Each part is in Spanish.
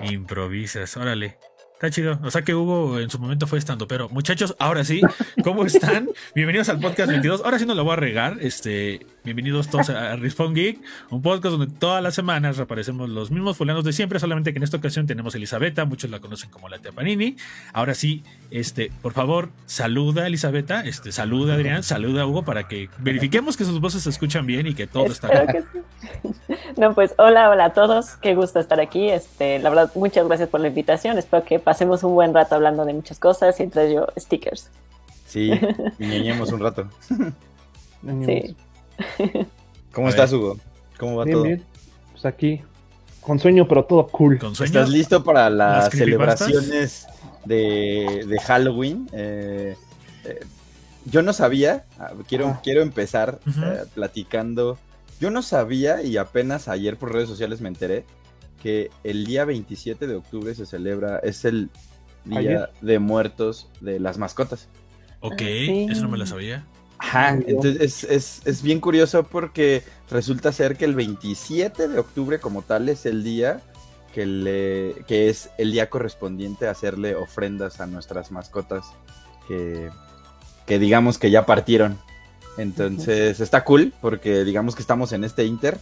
Improvisas, órale. Está chido. O sea que Hugo en su momento fue estando, pero muchachos, ahora sí, ¿cómo están? Bienvenidos al podcast 22. Ahora sí no lo voy a regar. Este, bienvenidos todos a Respawn Geek, un podcast donde todas las semanas reaparecemos los mismos fulanos de siempre, solamente que en esta ocasión tenemos a Elisabetta, muchos la conocen como la tía Panini. Ahora sí, este, por favor, saluda a Elisabetta, este, saluda a Adrián, saluda a Hugo para que verifiquemos que sus voces se escuchan bien y que todo está bien. No, pues hola, hola a todos, qué gusto estar aquí. Este, la verdad, muchas gracias por la invitación. Espero que pasemos un buen rato hablando de muchas cosas y entre yo stickers. Sí, y ñeñemos un rato. Sí. ¿Cómo estás, Hugo? ¿Cómo va Bien, todo? bien. Pues aquí, con sueño, pero todo cool. Con sueño. ¿Estás listo para las, celebraciones de, de Halloween? Eh, eh, yo no sabía, ah, quiero, quiero empezar eh, platicando. Yo no sabía y apenas ayer por redes sociales me enteré que el día 27 de octubre se celebra, es el Día ¿Ayer? de Muertos de las mascotas. Ok, Sí. eso no me lo sabía. Ajá, entonces es, es- es bien curioso porque resulta ser que el 27 de octubre como tal es el día que, le, que es el día correspondiente a hacerle ofrendas a nuestras mascotas que, que digamos que ya partieron. Entonces está cool porque digamos que estamos en este inter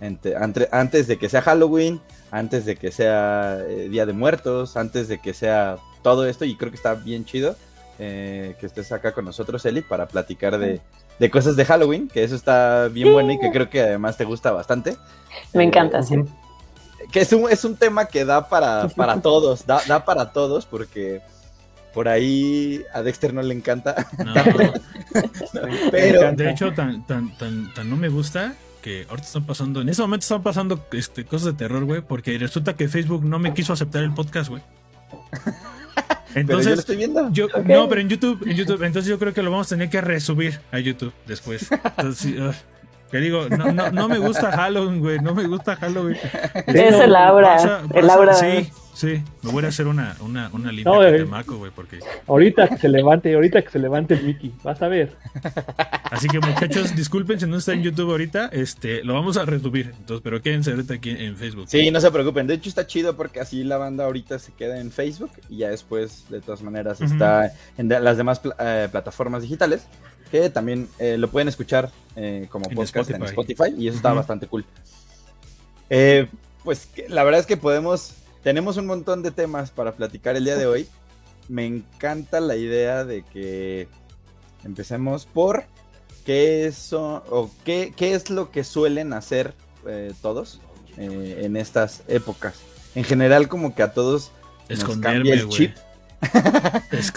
ante- antes de que sea Halloween, antes de que sea eh, Día de Muertos, antes de que sea todo esto y creo que está bien chido eh, que estés acá con nosotros, Eli, para platicar de, de cosas de Halloween, que eso está bien Sí. bueno y que creo que además te gusta bastante. Me Eh, encanta, sí. Que es un, es un tema que da para, para todos, da, da para todos, porque por ahí a Dexter no le encanta, No, pero de hecho, tan, tan, tan, tan no me gusta que ahorita están pasando, en ese momento están pasando este, cosas de terror, güey, porque resulta que Facebook no me quiso aceptar el podcast, güey. pero yo lo Entonces, estoy viendo. yo, no, pero en YouTube, en YouTube, entonces yo creo que lo vamos a tener que resubir a YouTube después. Entonces, que digo, no, no, no me gusta Halloween, güey, no me gusta Halloween. Es el aura, Pasa- el aura. Sí, sí, me voy a hacer una, una, una limpia No, con eh. temaco, güey, porque... Ahorita que se levante, ahorita que se levante el Mickey, vas a ver. Así que muchachos, disculpen si no está en YouTube ahorita, este, lo vamos a resubir, entonces, pero quédense ahorita aquí en Facebook. Sí, no se preocupen. De hecho, está chido porque así la banda ahorita se queda en Facebook y ya después, de todas maneras, está en de- las demás eh, plataformas digitales que también eh, lo pueden escuchar eh, como En podcast en Spotify. Spotify y eso está bastante cool. Eh, pues la verdad es que podemos, tenemos un montón de temas para platicar el día de hoy. Me encanta la idea de que empecemos por qué eso o qué, qué es lo que suelen hacer eh, todos eh, en estas épocas. En general, como que a todos nos cambia el chip.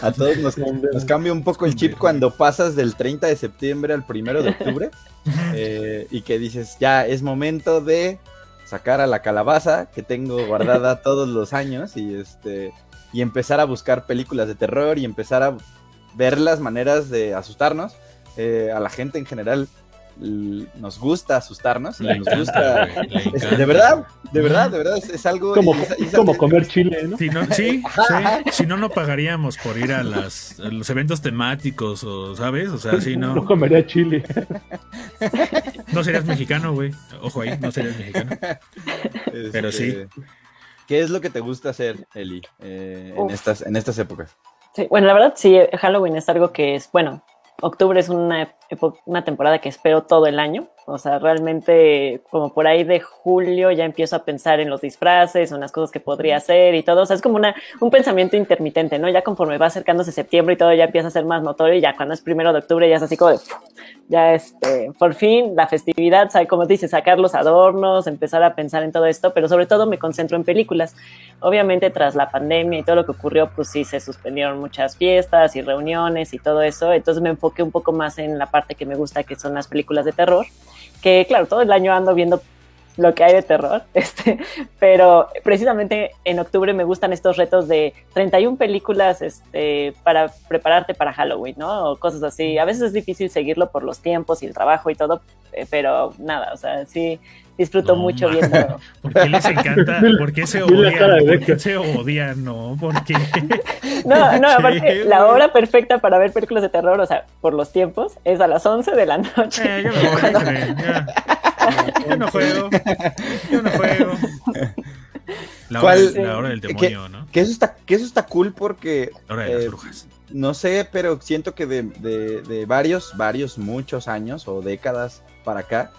A todos nos, nos cambia un poco el chip cuando pasas del 30 de septiembre al 1 de octubre eh, y que dices, ya es momento de sacar a la calabaza que tengo guardada todos los años y este y empezar a buscar películas de terror y empezar a ver las maneras de asustarnos. Eh, a la gente en general nos gusta asustarnos y Le nos encanta, gusta. güey, le es- encanta. de verdad, de verdad, de verdad, es, es algo. Como, es- como algo- comer chile, ¿no? Si no, sí, sí. Si no, no pagaríamos por ir a, las, a los eventos temáticos, o ¿sabes? O sea, sí, No no. comería chile. No serías mexicano, güey. Ojo ahí, no serías mexicano. Pero sí. Este, ¿Qué es lo que te gusta hacer, Eli, eh, en, estas, en estas épocas? Sí, Bueno, la verdad sí, Halloween es algo que es, bueno, octubre es una, una temporada que espero todo el año. O sea, realmente como por ahí de julio ya empiezo a pensar en los disfraces, en las cosas que podría hacer y todo. O sea, es como una, un pensamiento intermitente, ¿no? Ya conforme va acercándose septiembre y todo ya empieza a ser más notorio y ya cuando es primero de octubre ya es así como de, ya este, por fin la festividad, ¿sabes? como dices, sacar los adornos, empezar a pensar en todo esto, pero sobre todo me concentro en películas. Obviamente tras la pandemia y todo lo que ocurrió, pues sí se suspendieron muchas fiestas y reuniones y todo eso, entonces me enfoqué un poco más en la parte que me gusta, que son las películas de terror, que claro, todo el año ando viendo lo que hay de terror, este, pero precisamente en octubre me gustan estos retos de 31 películas este, para prepararte para Halloween, ¿no? O cosas así. A veces es difícil seguirlo por los tiempos y el trabajo y todo, eh, pero nada, o sea, sí disfruto No, mucho viendo. ¿Por qué les encanta? ¿Por qué se odian? ¿Por qué se odian? No, ¿por qué? No, no, aparte, la hora perfecta para ver películas de terror, o sea, por los tiempos, es a las 11 de la noche. Eh, yo me voy, güey, ya. Yo no juego. Yo no juego. La hora, ¿Cuál? del- la hora del ¿Qué? demonio, ¿no? Que eso está, que eso está cool porque La hora de las eh, brujas. no sé, pero siento que de, de- de varios, varios, muchos años o décadas para acá,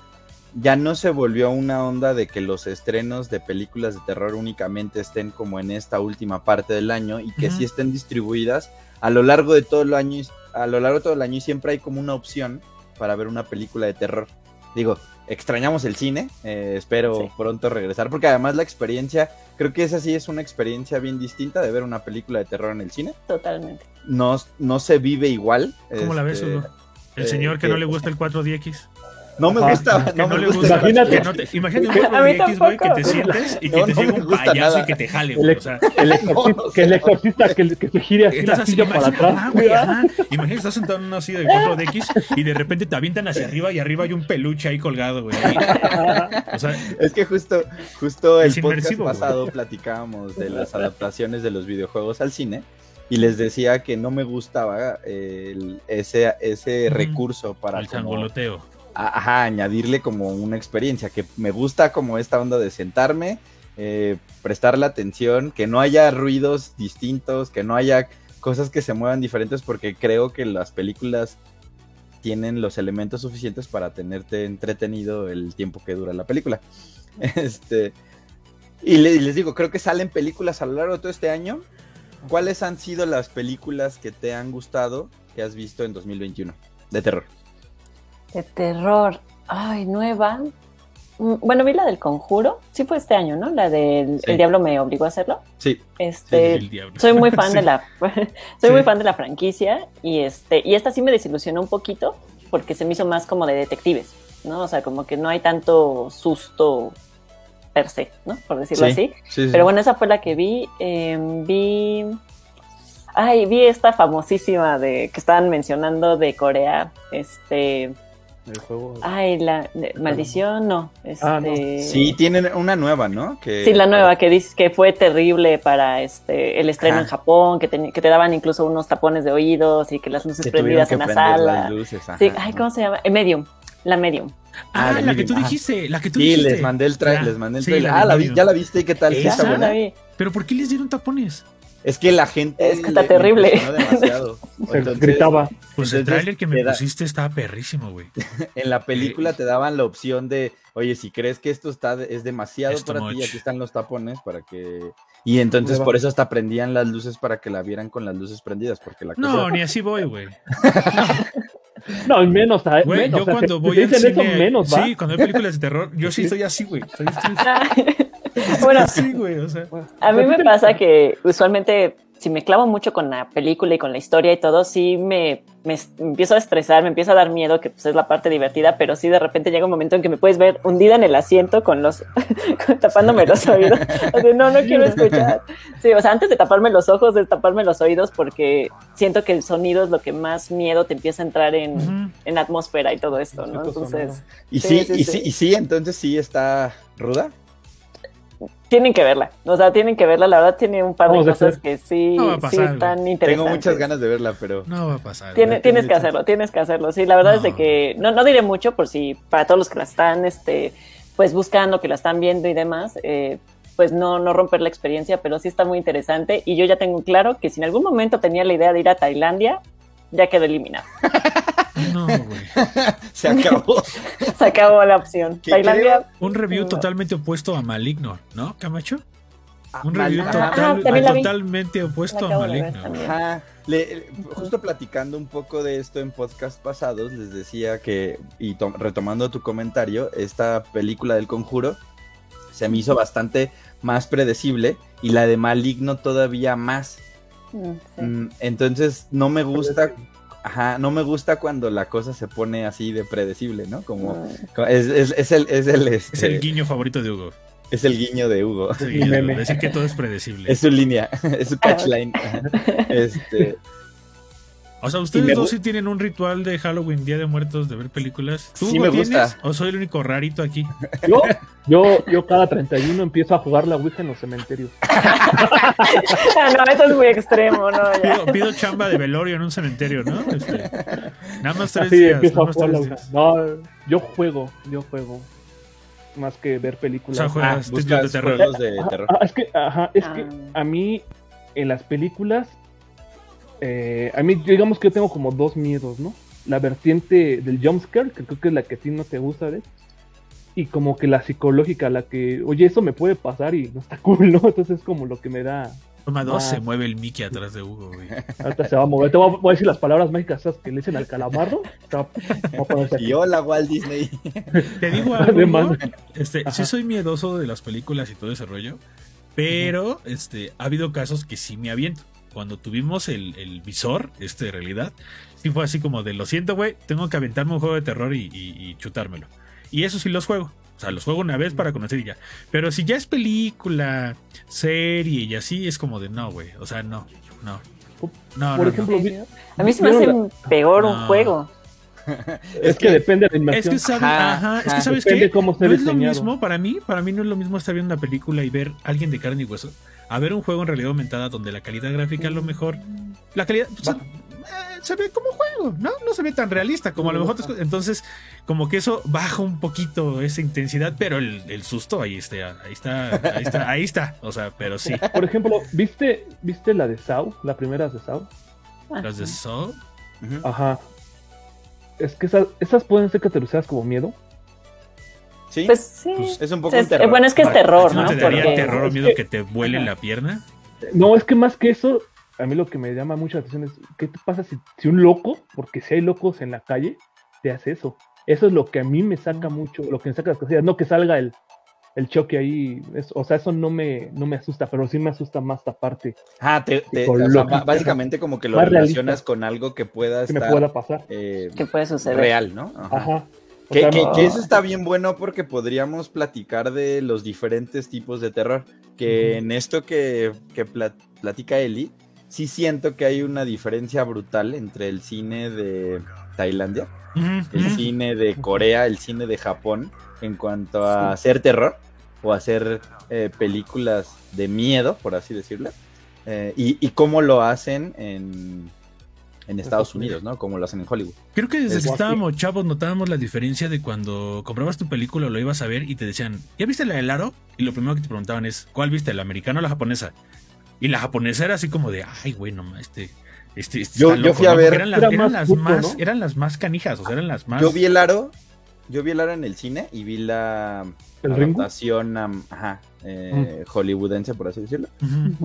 ya no se volvió una onda de que los estrenos de películas de terror únicamente estén como en esta última parte del año y que Ujú. sí estén distribuidas a lo largo de todo el año, y- a lo largo de todo el año y siempre hay como una opción para ver una película de terror. Digo, extrañamos el cine, eh, espero Sí. pronto regresar porque además la experiencia, creo que esa sí es una experiencia bien distinta de ver una película de terror en el cine Totalmente. no, no se vive igual. ¿Cómo la ves, este, Hugo? El eh, señor que que- no le gusta el 4DX. No me gusta, Que no, no, me le gusta. Imagínate. que no te- imagínate un 4DX, güey, que te sientes y que No, te llegue un payaso nada. y que te jale, güey. O sea, el exorcista, que el exorcista que, que se gire así Estás la así, silla para atrás. güey. Imagínate, estás sentado en una silla de 4DX y de repente te avientan hacia arriba y arriba hay un peluche ahí colgado, güey. O sea, Es que justo, justo el podcast pasado platicábamos de las adaptaciones de los videojuegos al cine y les decía que no me gustaba eh, el- ese, ese recurso para el como-. Añadirle como una experiencia, que me gusta como esta onda de sentarme, eh, prestarle atención, que no haya ruidos distintos, que no haya cosas que se muevan diferentes, porque creo que las películas tienen los elementos suficientes para tenerte entretenido el tiempo que dura la película. Este, y les digo, creo que salen películas a lo largo de todo este año. ¿Cuáles han sido las películas que te han gustado que has visto en 2021 de terror? De terror. Ay, nueva. Mm, Bueno, vi la del conjuro. Sí fue este año, ¿no? La del Sí. El diablo me obligó a hacerlo. Sí, Este, El diablo. soy muy fan Sí. de la soy muy fan de la franquicia y este y esta sí me desilusionó un poquito porque se me hizo más como de detectives, ¿no? O sea, como que no hay tanto susto per se, ¿no? Por decirlo Sí, así. sí, sí. Pero bueno, esa fue la que vi. eh, vi. Ay, vi esta famosísima de que estaban mencionando de Corea. Este. El juego. Ay, la de- maldición, no. Este, Ah, no. Sí, tienen una nueva, ¿no? Que, Sí, la nueva que dice que fue terrible para este el estreno en Japón, que, teni- que te daban incluso unos tapones de oídos y que las luces que prendidas que en la sala. las luces, ajá, sí, ay. ¿cómo se llama? Eh, Medium, la Medium. Ah, Ah, la que Medium, tú ajá. dijiste, la que tú Sí, dijiste. les mandé el trailer, Ya, les mandé el sí, trailer. ah, la vi- ya la viste, ¿y qué tal? ¿Sí Esa está Esa buena? la vi. Pero ¿por qué les dieron tapones? Es que la gente Es que está le- le terrible. demasiado. Se Entonces, gritaba. Pues el tráiler que me da- pusiste estaba perrísimo, güey. En la película te daban la opción de, oye, si crees que esto está es demasiado para ti, aquí están los tapones para que y entonces por eso hasta prendían las luces para que la vieran con las luces prendidas, porque la cosa No, ni así voy, güey. No, menos. a- Güey, menos, yo o sea, cuando voy te al eso, cine, menos, sí, cuando hay películas de terror, yo sí estoy así, güey. Soy, estoy- bueno, sí, güey, o sea. a mí me pasa que usualmente si me clavo mucho con la película y con la historia y todo, sí me, me empiezo a estresar, me empieza a dar miedo, que pues es la parte divertida, pero sí de repente llega un momento en que me puedes ver hundida en el asiento con los tapándome los oídos. No, no quiero escuchar. Sí, o sea, antes de taparme los ojos, de taparme los oídos, porque siento que el sonido es lo que más miedo te empieza a entrar en, en la atmósfera y todo esto, ¿no? Entonces, y Sí, sí, sí, y sí. sí, y sí, entonces sí está ruda. Tienen que verla. O sea, tienen que verla. La verdad, tiene un par de Vamos cosas hacer. que sí, No sí están güey. interesantes. Tengo muchas ganas de verla, pero No va a pasar. Tiene- tienes que hacerlo, tienes que hacerlo. Sí, la verdad es de que no, no diré mucho por si para todos los que la están este, pues buscando, que la están viendo y demás, eh, pues no, no romper la experiencia, pero sí está muy interesante. Y yo ya tengo claro que si en algún momento tenía la idea de ir a Tailandia, ya quedó eliminado. No, güey. se acabó. Se acabó la opción. ¿Qué Tailandia. Un review No. totalmente opuesto a Maligno, ¿no, Camacho? Un review Mal- Ah, total- vi. totalmente opuesto a Maligno. güey. también. Ajá. Le- le- justo platicando un poco de esto en podcast pasados, les decía que, y to- retomando tu comentario, esta película del conjuro se me hizo bastante más predecible y la de Maligno todavía más. Mm, sí. Entonces no me gusta, ajá, no me gusta cuando la cosa se pone así de predecible, ¿no? Como Mm. es, es- es el, es el, este, Es el guiño favorito de Hugo. es el guiño de Hugo. Es el Y guiño de Hugo. meme. Decir que todo es predecible. Es su línea, es su catchline. Este, O sea, ustedes dos sí tienen un ritual de Halloween, Día de Muertos, de ver películas. ¿Tú Sí me tienes? gusta. ¿O soy el único rarito aquí? Yo, yo, yo cada 31 empiezo a jugar la Ouija en los cementerios. Ah, no, eso es muy extremo, ¿no? Pido, pido chamba de velorio en un cementerio, ¿no? Este, nada más tres Así días. Nada a más jugar la tres Ouija. días. No, yo juego, yo juego. más que ver películas. O sea, juegas Ah, de terror. de terror. ah, es que, ajá, es que Ah. a mí, en las películas, eh, a mí, digamos que yo tengo como dos miedos, ¿no? La vertiente del jumpscare, que creo que es la que a ti no te gusta, ¿ves? Y como que la psicológica, la que, oye, eso me puede pasar y no está cool, ¿no? Entonces es como lo que me da. Toma dos, Ah. se mueve el Mickey atrás de Hugo, güey. Ahorita se va a mover. Te voy a, voy a decir las palabras mágicas esas que le dicen al. Y hola, Walt Disney. Te digo algo, este, sí soy miedoso de las películas y todo ese rollo, pero este, ha habido casos que sí me aviento. Cuando tuvimos el, el visor, este de realidad, sí fue así como de, lo siento, güey, tengo que aventarme un juego de terror y, y- y chutármelo. Y eso sí los juego. O sea, los juego una vez para conocer y ya. Pero si ya es película, serie y así, es como de, no, güey. O sea, no, no. No, Por no, ejemplo, no. A mí se me hace ¿Vieron peor un juego. es que depende de la Es que, sabe- Ajá, ajá, es que sabes esté no es lo mismo para mí, para mí no es lo mismo estar viendo una película y ver a alguien de carne y hueso, a ver un juego en realidad aumentada donde la calidad gráfica a lo mejor, la calidad o sea, eh, se ve como juego, ¿no? No se ve tan realista como a lo mejor entonces como que eso baja un poquito esa intensidad, pero el, el susto ahí está, ahí está, ahí está, ahí está, o sea, pero sí, Por ejemplo, ¿viste, ¿viste la de Saw? La primera de Saw. las de Saw, Ujú. Ajá. Es que esas, esas pueden ser categorizadas como miedo. Sí, Pues sí. Pues, es un poco Es- un terror. bueno, es que es ¿a terror, ¿no? no te daría Porque- terror o Es miedo que- que te vuele Ajá. la pierna? No, es que más que eso, a mí lo que me llama mucho la atención es, ¿qué te pasa si, si un loco, porque si hay locos en la calle, te hace eso? Eso es lo que a mí me saca mucho, lo que me saca las cosillas, no que salga el, el choque ahí, es- o sea, eso no me, no me asusta, pero sí me asusta más esta parte Ah, te, o sea, que- básicamente como que lo relacionas realista. con algo que pueda que me estar pueda pasar. eh, ¿Qué puede suceder? real, ¿no? Ajá. Ajá. Que, eso está bien bueno porque podríamos platicar de los diferentes tipos de terror. Que en esto que, que pla- platica Eli, sí siento que hay una diferencia brutal entre el cine de Tailandia, el cine de Corea, el cine de Japón, en cuanto a hacer terror o hacer eh, películas de miedo, por así decirlo. eh, y, y cómo lo hacen en, en Estados Unidos, ¿no? Como lo hacen en Hollywood. Creo que desde Es que guapo. estábamos chavos notábamos la diferencia de cuando comprabas tu película o lo ibas a ver y te decían, ¿ya viste la del aro? Y lo primero que te preguntaban es, ¿cuál viste? ¿La americana o la japonesa? Y la japonesa era así como de, ay, güey, no este. Este, este Yo- loco", fui a ¿no? ver- Porque Eran las, Era eran más las culto, más, ¿no? eran las más canijas, o sea, eran las más. Yo vi el aro, yo vi el aro en el cine y vi la ¿El adaptación am, ajá, eh, hollywoodense, por así decirlo.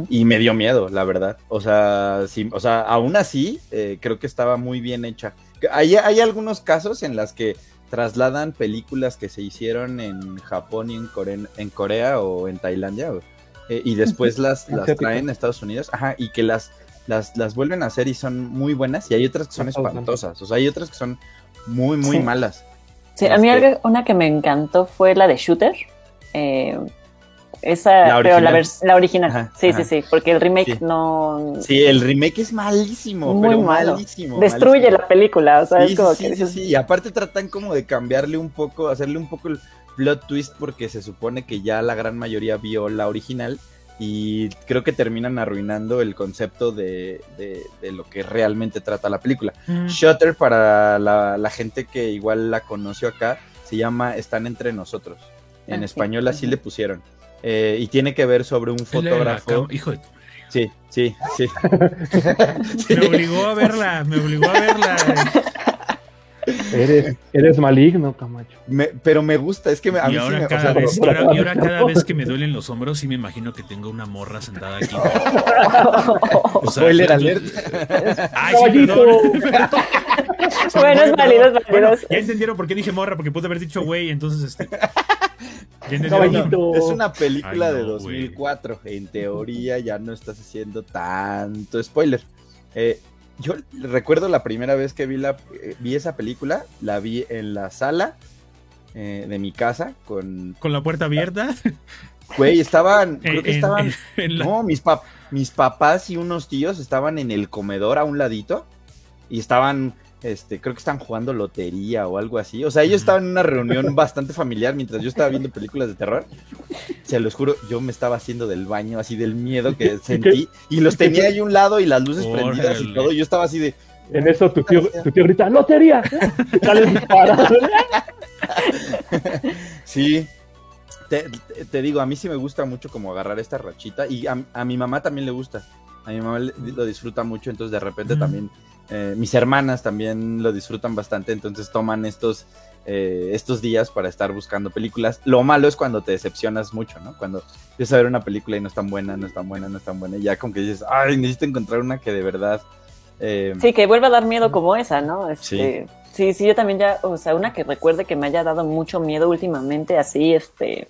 Y me dio miedo, la verdad. O sea, sí, o sea aún así, eh, creo que estaba muy bien hecha. Hay, hay algunos casos en las que trasladan películas que se hicieron en Japón y en Corea, en Corea o en Tailandia o- eh, y después las, las traen a Estados Unidos ajá, y que las, las, las vuelven a hacer y son muy buenas y hay otras que son espantosas. O sea, hay otras que son muy, muy Sí. malas. Sí, a mí Este- una que me encantó fue la de Shooter. Eh, esa, La pero la, la original. Ajá, sí, ajá. sí, sí, porque el remake Sí. no Sí, el remake es malísimo, Muy pero malo. malísimo. destruye malísimo. la película. O sea, Sí, es como sí, que sí, sí, Y aparte tratan como de cambiarle un poco, hacerle un poco el plot twist porque se supone que ya la gran mayoría vio la original y creo que terminan arruinando el concepto de, de- de lo que realmente trata la película. Mm. Shutter, para la, la gente que igual la conoció acá, se llama Están entre nosotros. En Ah, sí. español así le pusieron. Eh, y tiene que ver sobre un fotógrafo. Hijo de tu- Sí, sí, sí. Me obligó a verla, me obligó a verla. Eres, eres maligno, Camacho. Me- pero me gusta, es que me- a Y mí sí ahora, me- o cada sea, vez, y ahora, y ahora cada vez que me duelen los hombros, sí me imagino que tengo una morra sentada aquí. O sea, Spoiler alert. Ay, sí, perdón. perdón. Sí, Bueno, es válido, es Bueno, válido. ya entendieron por qué dije morra, porque pude haber dicho güey, entonces este. Caballito. Es una película Ay, no, de güey. 2004. En teoría ya no estás haciendo tanto spoiler. Eh, yo recuerdo la primera vez que vi, la, eh, vi esa película, la vi en la sala eh, de mi casa con... Con la puerta abierta. Güey, estaban... Creo en- que estaban... en- en la- No, mis, pap- mis papás y unos tíos estaban en el comedor a un ladito y estaban, este, creo que estaban jugando lotería o algo así. O sea, ellos estaban en una reunión bastante familiar mientras yo estaba viendo películas de terror. Se los juro, yo me estaba haciendo del baño, así del miedo que sentí. Y los tenía ahí a un lado y las luces prendidas y todo. Y yo estaba así de, En eso tu tío, tu tío grita, ¡Lotería! Disparado. sí. te, digo, a mí sí me gusta mucho como agarrar esta rachita y a, a mi mamá también le gusta. A mi mamá le- lo disfruta mucho, entonces de repente también eh, mis hermanas también lo disfrutan bastante, entonces toman estos, eh, estos días para estar buscando películas. Lo malo es cuando te decepcionas mucho, ¿no? Cuando empiezas a ver una película y no es tan buena, no es tan buena, no es tan buena, y ya como que dices, ay, necesito encontrar una que de verdad... eh, Sí, que vuelva a dar miedo como esa, ¿no? Este, sí. sí, yo también ya, o sea, una que recuerde que me haya dado mucho miedo últimamente, así, este,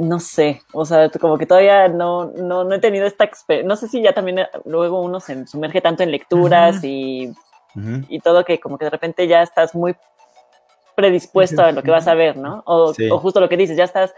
no sé, o sea, como que todavía no, no, no he tenido esta experiencia, no sé si ya también eh, luego uno se sumerge tanto en lecturas y, y todo que como que de repente ya estás muy predispuesto a lo que vas a ver, ¿no? O, Sí. o justo lo que dices, ya estás,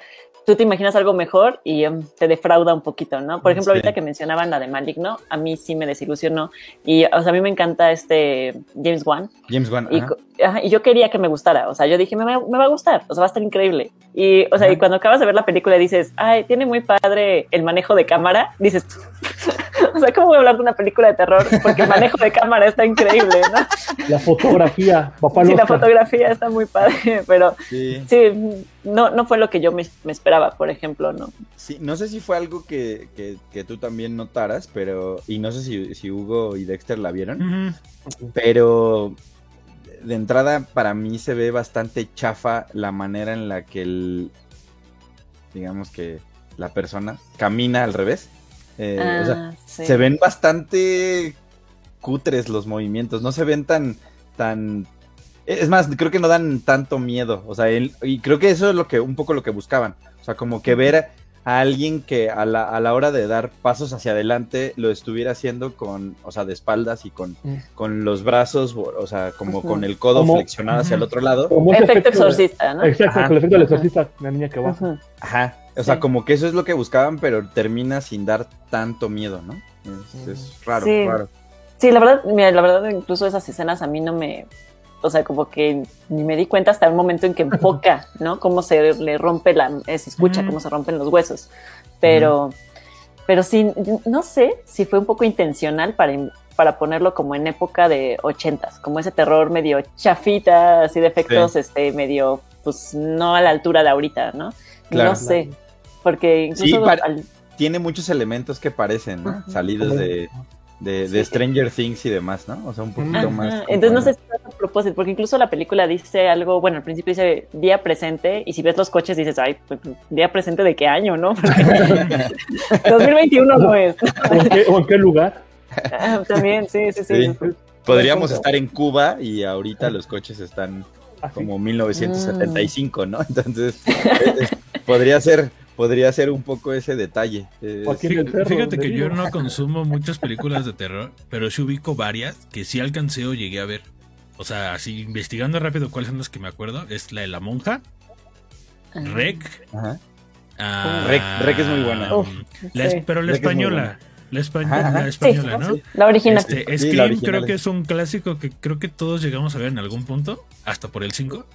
tú te imaginas algo mejor y em, te defrauda un poquito, ¿no? Por ejemplo, Sí. ahorita que mencionaban la de Maligno, a mí sí me desilusionó y, o sea, a mí me encanta este James Wan James Wan. y, ajá. y yo quería que me gustara, o sea, yo dije, me va, me va a gustar, o sea, va a estar increíble. Y, o sea, y cuando acabas de ver la película y dices, ay, tiene muy padre el manejo de cámara, dices, o sea, ¿cómo voy a hablar de una película de terror? Porque el manejo de cámara está increíble, ¿no? La fotografía, papá Sí, la fotografía está muy padre, pero Sí. sí, no, no fue lo que yo me, me esperaba, por ejemplo, ¿no? Sí, no sé si fue algo que, que- que tú también notaras, pero. Y no sé si, si Hugo y Dexter la vieron, pero de entrada para mí se ve bastante chafa la manera en la que el. Digamos que la persona camina al revés. Eh, o sea, Ah, sí. se ven bastante cutres los movimientos, no se ven tan, tan, es más, creo que no dan tanto miedo, o sea, él- y creo que eso es lo que, un poco lo que buscaban, o sea, como que ver a alguien que a la, a la hora de dar pasos hacia adelante lo estuviera haciendo con, o sea, de espaldas y con, Mm. con los brazos, o sea, como con el codo Como- flexionado hacia el otro lado, Como Efecto exorcista, ¿no? Exacto, Ajá. con el efecto del exorcista, la niña que va. Ujú. ajá, o sea, como que eso es lo que buscaban, pero termina sin dar tanto miedo, ¿no? Es, es raro, Sí. raro. Sí, la verdad, mira, la verdad, incluso esas escenas a mí no me. O sea, como que ni me di cuenta hasta el momento en que enfoca, ¿no? Cómo se le rompe la. eh, Se escucha cómo se rompen los huesos. Pero. Pero sí, no sé si fue un poco intencional para, para ponerlo como en época de ochentas, como ese terror medio chafita, así de efectos, Sí. este, medio, pues no a la altura de ahorita, ¿no? Claro. no sé. Porque incluso Sí, para- al- tiene muchos elementos que parecen. Salidos de, de, de Sí. Stranger Things y demás, ¿no? O sea, un poquito Ajá, más. como- Entonces no sé si es a propósito, porque incluso la película dice algo, bueno, al principio dice día presente, y si ves los coches dices, ay, pues, día presente de qué año, ¿no? Porque 2021 no es. ¿O en qué, o en qué lugar? Ah, También, sí, sí, sí. Sí. Podríamos estar en Cuba y ahorita los coches están Así. como 1975, ¿no? Entonces, podría ser podría ser un poco ese detalle. Eh, Fíjate, que yo no consumo muchas películas de terror, pero sí ubico varias que sí alcancé o llegué a ver. O sea, así investigando rápido cuáles son las que me acuerdo, es la de la monja, Rec. Ajá. ah, Rec- Rec es muy buena. Uf, la sí. pero la Rec española. La, espa- Ajá, ajá. la española, Sí, ¿no? sí. La original. Este, Sí, la Scream original creo es- que es un clásico que creo que todos llegamos a ver en algún punto, hasta por el 5.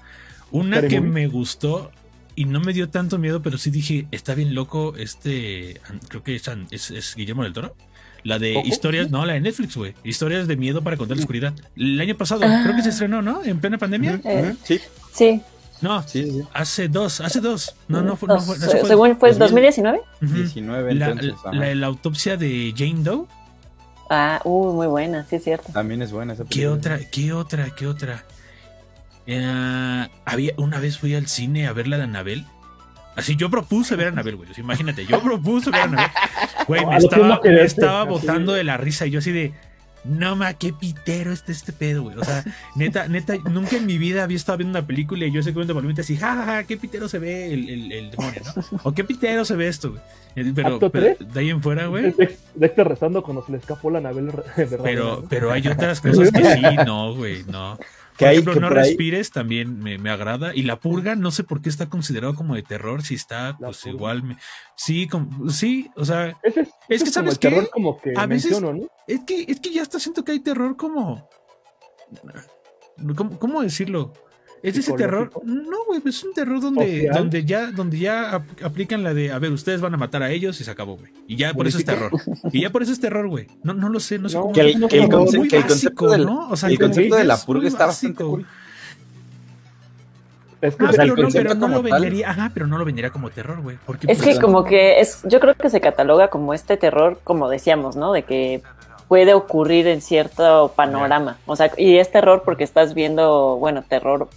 Una Scary que Movie. me gustó y no me dio tanto miedo, pero sí dije, está bien loco este, creo que es, es- es Guillermo del Toro. La de historias, no, la de Netflix, güey. Historias de miedo para contar la oscuridad. El año pasado, Ah. creo que se estrenó, ¿no? En plena pandemia. Eh. Sí, Sí. No, sí, sí. sí. hace dos, hace dos. No, no fue. No fue, Se- eso fue- según fue 2000. 2019. Ujú. 19 La, entonces. ajá. la, la autopsia de Jane Doe. Ah, uh, muy buena, sí es cierto. También es buena esa ¿Qué película. otra? ¿Qué otra? ¿Qué otra? Eh, había, una vez fui al cine a ver la de Anabel. Así yo propuse ver a Anabel, güey. Imagínate, yo propuse ver a Anabel. Güey, me que estaba, me así. botando de la risa y yo así de. No ma, qué pitero este, este pedo, güey. O sea, neta, neta, nunca en mi vida había estado viendo una película y yo sé comiendo palomitas y jajaja, qué pitero se ve el, el, el demonio, ¿no? O qué pitero se ve esto, güey. Pero, ¿Acto pero de ahí en fuera, güey. Dex- Dexter rezando cuando se le escapó la nave verdadera. Pero, pero hay otras cosas que sí, no, güey, no. Que Por hay- ejemplo, que No por ahí- respires también me, me agrada. Y la purga, no sé por qué está considerado como de terror, si está, La pues Purga. igual. me- sí, como- sí, o sea, Ese es, Es ese que, ¿sabes el qué? terror como que A veces- menciono, ¿no? es que, es que ya está siento que hay terror como. ¿Cómo, cómo decirlo? Es ese terror. No, güey, es un terror donde, donde ya, donde ya ap- aplican la de a ver, ustedes van a matar a ellos y se acabó, güey. Y ya por eso es terror. Y ya por eso es terror, güey. No, no lo sé, no sé cómo. Que el, No, que el como conce- muy que el básico, concepto, del- ¿no? O sea, el concepto de la purga está bastante básico. cool. Es que Ah, pero, no, concepto pero no lo vendería, ajá, pero no lo vendería como terror, güey. Porque Es pues, que como que es, yo creo que se cataloga como este terror, como decíamos, ¿no? De que puede ocurrir en cierto panorama. O sea, y es terror porque estás viendo, bueno, terror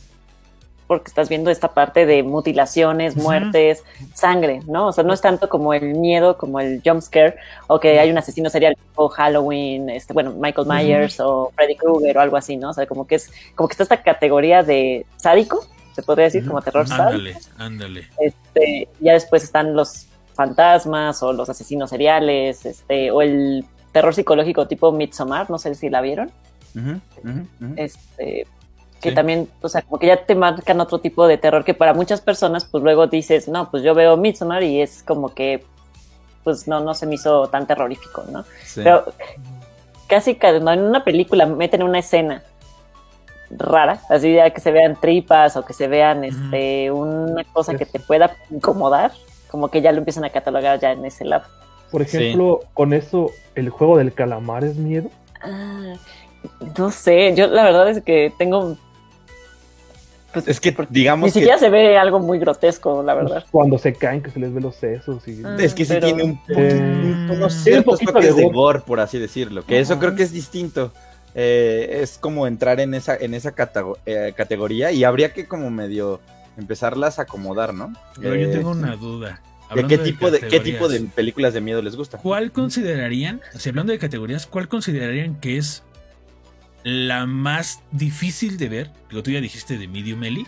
porque estás viendo esta parte de mutilaciones, muertes, sangre, ¿no? O sea, no es tanto como el miedo, como el jump scare, o que hay un asesino serial o Halloween, este, bueno, Michael. Myers o Freddy Krueger o algo así, ¿no? O sea, como que es, como que está esta categoría de sádico, se podría decir, como terror sádico. ándale, ándale. Este, ya después están los fantasmas o los asesinos seriales, este, o el terror psicológico tipo Midsommar, no sé si la vieron, este, que Sí. también, o sea, como que ya te marcan otro tipo de terror que para muchas personas, pues luego dices, no, pues yo veo Midsommar y es como que, pues no, no se me hizo tan terrorífico, ¿no? Sí. Pero casi cuando en una película meten una escena rara, así ya que se vean tripas o que se vean este una cosa que te pueda incomodar, como que ya lo empiezan a catalogar ya en ese lado. Por ejemplo, con eso, el juego del calamar es miedo. Ah, no sé, yo la verdad es que tengo pues, Es que digamos ni que siquiera se ve algo muy grotesco, la verdad. Cuando se caen, que se les ve los sesos. Y... Ah. Es que sí Pero- tiene un, Eh, un- un ciertos poquito toques de de gore. gore, por así decirlo. Que eso creo que es distinto. Eh, es como entrar en esa, en esa eh, categoría y habría que como medio empezarlas a acomodar, ¿no? Pero yo Eh, tengo una duda. ¿De qué tipo de, qué tipo de películas de miedo les gusta? ¿Cuál considerarían, o sea, hablando de categorías, cuál considerarían que es la más difícil de ver? Digo, tú ya dijiste de Medium Ellie.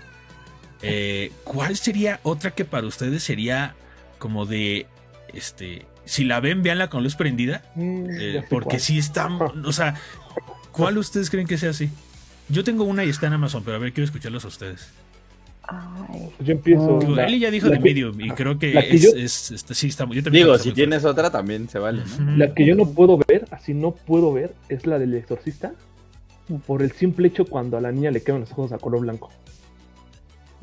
Eh, ¿Cuál sería otra que para ustedes sería como de, este, si la ven, véanla con luz prendida? Mm, Eh, porque cuál. sí está, o sea, ¿cuál ustedes creen que sea así? Yo tengo una y está en Amazon, pero a ver, quiero escucharlos a ustedes. Ay, Yo empiezo. Digo, la- Eli ya dijo de que- Medium y creo que, es, yo- es- este, sí, está, yo también Digo, si tienes otra también se vale. La que yo no puedo ver, así no puedo ver, es la del exorcista. Por el simple hecho cuando a la niña le quedan los ojos a color blanco.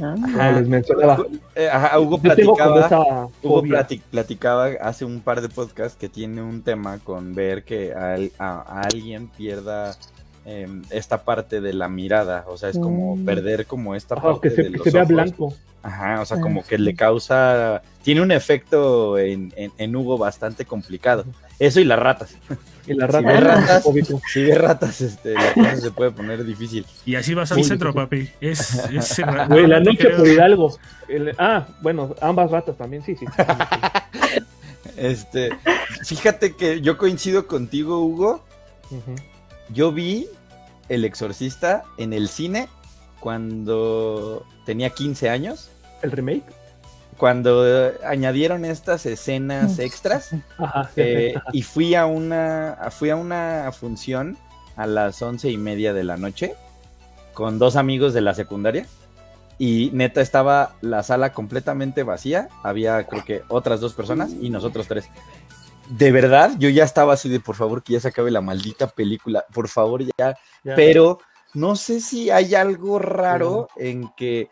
Ajá. les mencionaba. Eh, ajá, Hugo como platicaba, Hugo platicaba hace un par de podcasts que tiene un tema con ver que a, al- a- a alguien pierda em, esta parte de la mirada, o sea, es como Mm. perder como esta Ajá, parte que se, de que los se vea ojos. blanco. Ajá, o sea, Ah. como que le causa, tiene un efecto en, en- en Hugo bastante complicado. Eso y las ratas. Y la Si rata ves es ratas, si ves ratas, este, la cosa se puede poner difícil. Y así vas al centro, difícil. papi. Es, es Güey, la noche creo. por Hidalgo. El- ah, bueno, ambas ratas también, sí, sí. Este, fíjate que yo coincido contigo, Hugo. Yo vi El Exorcista en el cine cuando tenía 15 años, ¿El remake? Cuando eh, añadieron estas escenas extras Ajá. eh, y fui a una fui a una función a las once y media de la noche con dos amigos de la secundaria y neta estaba la sala completamente vacía, había creo que otras dos personas y nosotros tres. De verdad, yo ya estaba así de por favor que ya se acabe la maldita película, por favor ya Ya. pero no sé si hay algo raro en que,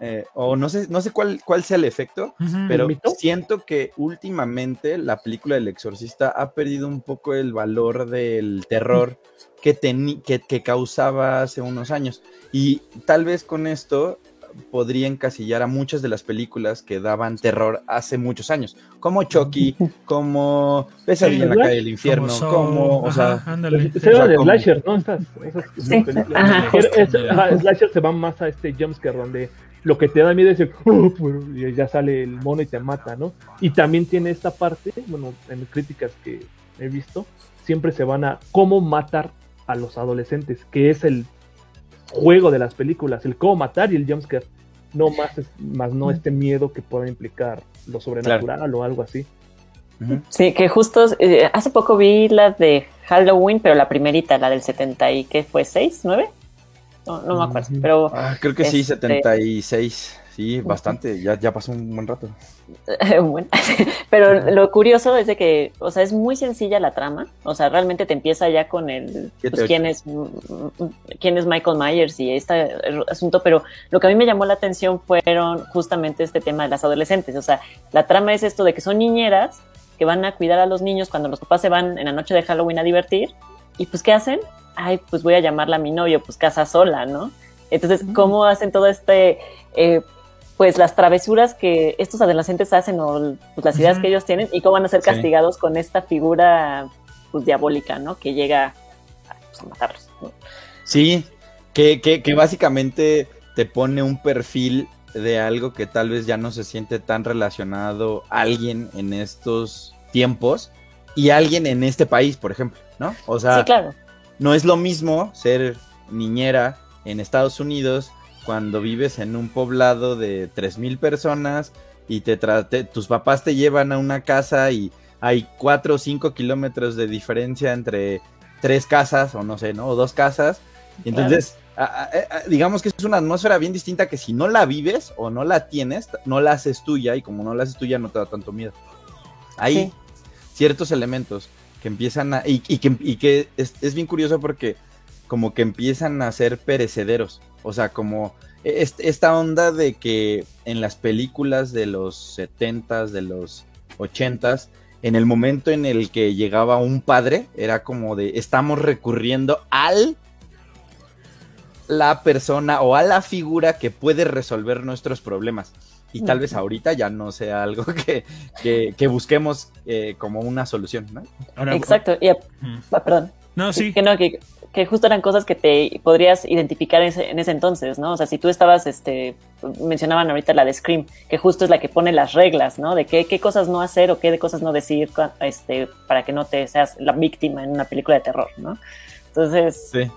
eh, o no sé, no sé cuál, cuál sea el efecto, pero mito? siento que últimamente la película del exorcista ha perdido un poco el valor del terror que, que, que causaba hace unos años. Y tal vez con esto podría encasillar a muchas de las películas que daban terror hace muchos años, como Chucky, como Pesadilla en la calle del infierno, Como o ajá, sea, ándale. Se de como- slasher, ¿no? Estas, esas Sí, ajá, es- ajá, slasher se va más a este jumpscare donde lo que te da miedo es el "Oh", y ya sale el mono y te mata, ¿no? Y también tiene esta parte, bueno, en críticas que he visto, siempre se van a cómo matar a los adolescentes, que es el juego de las películas, el cómo matar y el jumpscare. No más, es- más no este miedo que pueda implicar lo sobrenatural o algo así. Sí, que justo eh, hace poco vi la de Halloween, pero la primerita, la del 70 y ¿qué fue? ¿6? ¿9? No, no me acuerdo, pero Ah, creo que sí, Este- 76. Sí, bastante. Ya, ya pasó un buen rato. bueno, pero lo curioso es de que, o sea, es muy sencilla la trama, o sea, realmente te empieza ya con el, pues, quién es, quién es Michael Myers y este asunto, pero lo que a mí me llamó la atención fueron justamente este tema de las adolescentes, o sea, la trama es esto de que son niñeras que van a cuidar a los niños cuando los papás se van en la noche de Halloween a divertir, y pues, ¿qué hacen? Ay, pues voy a llamarla a mi novio, pues casa sola, ¿no? Entonces, ¿cómo hacen todo este, eh, pues las travesuras que estos adolescentes hacen o pues, las ideas que ellos tienen y cómo van a ser Sí. castigados con esta figura pues, diabólica, ¿no? Que llega a, pues, a matarlos. ¿no? Sí, que, que, que básicamente te pone un perfil de algo que tal vez ya no se siente tan relacionado alguien en estos tiempos y alguien en este país, por ejemplo, ¿no? O sea, sí, claro. no es lo mismo ser niñera en Estados Unidos cuando vives en un poblado de 3.000 personas y te te- tus papás te llevan a una casa y hay 4 o 5 kilómetros de diferencia entre tres casas o no sé, ¿no? O dos casas. Y entonces, a- a- a- digamos que es una atmósfera bien distinta que si no la vives o no la tienes, no la haces tuya y como no la haces tuya no te da tanto miedo. Hay Sí. ciertos elementos que empiezan a... Y, y que, y que es, es bien curioso porque como que empiezan a ser perecederos. O sea, como es- esta onda de que en las películas de los 70s, de los 80s, en el momento en el que llegaba un padre, era como de estamos recurriendo al la persona o a la figura que puede resolver nuestros problemas. Y tal vez ahorita ya no sea algo que, que- que busquemos eh, como una solución, ¿no? Ahora, Exacto. Y, ah, perdón. No, sí. Que no, que, que justo eran cosas que te podrías identificar en ese, en ese entonces, ¿no? O sea, si tú estabas, este, mencionaban ahorita la de Scream, que justo es la que pone las reglas, ¿no? De qué, qué cosas no hacer o qué de cosas no decir, este, para que no te seas la víctima en una película de terror, ¿no? Entonces, Sí.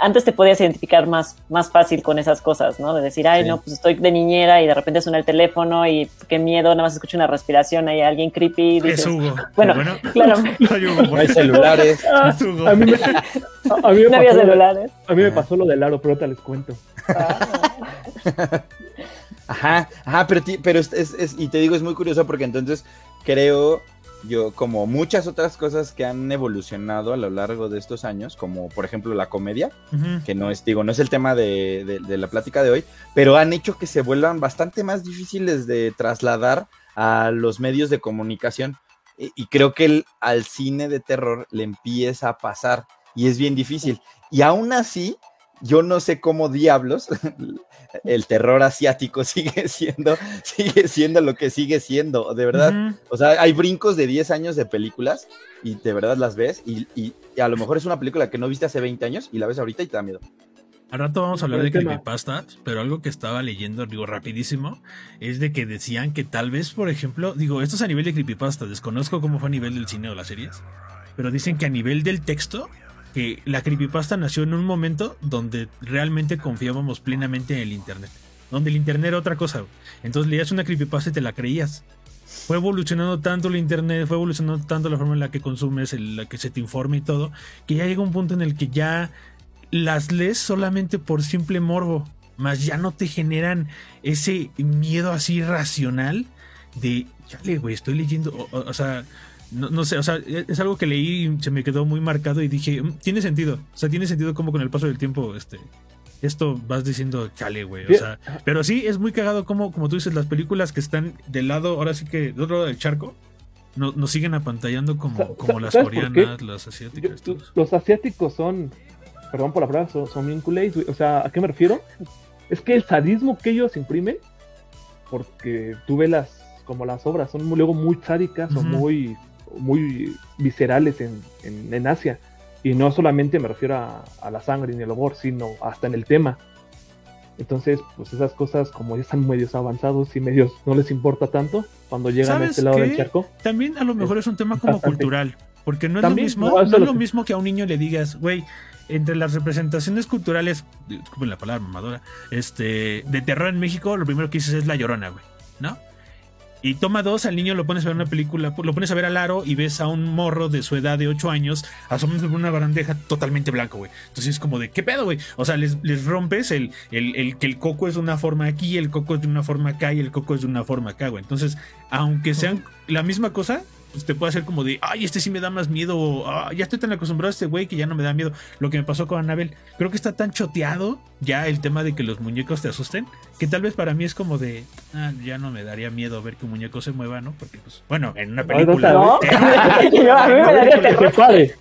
Antes te podías identificar más, más fácil con esas cosas, ¿no? De decir, ay, Sí. no, pues estoy de niñera y de repente suena el teléfono y qué miedo, nada más escucho una respiración, hay alguien creepy. Es Hugo. Bueno, Bueno, claro, Hugo, No hay celulares. Ah, Es Hugo. a mí me, a mí me no había celulares. a mí me pasó lo del aro, pero ahorita les cuento. Ajá, ajá, pero, ti- pero es, es- es- y te digo, es muy curioso porque entonces creo yo, como muchas otras cosas que han evolucionado a lo largo de estos años, como por ejemplo la comedia, que no es, digo, no es el tema de, de- de la plática de hoy, pero han hecho que se vuelvan bastante más difíciles de trasladar a los medios de comunicación. Y, y creo que el- al cine de terror le empieza a pasar y es bien difícil. Y aún así, yo no sé cómo diablos el terror asiático sigue siendo, sigue siendo lo que sigue siendo, de verdad. O sea, hay brincos de 10 años de películas y de verdad las ves y, y- y a lo mejor es una película que no viste hace 20 años y la ves ahorita y te da miedo. Al rato vamos a hablar de creepypastas, pero algo que estaba leyendo, digo, rapidísimo, es de que decían que tal vez, por ejemplo, digo, esto es a nivel de creepypasta, desconozco cómo fue a nivel del cine o las series, pero dicen que a nivel del texto, que la creepypasta nació en un momento donde realmente confiábamos plenamente en el internet, donde el internet era otra cosa. Entonces leías una creepypasta y te la creías. Fue evolucionando tanto el internet, fue evolucionando tanto la forma en la que consumes, en la que se te informa y todo, que ya llega un punto en el que ya las lees solamente por simple morbo, más ya no te generan ese miedo así racional de, chale, güey, estoy leyendo, o sea, no, no sé, o sea, e, es algo que leí y se me quedó muy marcado y dije, "Mm, tiene sentido, o sea, tiene sentido como con el paso del tiempo, este, esto vas diciendo, chale, güey, o sea, pero sí es muy cagado como, como tú dices, las películas que están del lado, ahora sí que del otro lado del charco, no- nos siguen apantallando como, como las coreanas, las asiáticas. los asiáticos son, perdón por la palabra, son, son bien culés, güey. O sea, ¿a qué me refiero? Es que el sadismo que ellos imprimen, porque tú ves las, como las obras, son muy- luego muy sádicas o Ujú. muy, muy viscerales en, en, en Asia. Y no solamente me refiero a, a la sangre ni el olor, sino hasta en el tema. Entonces, pues esas cosas, como ya están medios avanzados y medios no les importa tanto, cuando llegan a ¿Sabes este lado del qué? charco, También a lo mejor es un tema como bastante. cultural, porque no es También, lo mismo, no, es lo sé. mismo que a un niño le digas, güey, entre las representaciones culturales, disculpen la palabra mamadora, este, de terror en México, lo primero que dices es la llorona, güey, ¿no? Y toma dos, al niño lo pones a ver una película, lo pones a ver al aro y ves a un morro de su edad de 8 años asomándose por una barandeja totalmente blanco, güey. Entonces es como de, ¿qué pedo, güey? O sea, les, les rompes el, el, el que el coco es de una forma aquí, el coco es de una forma acá y el coco es de una forma acá, güey. Entonces, aunque sean la misma cosa, pues te puede hacer como de, ay, este sí me da más miedo, "Ah, ya estoy tan acostumbrado a este güey que ya no me da miedo. Lo que me pasó con Anabel, creo que está tan choteado ya el tema de que los muñecos te asusten, que tal vez para mí es como de, ah, ya no me daría miedo ver que un muñeco se mueva, ¿no? Porque, pues, bueno, en una película. ¿No?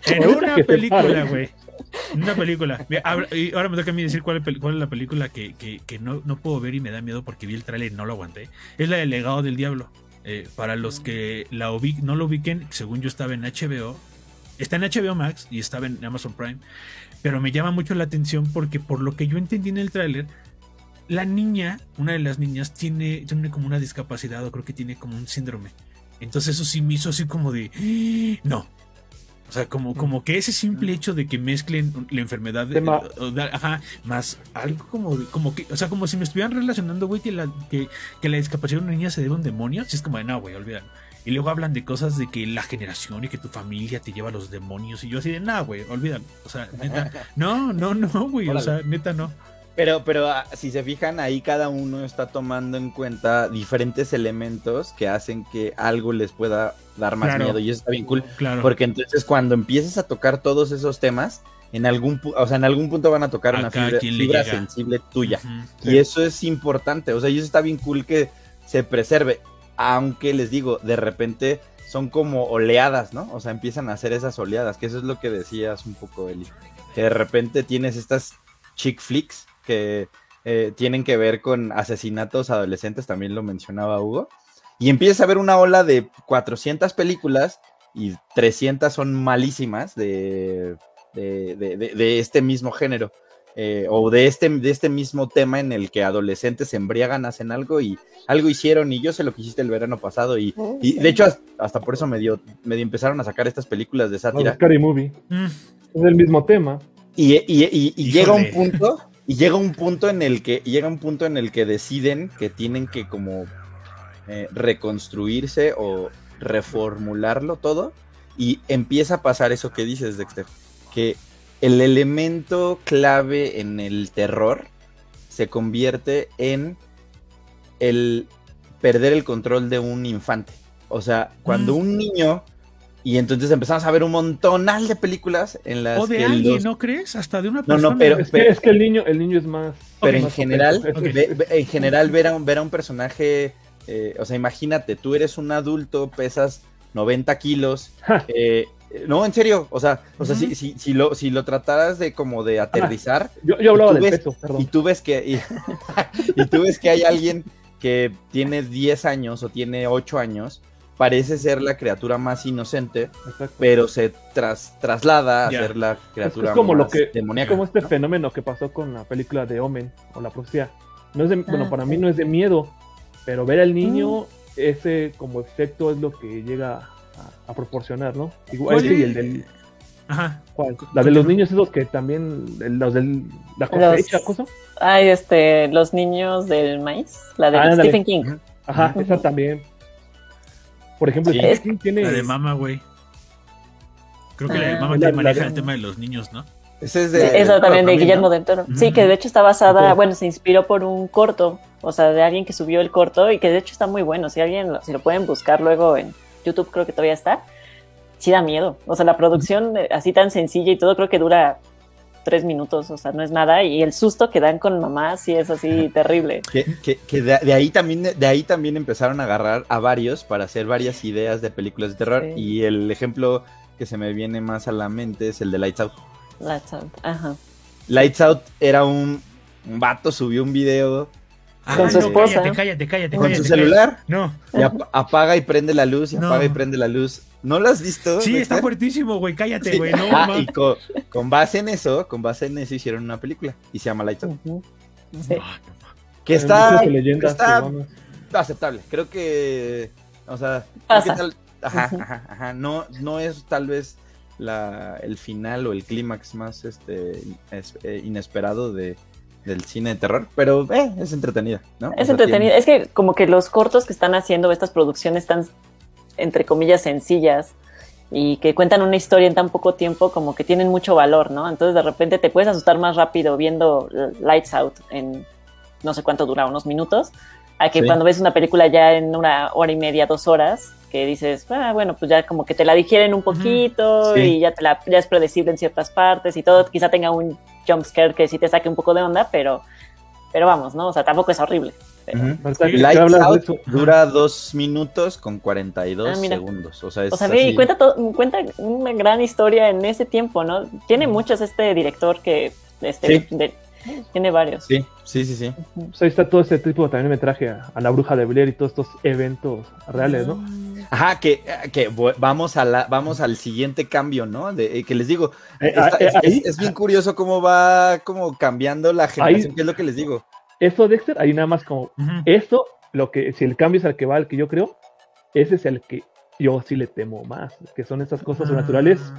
En una película, güey. Una película. Ahora- y ahora me toca a mí decir cuál, es pel- cuál es la película que, que- que no, no puedo ver y me da miedo porque vi el tráiler y no lo aguanté. Es la del legado del diablo. Eh, para los que la no lo ubiquen, según yo estaba en HBO. Está en HBO Max y estaba en Amazon Prime. Pero me llama mucho la atención porque por lo que yo entendí en el tráiler, la niña, una de las niñas, tiene, tiene como una discapacidad o creo que tiene como un síndrome. Entonces eso sí me hizo así como de... "Ah, No. O sea, como, como que ese simple hecho de que mezclen la enfermedad de, ajá, más algo como, como que, o sea, como si me estuvieran relacionando, güey, que la, que, que la discapacidad de una niña se debe a un demonio. Si es como de no, güey, olvídalo. Y luego hablan de cosas de que la generación y que tu familia te lleva a los demonios. Y yo así de, no, güey, olvídalo. O sea, neta, no, no, no, güey. O sea, neta, no. Pero, pero ah, si se fijan, ahí cada uno está tomando en cuenta diferentes elementos que hacen que algo les pueda dar más Claro. miedo. Y eso está bien cool. Claro. Porque entonces cuando empiezas a tocar todos esos temas, en algún, pu- o sea, en algún punto van a tocar A una fibra, sensible tuya. Y eso es importante. O sea, y eso está bien cool que se preserve. Aunque les digo, de repente son como oleadas, ¿no? O sea, empiezan a hacer esas oleadas, que eso es lo que decías un poco, Eli. Que de repente tienes estas chick flicks que eh, tienen que ver con asesinatos adolescentes, también lo mencionaba Hugo. Y empiezas a ver una ola de 400 películas y 300 son malísimas de, de, de- de- de este mismo género. eh, o de este, de este mismo tema en el que adolescentes se embriagan, hacen algo y algo hicieron y yo sé lo que hiciste el verano pasado y, y de hecho hasta, hasta por eso medio, medio empezaron a sacar estas películas de No, sátira Scary Movie. Mm. Es el mismo tema. y, y- y- y Híjole. llega un punto y llega un punto en el que llega un punto en el que deciden que tienen que como eh, reconstruirse o reformularlo todo y empieza a pasar eso que dices Dexter que el elemento clave en el terror se convierte en el perder el control de un infante o sea cuando Mm. un niño y entonces empezamos a ver un montonal de películas en las O de que alguien, los- ¿no crees? Hasta de una No, no, persona. pero- Es que, es que el niño, el niño es más. pero en más general, ve- ve- en general ver a un, ver a un personaje, eh, o sea, imagínate, tú eres un adulto, pesas 90 kilos, eh, no, en serio, o sea, o sea, si, si, si lo, si lo trataras de como de aterrizar Yo, yo hablaba del ves- peso, y perdón. tú ves que y, y tú ves que hay alguien que tiene 10 años o tiene 8 años, parece ser la criatura más inocente, Exacto. pero se tras, traslada a Ya. ser la Es, criatura es como lo más que demoníaca. como este ¿no? fenómeno que pasó con la película de Omen o la profecía. No es de- bueno, Ah, para sí. mí no es de miedo, pero ver al niño, Mm. ese como efecto es lo que llega a, a proporcionar, ¿no? Igual ¿Cuál ese y el del Ajá. ¿cuál? La de los niños esos que también los del la Los- cosecha, cosa. Ay, este, los niños del maíz, la de Ah. Stephen King. Ajá, Ujú. esa también. Por ejemplo, Sí. Tiene La de mama, güey. Creo que la de Ah. mama La- que la maneja de- el tema de los niños, ¿no? Ese es Sí, de, Esa también de. Guillermo del Toro. Sí, que de hecho está basada, bueno, se inspiró por un corto, o sea, de alguien que subió el corto y que de hecho está muy bueno. Si alguien, lo- si lo pueden buscar luego en YouTube, creo que todavía está. Sí da miedo. O sea, la producción eh, así tan sencilla y todo, creo que dura tres minutos, o sea, no es nada. Y el susto que dan con mamá sí es así terrible. Que, que- que de, de ahí también, de ahí también empezaron a agarrar a varios para hacer varias ideas de películas de terror. Sí. Y el ejemplo que se me viene más a la mente es el de Lights Out. Lights out. Ajá. Lights Out era un, un vato, subió un video Ah, Con su no, esposa. Cállate, cállate, cállate. con cállate, su celular No. y ap- apaga y prende la luz y No. apaga y prende la luz. ¿No lo has visto? Sí, está fuertísimo, güey. Cállate, Sí. güey. No, Ah, y co- con, base en eso, con base en eso hicieron una película y se llama Lights Out. Sí. No, ma. Que está, que está aceptable. Creo que, o sea, que tal- ajá, ajá, ajá. No, no es tal vez la, el final o el clímax más este es- eh, inesperado de, del cine de terror, pero eh, es entretenida, ¿no? O Es sea, entretenido. Es que como que los cortos que están haciendo estas producciones tan, entre comillas, sencillas y que cuentan una historia en tan poco tiempo, como que tienen mucho valor, ¿no? Entonces de repente te puedes asustar más rápido viendo Lights Out en no sé cuánto dura, unos minutos, a que Sí. cuando ves una película ya en una hora y media, dos horas, que dices, ah, bueno, pues ya como que te la digieren un poquito Sí. y ya, te la, ya es predecible en ciertas partes y todo, quizá tenga un jump scare que sí te saque un poco de onda, pero, pero vamos, ¿no? O sea, tampoco es horrible. Lights hablas de Out dura dos minutos con 42 Ah, segundos. O sea, es O sea, así. y cuenta, todo- cuenta una gran historia en ese tiempo, ¿no? Tiene muchos este director que este, Sí. de- tiene varios. Sí, sí, sí, sí. ahí está todo ese tipo también me traje a, a la bruja de Blair y todos estos eventos reales, ¿no? Ajá, que, que vamos, a la, vamos al siguiente cambio, ¿no? De, eh, que les digo, Eh, está- eh, es, ahí- es- es bien curioso cómo va como cambiando la generación, que es lo que les digo. Eso, Dexter, ahí nada más como Ujú. eso, lo que, si el cambio es al que va, al que yo creo, ese es el que yo sí le temo más, que son esas cosas sobrenaturales,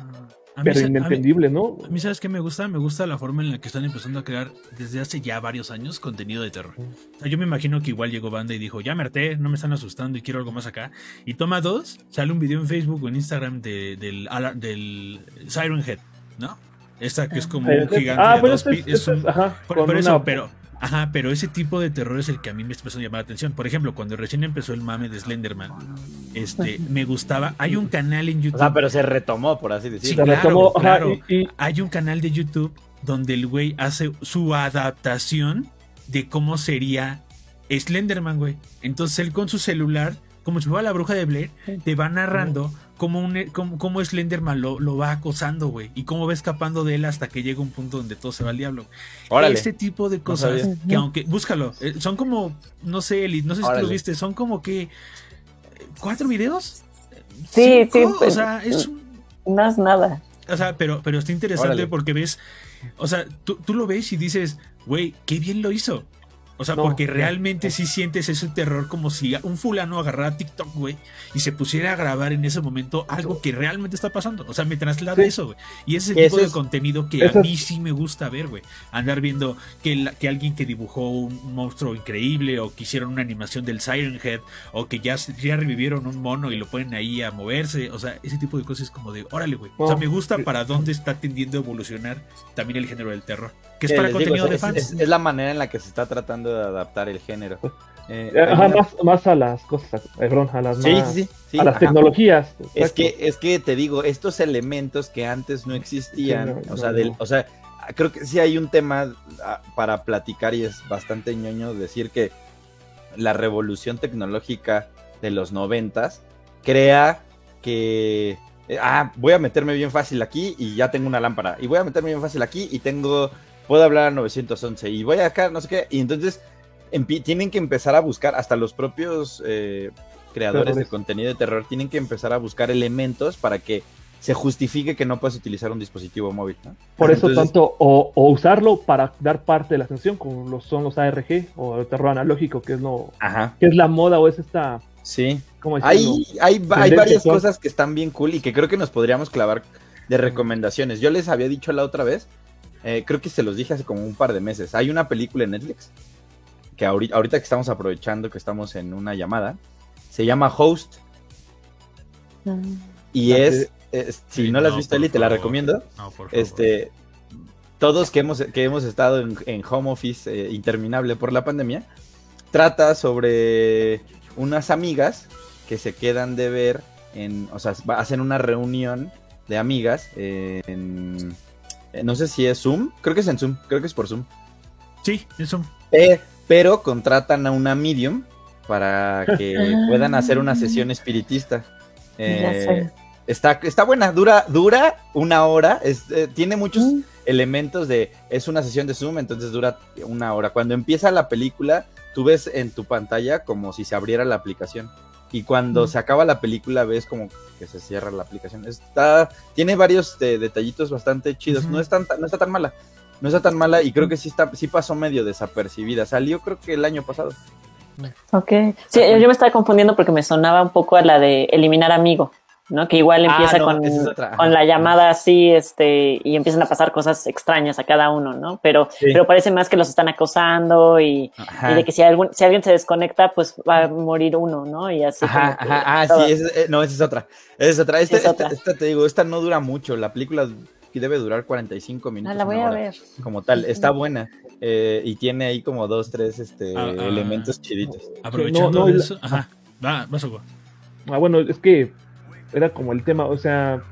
Ah, mí pero mí- inentendibles, ¿no? A mí, ¿sabes qué me gusta? Me gusta la forma en la que están empezando a crear desde hace ya varios años contenido de terror. O sea, yo me imagino que igual llegó banda y dijo, ya me harté, no me están asustando y quiero algo más acá. Y toma dos, sale un video en Facebook o en Instagram de- del, del Siren Head, ¿no? Esta que es como un gigante ah, dos este es, pi- es este es- un- ajá, por, eso, pero, ajá, pero ese tipo de terror es el que a mí me empezó a llamar la atención. Por ejemplo, cuando recién empezó el mame de Slenderman, este, me gustaba. Hay un canal en YouTube. Sea, pero se retomó, por así Sí, decirlo. se claro, retomó, claro. hay un canal de YouTube donde el güey hace su adaptación de cómo sería Slenderman, güey. Entonces él con su celular, como si fuera la bruja de Blair, te va narrando cómo, un, cómo, cómo Slenderman lo, lo va acosando, güey. Y cómo va escapando de él hasta que llega un punto donde todo se va al diablo. Órale. Este tipo de cosas que aunque, búscalo, eh, son como, no sé, Eli, no sé si tú lo viste, son como que cuatro videos. Sí, Cinco, sí, O pues, sea, es un No es nada. o sea, pero, pero está interesante Órale. porque ves, o sea, tú, tú lo ves y dices, güey, qué bien lo hizo. O sea, No, porque realmente no. sí sientes ese terror como si un fulano agarrara TikTok, güey, y se pusiera a grabar en ese momento algo que realmente está pasando. O sea, me traslada Sí. eso, güey. Y ese es el tipo de es- contenido que a mí sí me gusta ver, güey. Andar viendo que, la- que alguien que dibujó un monstruo increíble, o que hicieron una animación del Siren Head, o que ya, ya revivieron un mono y lo ponen ahí a moverse. O sea, ese tipo de cosas es como de, órale, güey. O sea, me gusta para dónde está tendiendo a evolucionar también el género del terror. Que es para digo, contenido de es, fans. es- es la manera en la que se está tratando de adaptar el género. Eh, eh, ajá, una- más, más a las cosas, eh, perdón, a las, Sí, más- sí, sí, sí, a las ajá. tecnologías. Es exacto. que, es que te digo, estos elementos que antes no existían, Sí, no, o sea, no, del, no. o sea, creo que sí hay un tema ah, para platicar y es bastante ñoño decir que la revolución tecnológica de los noventas crea que eh, ah, voy a meterme bien fácil aquí y ya tengo una lámpara y voy a meterme bien fácil aquí y tengo puedo hablar a 911 y voy acá no sé qué y entonces tienen que empezar a buscar hasta los propios eh, creadores de contenido de terror tienen que empezar a buscar elementos para que se justifique que no puedes utilizar un dispositivo móvil, ¿no? Por eso Entonces, tanto, o, o usarlo para dar parte de la atención, como lo son los ARG o el terror analógico, que es lo Ajá, que es la moda o es esta, sí. Hay, hay, hay varias cosas que están bien cool y que creo que nos podríamos clavar de recomendaciones. Yo les había dicho la otra vez, eh, creo que se los dije hace como un par de meses. Hay una película en Netflix que ahorita, ahorita que estamos aprovechando que estamos en una llamada, se llama Host y es, si no la has visto, Eli, te la recomiendo. No, por favor. Este, todos que hemos, que hemos estado en, en home office eh, interminable por la pandemia, trata sobre unas amigas que se quedan de ver en, o sea, hacen una reunión de amigas eh, en, eh, no sé si es Zoom, creo que es en Zoom, creo que es por Zoom, Sí, eso. Eh, pero contratan a una medium para que Ah. puedan hacer una sesión espiritista. Eh, está, está buena, dura, dura una hora, es, eh, tiene muchos Mm. elementos de, es una sesión de Zoom, entonces dura una hora. Cuando empieza la película, tú ves en tu pantalla como si se abriera la aplicación. Y cuando Mm. se acaba la película, ves como que se cierra la aplicación. Está, tiene varios eh, detallitos bastante chidos. No, es tan, no está tan mala. No está tan mala y creo que sí, está, sí pasó medio desapercibida. Salió creo que el año pasado. Ok. Sí, yo me estaba confundiendo porque me sonaba un poco a la de eliminar amigo, ¿no? Que igual Ah, empieza no, con, es con la llamada así, este, y empiezan a pasar cosas extrañas a cada uno, ¿no? Pero, Sí. pero parece más que los están acosando y, y de que si, algún, si alguien se desconecta, pues va a morir uno, ¿no? Y así. Ajá, como que ajá, ah, todo. sí, esa- eh, no, esa es otra. Esa es otra. Esta, Es esta- otra. esta te digo, esta no dura mucho. La película que debe durar 45 minutos. Ah, la voy a hora, ver. Como tal, está buena. eh, y tiene ahí como dos, tres este, Ah, ah. elementos chiditos. Aprovechando no, la- eso. Ajá. Va, vas. Ah, bueno, es que era como el tema, o sea,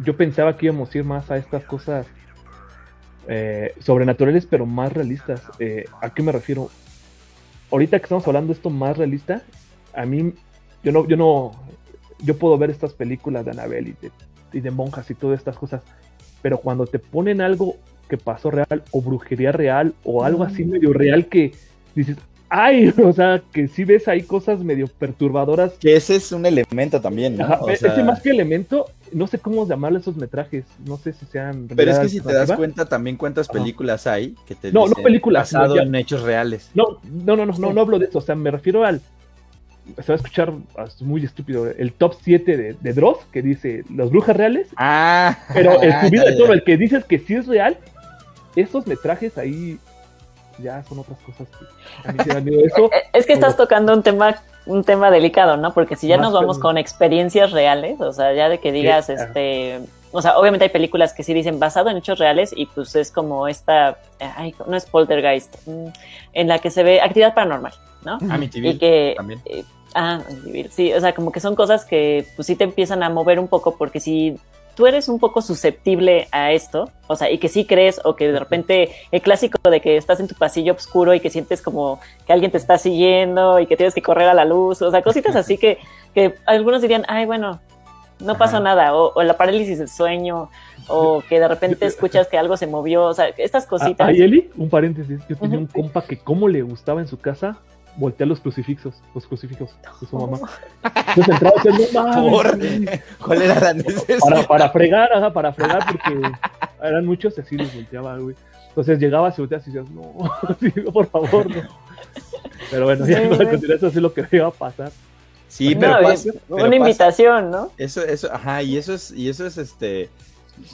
yo pensaba que íbamos a ir más a estas cosas eh, sobrenaturales, pero más realistas. Eh, ¿A qué me refiero? ahorita que estamos hablando de esto más realista, a mí, yo no, yo no, yo puedo ver estas películas de Anabel y de, y de monjas y todas estas cosas, pero cuando te ponen algo que pasó real o brujería real o algo así medio real que dices, ay, o sea, que sí ves ahí cosas medio perturbadoras. Que ese es un elemento también, ¿no? Ajá, O ese sea, más que elemento, no sé cómo llamarle esos metrajes, no sé si sean... pero es que si te das cuenta también cuántas Ajá. películas hay que te No, no dicen películas, basado en hechos reales. No, no, no, no, no, no hablo de eso, o sea, me refiero al... Se va a escuchar es muy estúpido, el top 7 de, de Dross, que dice las brujas reales, Ah, pero el subido de todo, el que dices que sí es real, esos metrajes ahí ya son otras cosas que a mí me dan miedo. Eso, Es que estás tocando un tema, un tema delicado, ¿no? Porque si ya Más nos vamos con experiencias reales, o sea, ya de que digas, Sí, este, o sea, obviamente hay películas que sí dicen basado en hechos reales y pues es como esta, ay, no es poltergeist, mm, en la que se ve actividad paranormal, ¿no? Amityville Y que también. eh, ah, sí, o sea, como que son cosas que pues sí te empiezan a mover un poco porque si tú eres un poco susceptible a esto, o sea, y que sí crees o que de repente el clásico de que estás en tu pasillo oscuro y que sientes como que alguien te está siguiendo y que tienes que correr a la luz, o sea, cositas así que, que algunos dirían, ay, bueno, no pasó nada, o, o la parálisis del sueño, o que de repente escuchas que algo se movió, o sea, estas cositas. a, a Eli, un paréntesis, yo tenía un compa que cómo le gustaba en su casa voltear los crucifixos, los crucifijos de su mamá. Entonces entraba decía, no güey". ¿Cuál era la necesidad? para, para fregar, ajá, para fregar, porque eran muchos y así los volteaba, güey. Entonces llegabas y volteabas y decías, no, sí, por favor, no. Pero bueno, ya Sí, güey. continuar, eso es lo que iba a pasar. Sí, No, pero es pasa, pero una pasa. invitación, ¿no? Eso, eso, ajá, y eso es, y eso es este,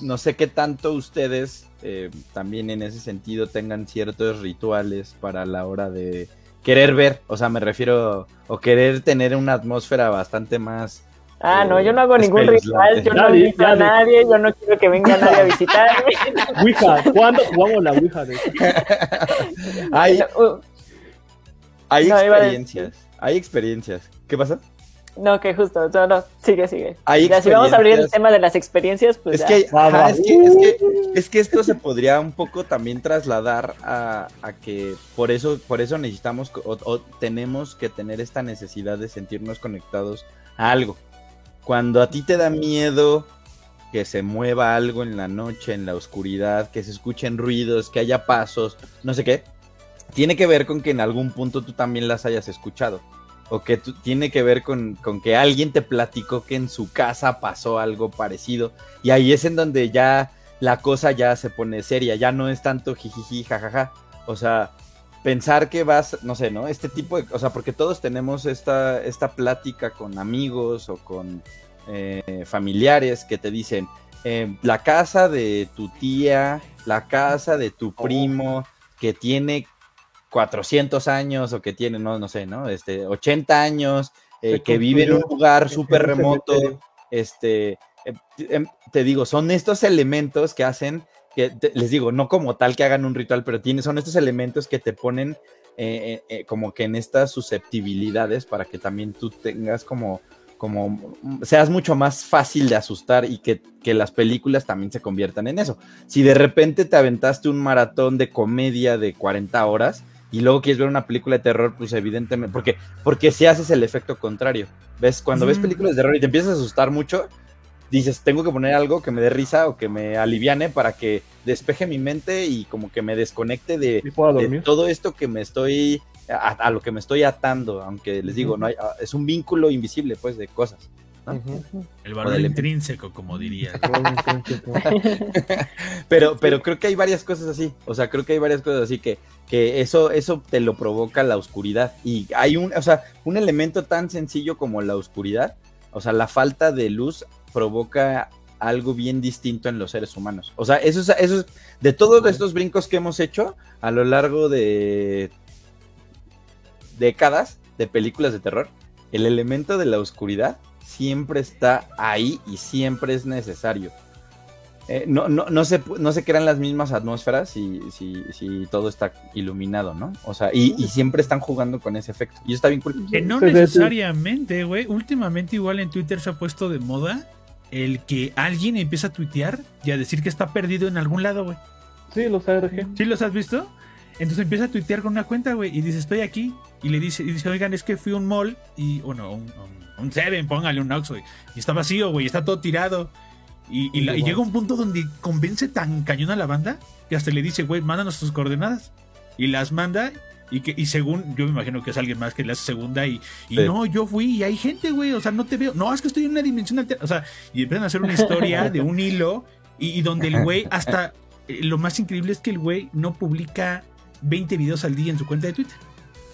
no sé qué tanto ustedes eh, también en ese sentido tengan ciertos rituales para la hora de querer ver, o sea, me refiero, o querer tener una atmósfera bastante más. Ah, Eh, no, yo no hago ningún espeluznante. ritual, yo no invito a nadie. yo no quiero que venga nadie a visitarme. Ouija, ¿cuándo jugamos la Ouija? De... Hay, Uh, hay experiencias, hay experiencias. ¿Qué pasa? No, que justo, no, no, sigue, sigue. Ya, si vamos a abrir el tema de las experiencias, pues es ya. que, ajá, va. es, que, es, que, es que esto se podría un poco también trasladar a, a que por eso, por eso necesitamos o, o tenemos que tener esta necesidad de sentirnos conectados a algo. Cuando a ti te da miedo que se mueva algo en la noche, en la oscuridad, que se escuchen ruidos, que haya pasos, no sé qué, tiene que ver con que en algún punto tú también las hayas escuchado. O que tú- tiene que ver con, con que alguien te platicó que en su casa pasó algo parecido. Y ahí es en donde ya la cosa ya se pone seria, ya no es tanto jijiji, jajaja. O sea, pensar que vas, no sé, ¿no? Este tipo de, o sea, porque todos tenemos esta, esta plática con amigos o con eh, familiares que te dicen, eh, la casa de tu tía, la casa de tu primo, que tiene 400 años o que tiene, no, no sé, ¿no? Este, 80 años, eh, que vive en un lugar súper remoto, este, em, em, te digo, son estos elementos que hacen, que te- les digo, no como tal que hagan un ritual, pero tiene, son estos elementos que te ponen eh, eh, eh, como que en estas susceptibilidades para que también tú tengas como, como, mm, seas mucho más fácil de asustar y que, que las películas también se conviertan en eso. Si de repente te aventaste un maratón de comedia de 40 horas, y luego quieres ver una película de terror, pues evidentemente, porque, porque si haces el efecto contrario. ¿Ves? Cuando ves Mm. películas de terror y te empiezas a asustar mucho, dices, tengo que poner algo que me dé risa o que me aliviane para que despeje mi mente y como que me desconecte de, ¿Y puedo de todo esto que me estoy, a, a lo que me estoy atando, aunque les digo, no hay, a- es un vínculo invisible, pues, de cosas. El valor Órale. intrínseco, como diría. Pero, pero creo que hay varias cosas así. O sea, creo que hay varias cosas así que, que eso, eso te lo provoca la oscuridad. Y hay un, o sea, un elemento tan sencillo como la oscuridad. O sea, la falta de luz provoca algo bien distinto en los seres humanos. O sea, eso es, eso es de todos estos brincos que hemos hecho a lo largo de décadas de películas de terror, el elemento de la oscuridad siempre está ahí y siempre es necesario. Eh, no, no, no, se, pu- no se crean las mismas atmósferas si, si, si todo está iluminado, ¿no? O sea, y, y siempre están jugando con ese efecto. Y está bien cool. Que no necesariamente, güey. Últimamente igual en Twitter se ha puesto de moda el que alguien empieza a tuitear y a decir que está perdido en algún lado, güey. Sí, los ARG. ¿Sí los has visto? Entonces empieza a tuitear con una cuenta, güey, y dice, estoy aquí. Y le dice, y dice, oigan, es que fui a un mall y, bueno, un, un, un Seven, póngale un Ox, güey. Y está vacío, güey, está todo tirado. Y, y, la- y llega un punto donde convence tan cañón a la banda que hasta le dice, güey, mándanos tus coordenadas. Y las manda. Y, que, y según, yo me imagino que es alguien más que le hace segunda. Y, y Sí. no, yo fui y hay gente, güey. O sea, no te veo. No, es que estoy en una dimensión alterna. O sea, y empiezan a hacer una historia de un hilo. Y, y donde el güey, hasta eh, lo más increíble es que el güey no publica 20 videos al día en su cuenta de Twitter.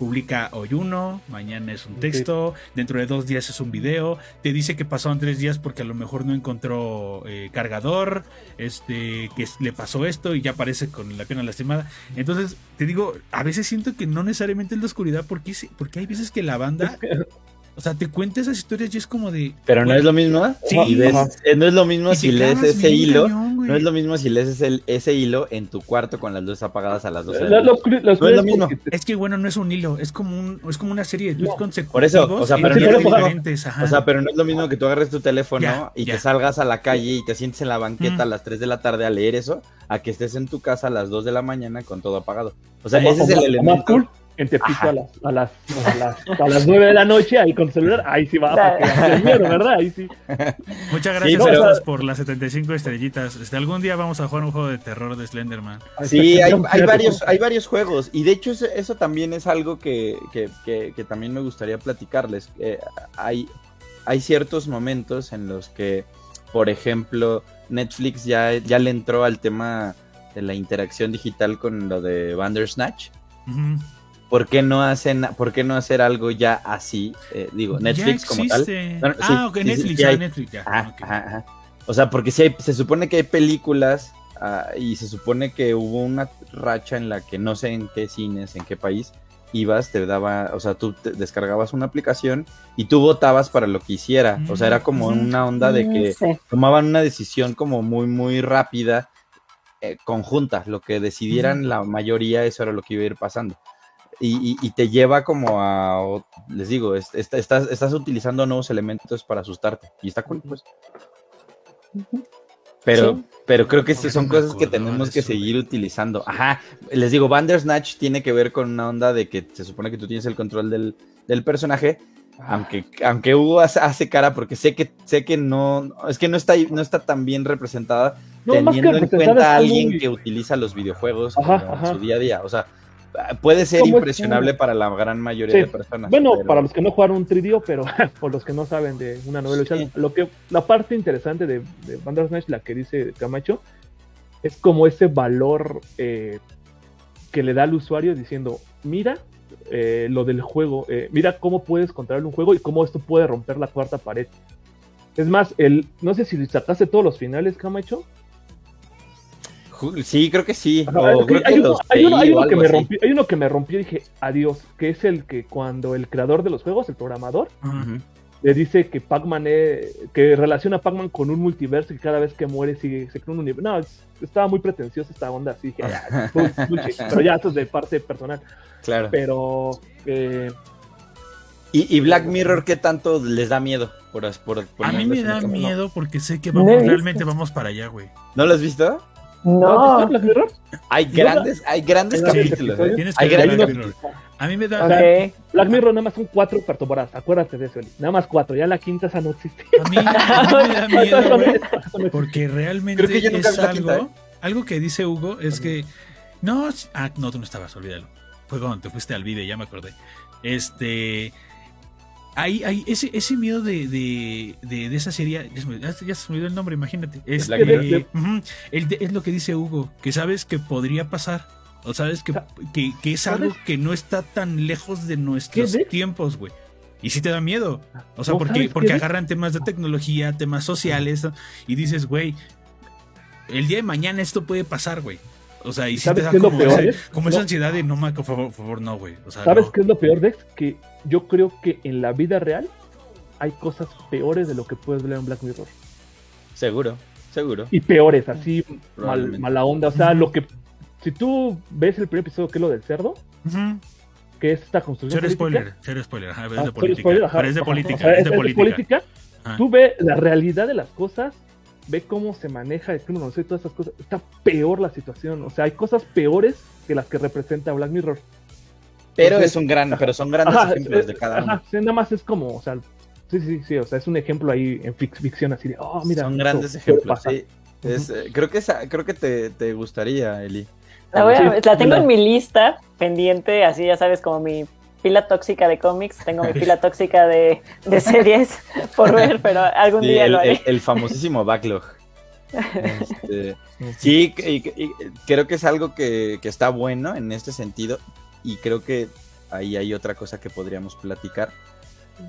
Publica hoy uno, mañana es un texto, dentro de dos días es un video, te dice que pasaron tres días porque a lo mejor no encontró eh, cargador, este, que le pasó esto y ya aparece con la pierna lastimada. Entonces, te digo, a veces siento que no necesariamente es la oscuridad, porque, porque hay veces que la banda, o sea, te cuenta esas historias y es como de... Pero no es lo mismo. Sí. Y ves- Ajá. no es lo mismo si lees ese hilo. cañón. No es lo mismo si lees ese, ese hilo en tu cuarto con las luces apagadas a las 12 de la noche. No es lo mismo. Es que bueno, no es un hilo, es como un, es como una serie de No, consecutivos. por eso, o sea, pero no es lo mismo. diferentes, ajá. O sea, pero no es lo mismo que tú agarres tu teléfono Ya, y ya. te salgas a la calle y te sientes en la banqueta Mm. a las 3 de la tarde a leer eso, a que estés en tu casa a las 2 de la mañana con todo apagado. O sea, ese es el elemento. En Tepito a las, a, las, a, las, a las 9 de la noche ahí con celular, ahí sí va, veas miedo, ¿verdad? Ahí sí. Muchas gracias Sí, pero- a todos por las 75 estrellitas. Este, algún día vamos a jugar un juego de terror de Slenderman. Sí, hay, hay varios, hay varios juegos. Y de hecho, eso, eso también es algo que, que- que- que también me gustaría platicarles. Eh, hay, hay ciertos momentos en los que, por ejemplo, Netflix ya, ya le entró al tema de la interacción digital con lo de Bandersnatch. Ujú. ¿Por qué no hacen, por qué no hacer algo ya así? Eh, digo, Netflix Ya como tal. No, sí, ah, ok, sí, Netflix, sí ah, hay. Netflix, ya. Ajá, ok. ajá, ajá. O sea, porque si hay, se supone que hay películas ah, y se supone que hubo una racha en la que no sé en qué cines, en qué país, ibas, te daba, o sea, tú te descargabas una aplicación y tú votabas para lo que hiciera. O sea, era como Ujú. una onda de que Sí. tomaban una decisión como muy, muy rápida, eh, conjunta. Lo que decidieran la mayoría, eso era lo que iba a ir pasando. Y, y- y te lleva como a, o- les digo, es- est- estás, estás utilizando nuevos elementos para asustarte. Y está cool, pues. Pero, Sí. pero creo que estas son cosas que tenemos que seguir utilizando. Ajá, les digo, Bandersnatch tiene que ver con una onda de que se supone que tú tienes el control del, del personaje, aunque, aunque Hugo hace, cara porque sé que sé que no, es que no está, no está tan bien representada No, teniendo en cuenta a alguien muy- que utiliza los videojuegos Ajá, como en ajá. su día a día. O sea, puede ser impresionable para la gran mayoría Sí. de personas. Bueno, pero- para los que no jugaron un 3DO, pero por los que no saben de una novela Sí. lo que la parte interesante de, de Bandersnatch, la que dice Camacho, es como ese valor eh, que le da al usuario diciendo, mira eh, lo del juego, eh, mira cómo puedes controlar un juego y cómo esto puede romper la cuarta pared. Es más, el, no sé si sacaste todos los finales, Camacho. Sí, creo que sí. Que que hay, uno, que me rompió, hay uno que me rompió y dije adiós, que es el que cuando el creador de los juegos, el programador, le dice que Pac-Man es- que relaciona a Pac-Man con un multiverso y que cada vez que muere sigue se crea un universo. No, es- estaba muy pretenciosa esta onda, así dije, ya, bull- bullshit. pero ya esto es de parte personal. Claro. Pero eh, ¿Y, y Black Mirror qué tanto les da miedo? Por, por A mí me da miedo porque sé que vamos, realmente vamos para allá, güey. ¿No lo has visto? ¿No No. visto Black Mirror? Hay grandes, hay grandes Sí, capítulos. ¿eh? Tienes que Hay ver Black. Mirror. A mí me da. O sea, Ok. Black Mirror nada más son cuatro temporadas, acuérdate de eso, Eli. Nada más cuatro, ya la quinta esa no existe. A mí, a mí me da miedo, güey. Porque realmente Creo que yo nunca es algo. quinta, ¿eh? Algo que dice Hugo es que. No, ah, no, tú no estabas, olvídalo. Fue cuando te fuiste al video, ya me acordé. Este. Hay, hay ese, ese miedo de, de, de, de esa serie. Ya se, me, olvidó el nombre, imagínate. Es, lo que dice Hugo, que sabes que podría pasar. O sabes que, que, que es algo que no está tan lejos de nuestros tiempos, güey. Y sí te da miedo. O sea, ¿No porque, porque agarran temas de tecnología, temas sociales, y dices, güey, el día de mañana esto puede pasar, güey. O sea, y sí te ¿Sabes da qué es lo como, peor, ese- como esa ansiedad de no, ma, por favor, por favor, no, güey. O sea, ¿Sabes no. qué es lo peor, Dex? Que yo creo que en la vida real hay cosas peores de lo que puedes ver en Black Mirror. Seguro, seguro. Y peores, así mal, mala onda. O sea, lo que. Si tú ves el primer episodio, que es lo del cerdo, que es esta construcción. Cero spoiler, cero spoiler. Ajá, Ah, es de cero política. spoiler, ajá, pero es de política, ajá, es de política. política, Ajá. Tú ves la realidad de las cosas ve cómo se maneja el crimen organizado y todas esas cosas, está peor la situación. O sea, hay cosas peores que las que representa Black Mirror. Pero Entonces- es un gran, pero son grandes Ajá, ejemplos de cada uno. ajá, nada más es como, o sea, sí, sí, sí, o sea, es un ejemplo ahí en fic- ficción así de, oh, mira. son grandes ejemplos. sí. Es, eh, creo que esa- creo que te, te gustaría, Eli. La, voy a- Sí, la tengo en mi lista pendiente, así ya sabes, como mi pila tóxica de cómics, tengo mi pila tóxica de, de series por ver, pero algún Sí, día el, lo haré. el- el famosísimo backlog. Este, sí, y- y- y creo que es algo que, que está bueno en este sentido. Y creo que ahí hay otra cosa que podríamos platicar.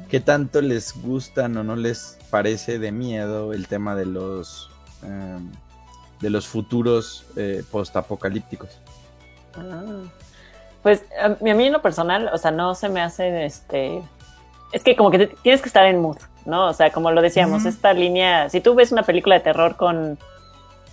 ¿Qué tanto les gustan o no les parece de miedo el tema de los em, de los futuros eh, postapocalípticos? Ah. Pues a mí, a mí en lo personal, o sea, no se me hace este. Es que como que te- tienes que estar en mood, ¿no? O sea, como lo decíamos, esta línea, si tú ves una película de terror con,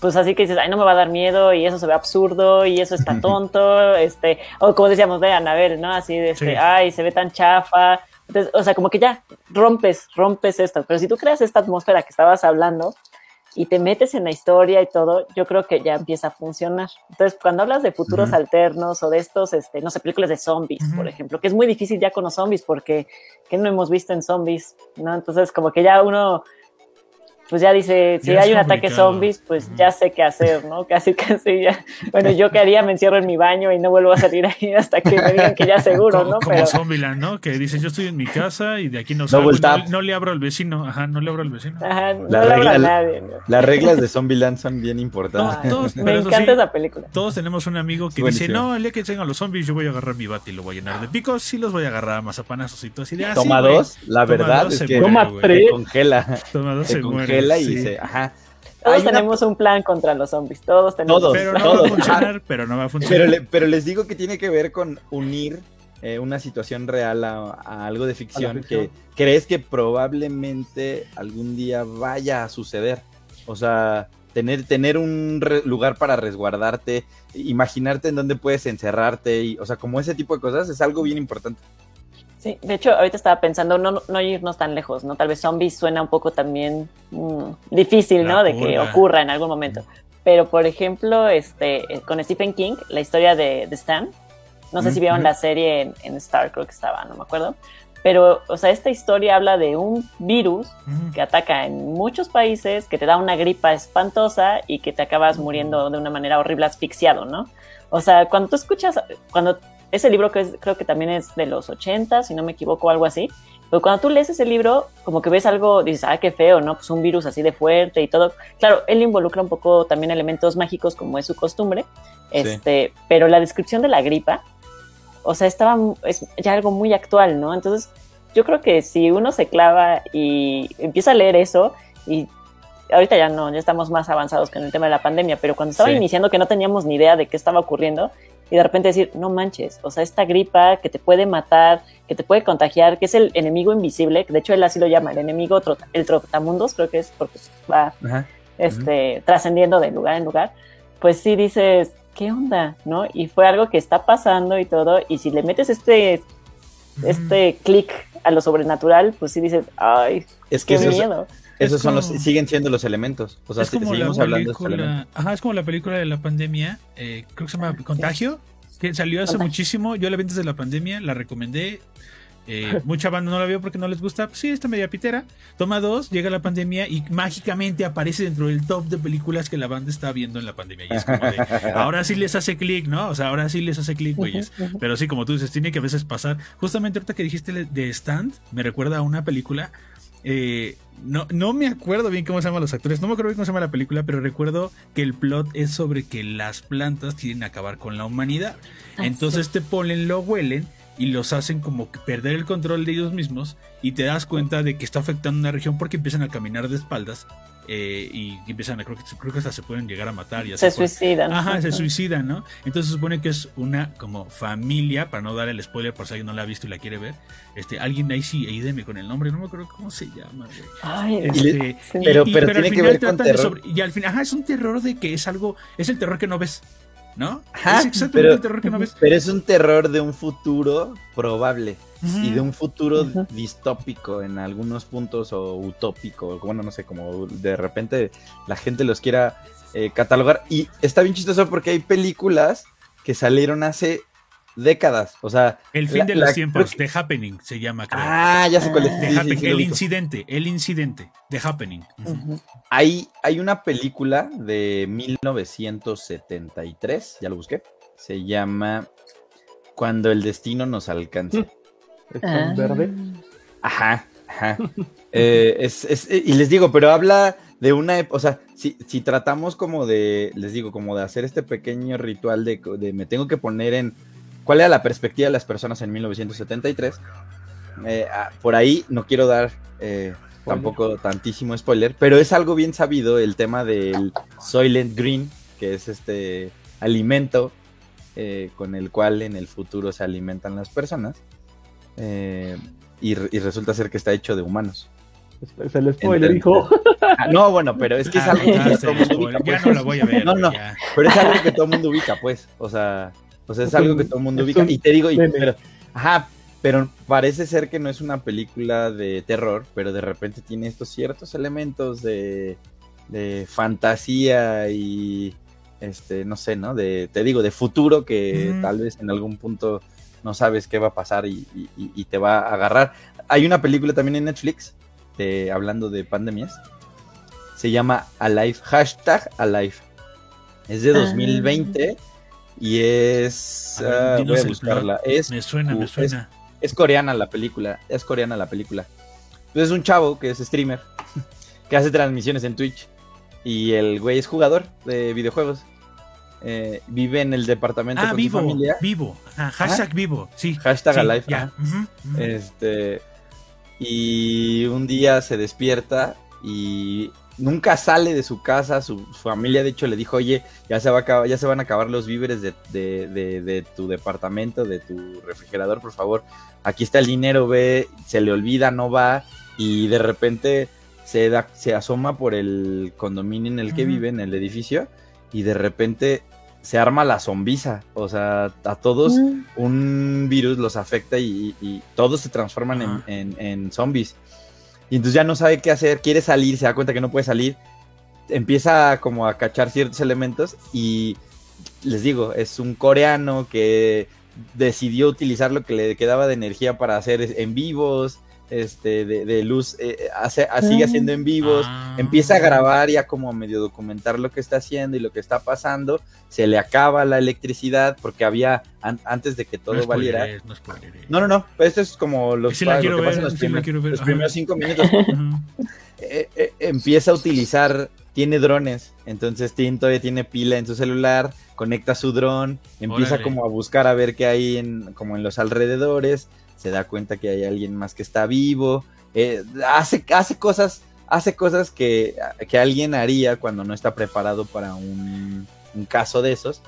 pues así que dices, ay, no me va a dar miedo y eso se ve absurdo y eso está tonto, este, o como decíamos de Anabel, ¿no? Así de, este, Sí. ay, se ve tan chafa. Entonces, o sea, como que ya rompes, rompes esto. Pero si tú creas esta atmósfera que estabas hablando, y te metes en la historia y todo, yo creo que ya empieza a funcionar. Entonces, cuando hablas de futuros Ujú. alternos o de estos, este, no sé, películas de zombies, Ujú. por ejemplo, que es muy difícil ya con los zombies porque ¿qué no hemos visto en zombies? ¿no? Entonces, como que ya uno, pues ya dice, si Ya hay un ataque zombies, pues ya sé qué hacer, ¿no? Casi, casi ya. Bueno, yo qué haría, me encierro en mi baño y no vuelvo a salir ahí hasta que me digan que ya seguro, como, ¿no? como Pero, Zombieland, ¿no? Que dice, yo estoy en mi casa y de aquí no salgo. No, no le abro al vecino. Ajá, no le abro al vecino. ajá, no La lo habla regla- nadie. ¿no? Las reglas de Zombieland son bien importantes. Todos, Me encanta sí, esa película. todos tenemos un amigo que Buenísimo. dice, no, el día que tengan los zombies yo voy a agarrar mi bate y lo voy a llenar de picos, sí los voy a agarrar a mazapanazos y todo así de "Ah, Toma güey". dos, la Toma verdad dos, es que Toma tres. congela, Toma dos, se se muere, congela y sí. se, ajá. Todos una- tenemos un plan contra los zombies, todos tenemos. Todos. Pero no va Todos. a funcionar, pero no va a funcionar. Pero, le- pero les digo que tiene que ver con unir eh, una situación real a, a algo de ficción, ficción. que crees que probablemente algún día vaya a suceder. O sea, tener, tener un re- lugar para resguardarte, imaginarte en dónde puedes encerrarte, y, o sea, como ese tipo de cosas es algo bien importante. Sí, de hecho, ahorita estaba pensando no, no irnos tan lejos, ¿no? Tal vez zombies suena un poco también mm, difícil, La ¿no? De que ocurra en algún momento. Pero, por ejemplo, este, eh, con Stephen King, la historia de, de Stan, no sé si vieron la serie en, en Star, creo que estaba, no me acuerdo. Pero, o sea, esta historia habla de un virus Ujú. que ataca en muchos países, que te da una gripa espantosa y que te acabas muriendo de una manera horrible asfixiado, ¿no? O sea, cuando tú escuchas, cuando ese libro que es, creo que también es de los 80, si no me equivoco, algo así, pero cuando tú lees ese libro, como que ves algo, dices, ah, qué feo, ¿no? Pues un virus así de fuerte y todo. Claro, él involucra un poco también elementos mágicos como es su costumbre, Sí. este, pero la descripción de la gripa, o sea, estaba es ya algo muy actual, ¿no? Entonces, yo creo que si uno se clava y empieza a leer eso, y ahorita ya no, ya estamos más avanzados con el tema de la pandemia, pero cuando estaba Sí. iniciando que no teníamos ni idea de qué estaba ocurriendo, y de repente decir, no manches, o sea, esta gripa que te puede matar, que te puede contagiar, que es el enemigo invisible, que de hecho él así lo llama, el enemigo, trota- el trotamundos, creo que es porque va Ajá. este, trascendiendo de lugar en lugar, pues sí dices, ¿qué onda? ¿No? Y fue algo que está pasando y todo, y si le metes este, este clic a lo sobrenatural, pues sí dices, ay, Es que qué miedo. Esos Es son los, siguen siendo los elementos. O sea, es como seguimos la hablando de estos elementos. película, ajá, es como la película de la pandemia, eh, creo que se llama Contagio, que salió hace muchísimo. Yo la vi antes de la pandemia, la recomendé. eh, mucha banda no la vio porque no les gusta. Pues sí, está media pitera. Toma dos, llega la pandemia y mágicamente aparece dentro del top de películas que la banda está viendo en la pandemia. Y es como de, ahora sí les hace clic, ¿no? O sea, ahora sí les hace clic, güeyes. Pero sí, como tú dices, tiene que a veces pasar. Justamente ahorita que dijiste de Stand, me recuerda a una película. Eh, no, no me acuerdo bien cómo se llaman los actores, no me acuerdo bien cómo se llama la película, pero recuerdo que el plot es sobre que las plantas quieren acabar con la humanidad. Ah, Entonces te ponen, lo huelen y los hacen como que perder el control de ellos mismos y te das cuenta de que está afectando una región porque empiezan a caminar de espaldas eh, y empiezan a, creo que, creo que hasta se pueden llegar a matar y Se por- suicidan. Ajá, se suicidan, ¿no? Entonces se supone que es una como familia, para no dar el spoiler por si alguien no la ha visto y la quiere ver. Este, alguien ahí sí, ayúdeme con el nombre, no me acuerdo cómo se llama. Ay, Este, Sí. Pero- y- pero al tiene que final ver con terror. sobre- y al final, ajá, es un terror de que es algo, es el terror que no ves. ¿No? Ajá, es exactamente pero- el terror que no ves. Pero es un terror de un futuro probable y de un futuro distópico en algunos puntos o utópico, bueno, no sé, como de repente la gente los quiera eh, catalogar. Y está bien chistoso porque hay películas que salieron hace décadas, o sea... El fin la- de la- los tiempos, que- The Happening se llama, creo. Ah, ya sé cuál es. The sí, sí, Happening, sí lo el incidente, el incidente, The Happening. Hay, hay una película de 1973, ya lo busqué, se llama Cuando el destino nos alcance. Es Ah. verde. Ajá, ajá. Eh, es, es- eh, y les digo, pero habla de una, o sea, si, si tratamos como de, les digo, como de hacer este pequeño ritual de, de me tengo que poner en cuál era la perspectiva de las personas en 1973, eh, ah, por ahí no quiero dar eh, tampoco tantísimo spoiler, pero es algo bien sabido el tema del Soylent Green, que es este alimento eh, con el cual en el futuro se alimentan las personas. eh, y, re- y resulta ser que está hecho de humanos. Es el spoiler, hijo. Ah, no, bueno, pero es que es Ah, algo que todo el mundo ubica. Ya no la voy a ver. No, güey, no. ya. Pero es algo que todo el mundo ubica, pues. O sea, o sea es algo que todo el mundo ubica. Y te digo, y- pero, ajá, pero parece ser que no es una película de terror, pero de repente tiene estos ciertos elementos de, de fantasía y, este, no sé, ¿no? De, te digo, de futuro que tal vez en algún punto no sabes qué va a pasar y, y- y- y te va a agarrar. Hay una película también en Netflix, de- hablando de pandemias, se llama Alive, hashtag Alive. Es de Ah. 2020 y es... Ver, ah, voy a buscarla. Es, Me suena, me suena. es coreana la película, es coreana la película. Entonces es un chavo que es streamer, que hace transmisiones en Twitch y el güey es jugador de videojuegos. Eh, vive en el departamento Ah, con vivo, su familia. vivo. Ah, hashtag vivo, sí. Hashtag Sí, Alive. Este. Y un día se despierta y nunca sale de su casa. Su, su familia, de hecho, le dijo: Oye, ya se, va a acabar, ya se van a acabar los víveres de, de- de- de tu departamento, de tu refrigerador, por favor. Aquí está el dinero, ve. Se le olvida, no va. Y de repente se, da, se asoma por el condominio en el que vive, en el edificio. Y de repente se arma la zombiza. O sea, a todos un virus los afecta y, y todos se transforman en, en- en zombies. Y entonces ya no sabe qué hacer, quiere salir, se da cuenta que no puede salir, empieza como a cachar ciertos elementos y les digo, es un coreano que decidió utilizar lo que le quedaba de energía para hacer en vivos, este, de, de luz, eh, hace, a- sigue Ah. haciendo en vivos, Ah. empieza a grabar ya como a medio documentar lo que está haciendo y lo que está pasando, se le acaba la electricidad porque había, an- antes de que todo no valiera, no no, no, no. pues Esto es como los, Sí la lo quiero que pasa ver, en los, sí la primeros, quiero ver, los ajá. primeros cinco minutos. Eh, eh, empieza a utilizar, tiene drones, entonces Tim todavía tiene pila en su celular, conecta su dron, empieza Órale. como a buscar a ver qué hay en, como en los alrededores, se da cuenta que hay alguien más que está vivo, eh, hace, hace cosas, hace cosas que, que alguien haría cuando no está preparado para un, un caso de esos.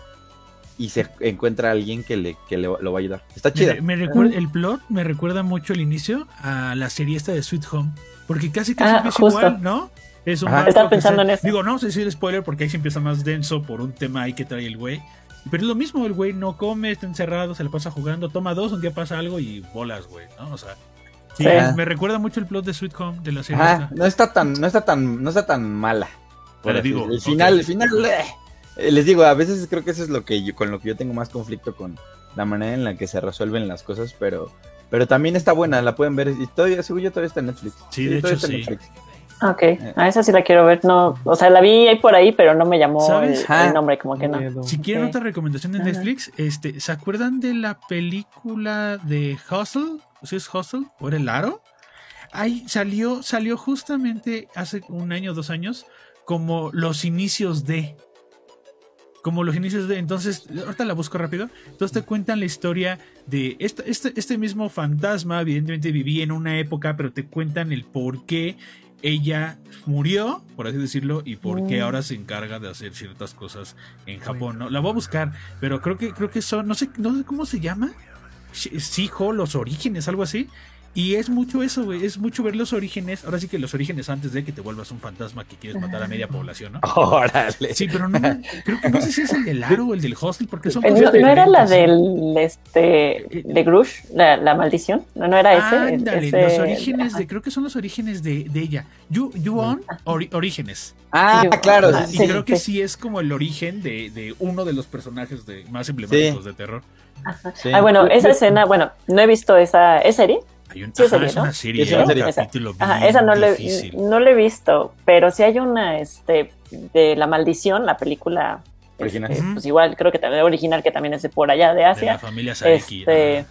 Y se encuentra a alguien que, le, que le- lo va a ayudar. Está chida. Me, me recuerda, el plot me recuerda mucho el inicio a la serie esta de Sweet Home. Porque casi casi Ah, es justo. igual, ¿no? Es un Estaba que pensando se- en eso. Digo, no sé decir spoiler porque ahí se empieza más denso por un tema ahí que trae el güey. Pero es lo mismo, el güey no come, está encerrado, se le pasa jugando, toma dos, un día pasa algo y bolas, güey, ¿no? O sea, sí, Sí. me recuerda mucho el plot de Sweet Home de la serie Ajá, esta. no está tan, no está tan, no está tan mala. Pero digo, el final, el final, eh, les digo, a veces creo que eso es lo que yo, con lo que yo tengo más conflicto con la manera en la que se resuelven las cosas, pero, pero también está buena, la pueden ver y todavía, seguro yo todavía está en Netflix. Sí, de hecho, sí. Netflix. Ok, a esa sí la quiero ver. No, o sea, la vi ahí por ahí, pero no me llamó el, ¿Sabes? el Ah. nombre, como que no. Si quieren otra recomendación de. Netflix, este, ¿se acuerdan de la película de Hustle? ¿Sí es Hustle? ¿O era el aro? Ahí salió, salió justamente hace un año o dos años como los inicios de. Como los inicios de. Entonces, ahorita la busco rápido. Entonces te cuentan la historia de. Este, este, este mismo fantasma, evidentemente vivía en una época, pero te cuentan el por qué ella murió, por así decirlo, y por qué Mm. ahora se encarga de hacer ciertas cosas en Japón. ¿no? La voy a buscar, pero creo que, creo que son. No sé, no sé cómo se llama. Sijo, los orígenes, algo así. Y es mucho eso, güey. Es mucho ver los orígenes. Ahora sí que los orígenes antes de que te vuelvas un fantasma que quieres matar a media población, ¿no? Órale. Sí, pero no, creo que no sé si es el del aro o el del hostel, porque son cosas ¿No, no era la del este de Grush, la, la maldición? No, no era ese. Ándale, ese- los orígenes de, creo que son los orígenes de, de ella. You, you on ori- orígenes. Ah, claro. Ah, sí, Y sí. creo que sí. sí es como el origen de, de uno de los personajes de, más emblemáticos de terror. Ajá. Sí. Ah, bueno, esa escena, bueno, no he visto esa, ¿es serie? Hay un, Sí, es ajá, serie, es ¿no? una serie, Es una un serie. capítulo Ajá, bien esa no le, no le he visto, pero sí hay una, este, de La Maldición, la película, Original. este, pues igual creo que también original, que también es de por allá de de la Asia. familia. Este.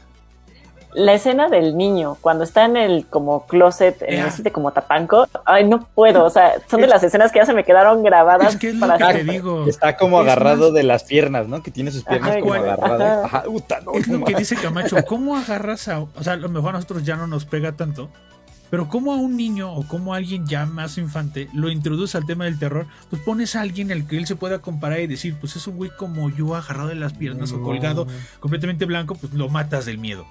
La escena del niño, cuando está en el como closet, en de como tapanco, ay, no puedo, o sea, son de las escenas que ya se me quedaron grabadas Es que es lo para que te siempre. digo. Está como Es agarrado más- de las piernas, ¿no? Que tiene sus piernas Ajá, como igual. agarradas. Ajá. No, Es no lo que dice Camacho, ¿cómo agarras a... O sea, a lo mejor a nosotros ya no nos pega tanto, pero ¿cómo a un niño o como a alguien ya más infante lo introduce al tema del terror? Pues pones a alguien al que él se pueda comparar y decir, pues es un güey como yo agarrado de las piernas o colgado completamente blanco, pues lo matas del miedo.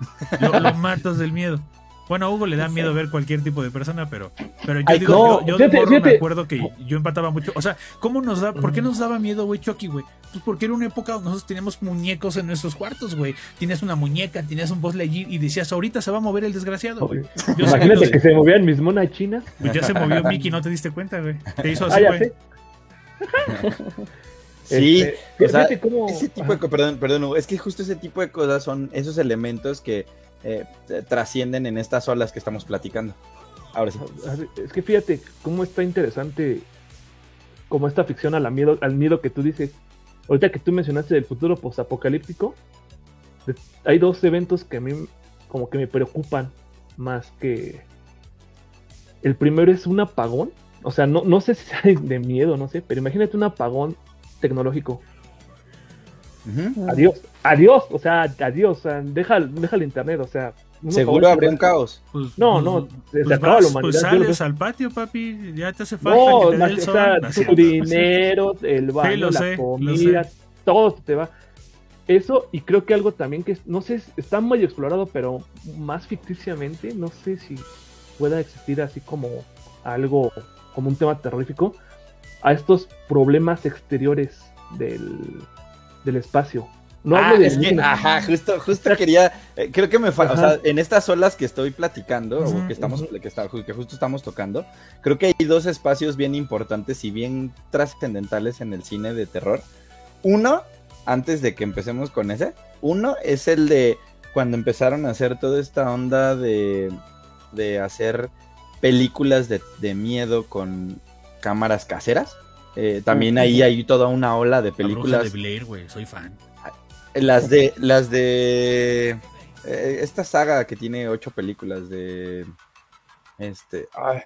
Lo, lo matas del miedo. Bueno, a Hugo le da miedo ver cualquier tipo de persona, pero, pero yo Ay, digo, no, yo, yo de fíjate, morro me acuerdo que yo empataba mucho. O sea, ¿cómo nos da, ¿por qué nos daba miedo, güey, Chucky, güey? Pues porque era una época donde nosotros teníamos muñecos en nuestros cuartos, güey. Tienes una muñeca, tenías un Buzz Lightyear y decías, ahorita se va a mover el desgraciado, güey. Imagínate que de- se movían mis monas chinas. Pues ya se movió Mickey, no te diste cuenta, güey. Te hizo Ah, así, ya güey. sé. Sí, Este, o sea, fíjate cómo- ese tipo de co- perdón, perdón, es que justo ese tipo de cosas son esos elementos que eh, trascienden en estas olas que estamos platicando. Ahora sí. Es que fíjate cómo está interesante como esta ficción a la miedo, al miedo que tú dices. Ahorita que tú mencionaste del futuro postapocalíptico, hay dos eventos que a mí como que me preocupan más que... El primero es un apagón. O sea, no, no sé si sea de miedo, no sé, pero imagínate un apagón tecnológico. Adiós, adiós, o sea, adiós, o sea, deja, deja el internet, o sea... Seguro habría un caos. Pues, No, pues, no, se pues acaba vas, la humanidad. Pues sales al patio, papi. Ya te hace falta No, que te dé más- el o sol. sea, No es tu cierto, no es cierto. dinero, el baño, lo la sé, lo comida, todo te va. Eso, y creo que algo también que, no sé, está muy explorado, pero más ficticiamente, no sé si pueda existir así como algo, como un tema terrorífico, a estos problemas exteriores del, del espacio. No Ah, hablo de es que, ajá, justo, justo quería, eh, creo que me falta, o sea, en estas olas que estoy platicando, o que estamos, que, está- que justo estamos tocando, creo que hay dos espacios bien importantes y bien trascendentales en el cine de terror. Uno, antes de que empecemos con ese, uno es el de cuando empezaron a hacer toda esta onda de, de hacer películas de, de miedo con cámaras caseras. Eh, también ahí hay toda una ola de La bruja películas. de Blair, güey. Soy fan. Las de. Las de. eh, esta saga que tiene ocho películas de. Este. ay,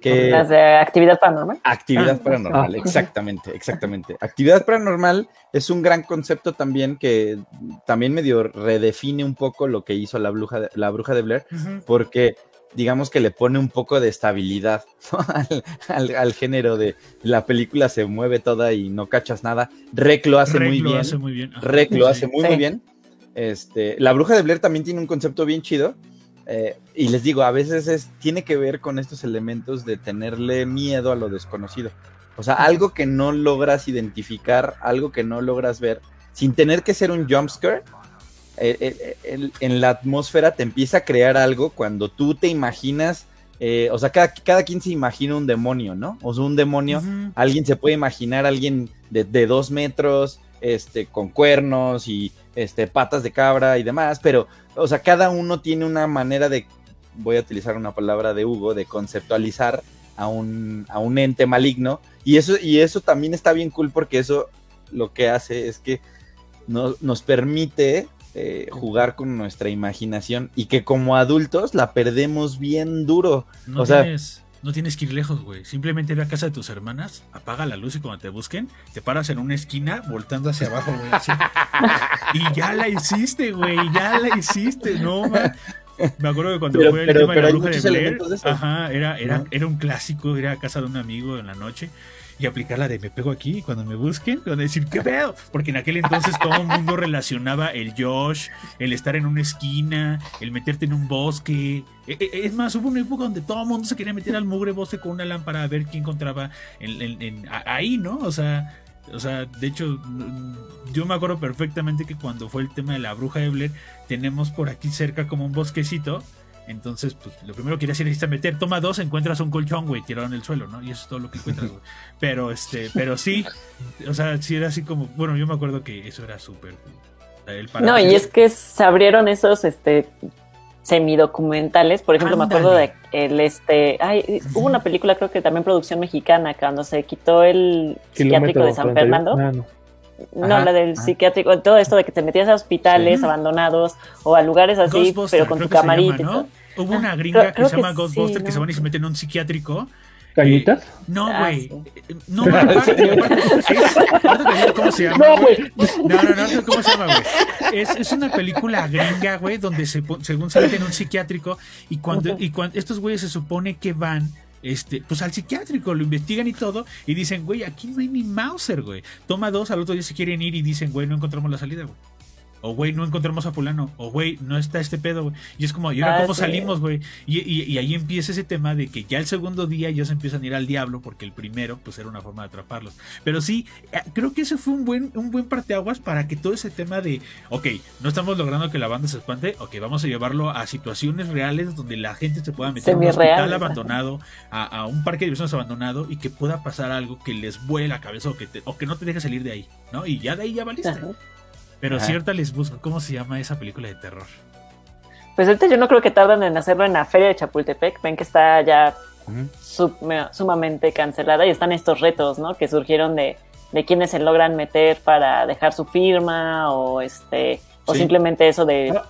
que, Las de actividad paranormal. Actividad Ah, paranormal, ah. exactamente, exactamente. Actividad paranormal es un gran concepto también que también medio redefine un poco lo que hizo la bruja de, la bruja de Blair, porque digamos que le pone un poco de estabilidad ¿no? al, al- al género de la película se mueve toda y no cachas nada. Rec lo hace Rec muy lo bien. hace muy bien. Ajá, Rec lo sí. hace muy, Sí. muy bien. Este, la bruja de Blair también tiene un concepto bien chido. eh, y les digo, a veces es, tiene que ver con estos elementos de tenerle miedo a lo desconocido. O sea, algo que no logras identificar, algo que no logras ver, sin tener que ser un jumpscare. Eh, eh, el- en la atmósfera te empieza a crear algo cuando tú te imaginas, eh, o sea, cada, cada quien se imagina un demonio, ¿no? O sea, un demonio alguien se puede imaginar alguien de, de dos metros, este, con cuernos y este, patas de cabra y demás, pero, o sea, cada uno tiene una manera de, voy a utilizar una palabra de Hugo, de conceptualizar a un, a un ente maligno, y eso, y eso también está bien cool porque eso lo que hace es que no- nos permite eh, jugar con nuestra imaginación y que como adultos la perdemos bien duro. No, O sea- tienes, no tienes que ir lejos, güey. Simplemente ve a casa de tus hermanas, apaga la luz y cuando te busquen, te paras en una esquina voltando hacia abajo, güey. así. y ya la hiciste, güey. Ya la hiciste, no, man. Me acuerdo que cuando Pero- fue el pero- tema de la bruja de Blair, ajá, era, era, era un clásico ir a casa de un amigo en la noche y aplicar la de me pego aquí cuando me busquen, cuando decir qué pedo, porque en aquel entonces todo el mundo relacionaba el Josh, el estar en una esquina, el meterte en un bosque. E- e- Es más, hubo una época donde todo el mundo se quería meter al mugre bosque con una lámpara a ver quién encontraba en- en- en- a- ahí, ¿no? O sea, o sea, de hecho, mm, yo me acuerdo perfectamente que cuando fue el tema de la bruja de tenemos por aquí cerca como un bosquecito. Entonces, pues lo primero que quería hacer es meter, toma dos, encuentras un colchón, güey, tirado en el suelo, ¿no? Y eso es todo lo que encuentras, güey. Pero, este, pero sí, o sea, sí era así como, bueno, yo me acuerdo que eso era súper. No, y es que se abrieron esos este semidocumentales, por ejemplo, me acuerdo de el este, ay, hubo una película creo que también producción mexicana cuando se quitó el psiquiátrico de San 41. Fernando. Ah, no. No, Ajá, la del ajá. psiquiátrico, todo esto de que te metías a hospitales Sí. abandonados o a lugares así, pero con tu se camarita llama, ¿no? Hubo Ah, una gringa creo- que creo se llama que Ghostbuster sí, que se ¿no? van y se meten en un psiquiátrico. ¿Cañitas? No, Ah, güey. sí. Eh, No, ahorita te digo ¿Cómo se llama? No, güey. güey. No, no, no, no, ¿cómo se llama, güey? Es, es una película gringa, güey, donde se, según se meten en un psiquiátrico y cuando, y cuando estos güeyes se supone que van este, pues al psiquiátrico, lo investigan y todo, y dicen, güey, aquí no hay ni Mauser, güey. Toma dos, al otro día se quieren ir y dicen, güey, no encontramos la salida, güey. O, güey, no encontramos a fulano. O, güey, no está este pedo, güey. Y es como, ¿y ahora Ah, cómo sí. salimos, güey? Y, y- y ahí empieza ese tema de que ya el segundo día ellos empiezan a ir al diablo porque el primero, pues, era una forma de atraparlos. Pero sí, eh, creo que ese fue un buen, un buen parteaguas para que todo ese tema de, ok, no estamos logrando que la banda se espante, ok, vamos a llevarlo a situaciones reales donde la gente se pueda meter a un hospital abandonado, a, a un parque de diversiones abandonado y que pueda pasar algo que les vuele la cabeza o que, te- o que no te deje salir de ahí, ¿no? Y ya de ahí ya valiste. Ajá. Pero Ajá. cierta les busco, ¿cómo se llama esa película de terror? Pues ahorita yo no creo que tardan en hacerlo en la feria de Chapultepec, ven que está ya sumamente cancelada y están estos retos, ¿no? Que surgieron de, de quienes se logran meter para dejar su firma o este o Sí. simplemente eso de Ah,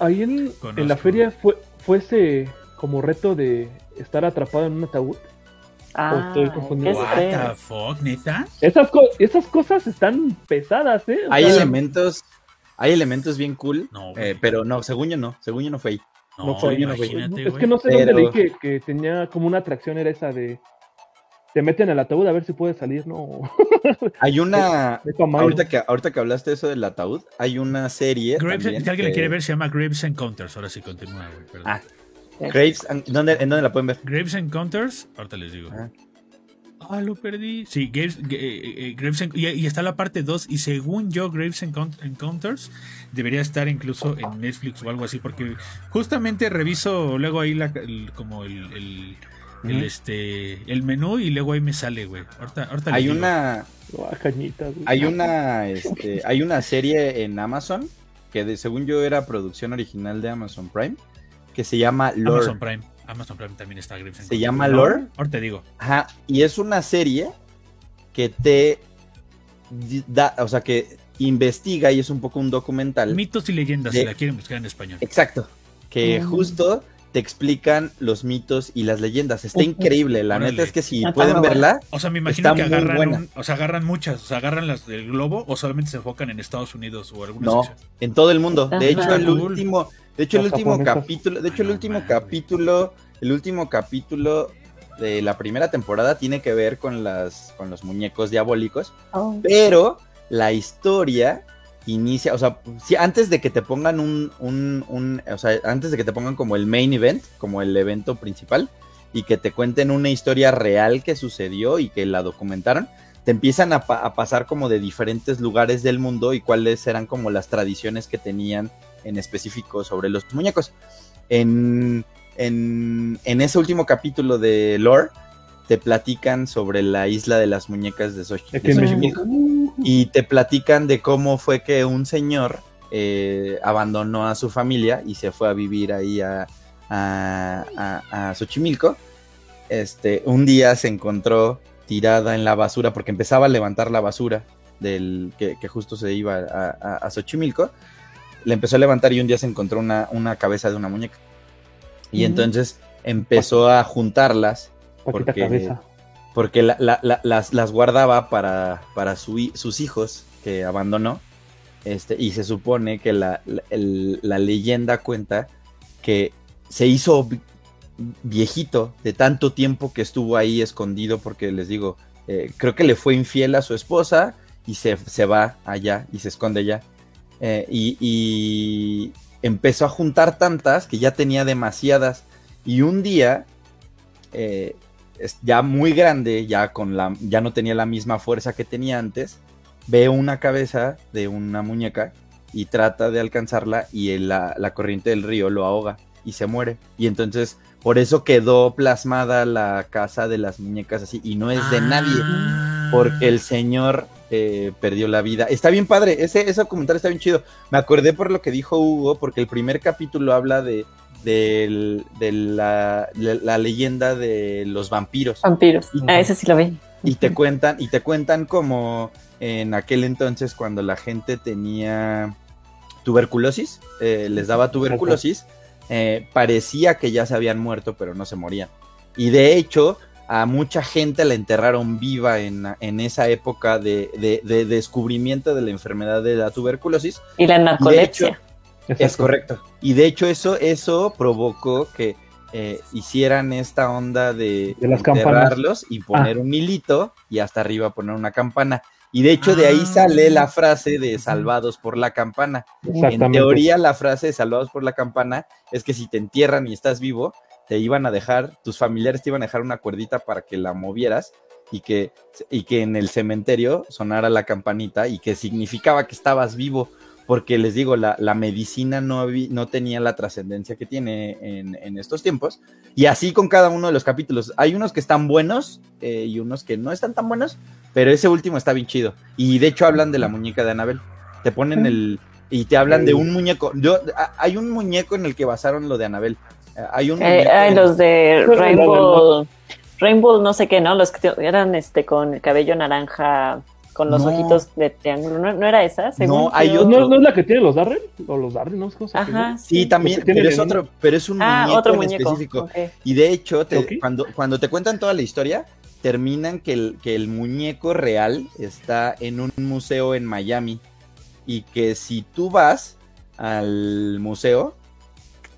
Ahí en, en la feria fue, fue ese como reto de estar atrapado en un ataúd. Ah, estoy confundido. What the fuck, neta? Esas, co- esas cosas están pesadas, ¿eh? O Hay sea, elementos, hay elementos bien cool, No, eh, pero no, según yo no, según yo no fue ahí. No, no fue, no fue. imagínate, es que no sé Pero- dónde leí que, que tenía como una atracción, era esa de te meten al ataúd a ver si puedes salir, ¿no? Hay una, ahorita que, ahorita que hablaste de eso del ataúd, hay una serie. Graves, también si alguien que- quiere ver, se llama Graves Encounters. Ahora sí continúa, güey. perdón. Ah. Graves, ¿dónde, ¿en dónde la pueden ver? Graves Encounters, ahorita les digo. Ah. Ah, lo perdí. Sí, Graves, eh, eh, Graves En- y, y está la parte 2. Y según yo, Graves Encount- Encounters debería estar incluso en Netflix o algo así. Porque justamente reviso luego ahí la, el- como el, el, el, Ujú. este, el menú y luego ahí me sale, güey. Ahorita, ahorita Hay una, hay una, este, hay una serie en Amazon que de, según yo era producción original de Amazon Prime que se llama Lore. Amazon Prime. Amazon Prime también está Graves Se llama. Lore. Ahorita digo. Ajá, y es una serie que te da, o sea, que investiga y es un poco un documental. Mitos y leyendas, De- si la quieren buscar en español. Exacto. Que Mm. justo te explican los mitos y las leyendas. Está increíble. La Órale. neta es que si Está pueden verla, O sea, me imagino Está que agarran, un- o sea, agarran muchas, o sea, agarran las del globo o solamente se enfocan en Estados Unidos o alguna no, sección. en todo el mundo. De hecho, el Cool. último, de hecho, el último japonesas. capítulo, de hecho, Ay, el último capítulo, el último capítulo de la primera temporada tiene que ver con las, con los muñecos diabólicos. Oh. pero la historia inicia, o sea, si antes de que te pongan un, un, un- o sea, antes de que te pongan como el main event, como el evento principal, y que te cuenten una historia real que sucedió y que la documentaron, te empiezan a, pa- a pasar como de diferentes lugares del mundo y cuáles eran como las tradiciones que tenían en específico sobre los muñecos. En, en, en ese último capítulo de Lore, te platican sobre la isla de las muñecas de, Xochimilco y te platican de cómo fue que un señor eh, abandonó a su familia y se fue a vivir ahí a, a, a- a Xochimilco. Este, un día se encontró tirada en la basura porque empezaba a levantar la basura del que, que justo se iba a, a- a Xochimilco. Le empezó a levantar y un día se encontró una, una cabeza de una muñeca. Y entonces empezó a juntarlas porque- cabeza. porque la- la- la- las, las guardaba para, para su sus hijos que abandonó. Este, y se supone que la, la- el- la leyenda cuenta que se hizo vi- viejito de tanto tiempo que estuvo ahí escondido porque les digo, eh, creo que le fue infiel a su esposa y se, se va allá y se esconde allá. Eh, y, empezó a juntar tantas que ya tenía demasiadas. Y un día, eh, ya muy grande, ya, con la, ya no tenía la misma fuerza que tenía antes, ve una cabeza de una muñeca y trata de alcanzarla y la, corriente del río lo ahoga y se muere. Y entonces, por eso quedó plasmada la casa de las muñecas así y no es de nadie porque el señor eh, perdió la vida. Está bien padre, ese, ese comentario está bien chido. Me acordé por lo que dijo Hugo, porque el primer capítulo habla de, de la, la- la leyenda de los vampiros. Vampiros. Ah, ese sí lo vi. Y te cuentan, y te cuentan como en aquel entonces cuando la gente tenía tuberculosis, eh, les daba tuberculosis, eh, parecía que ya se habían muerto, pero no se morían. Y de hecho, a mucha gente la enterraron viva en, en esa época de, de- de descubrimiento de la enfermedad de la tuberculosis. Y la narcolepsia. Es correcto. Y de hecho eso, eso provocó que eh, hicieran esta onda de, De las campanas. enterrarlos y poner un hilito y hasta arriba poner una campana. Y de hecho de ahí Ah. sale la frase de salvados por la campana. En teoría la frase de salvados por la campana es que si te entierran y estás vivo, te iban a dejar, tus familiares te iban a dejar una cuerdita para que la movieras y que, y que en el cementerio sonara la campanita y que significaba que estabas vivo, porque les digo, la, la medicina no, no tenía la trascendencia que tiene en, en estos tiempos. Y así con cada uno de los capítulos. Hay unos que están buenos eh, y unos que no están tan buenos, pero ese último está bien chido. Y de hecho hablan de la muñeca de Anabel. Te ponen el... Y te hablan de un muñeco. Yo, a- hay un muñeco en el que basaron lo de Anabel. Eh, Hay un Eh, los de Rainbow. Rainbow, no sé qué, ¿no? Los que eran este con el cabello naranja, con los No. ojitos de triángulo. ¿No, no era esa? Según hay otro. ¿No, no es la que tiene los Darren? ¿O los Darren? No sé cómo Ajá. Sí, también, pero es otro, pero es un Ah, muñeco otro en específico. Y de hecho, te- cuando, cuando te cuentan toda la historia, terminan que el, que el muñeco real está en un museo en Miami. Y que si tú vas al museo,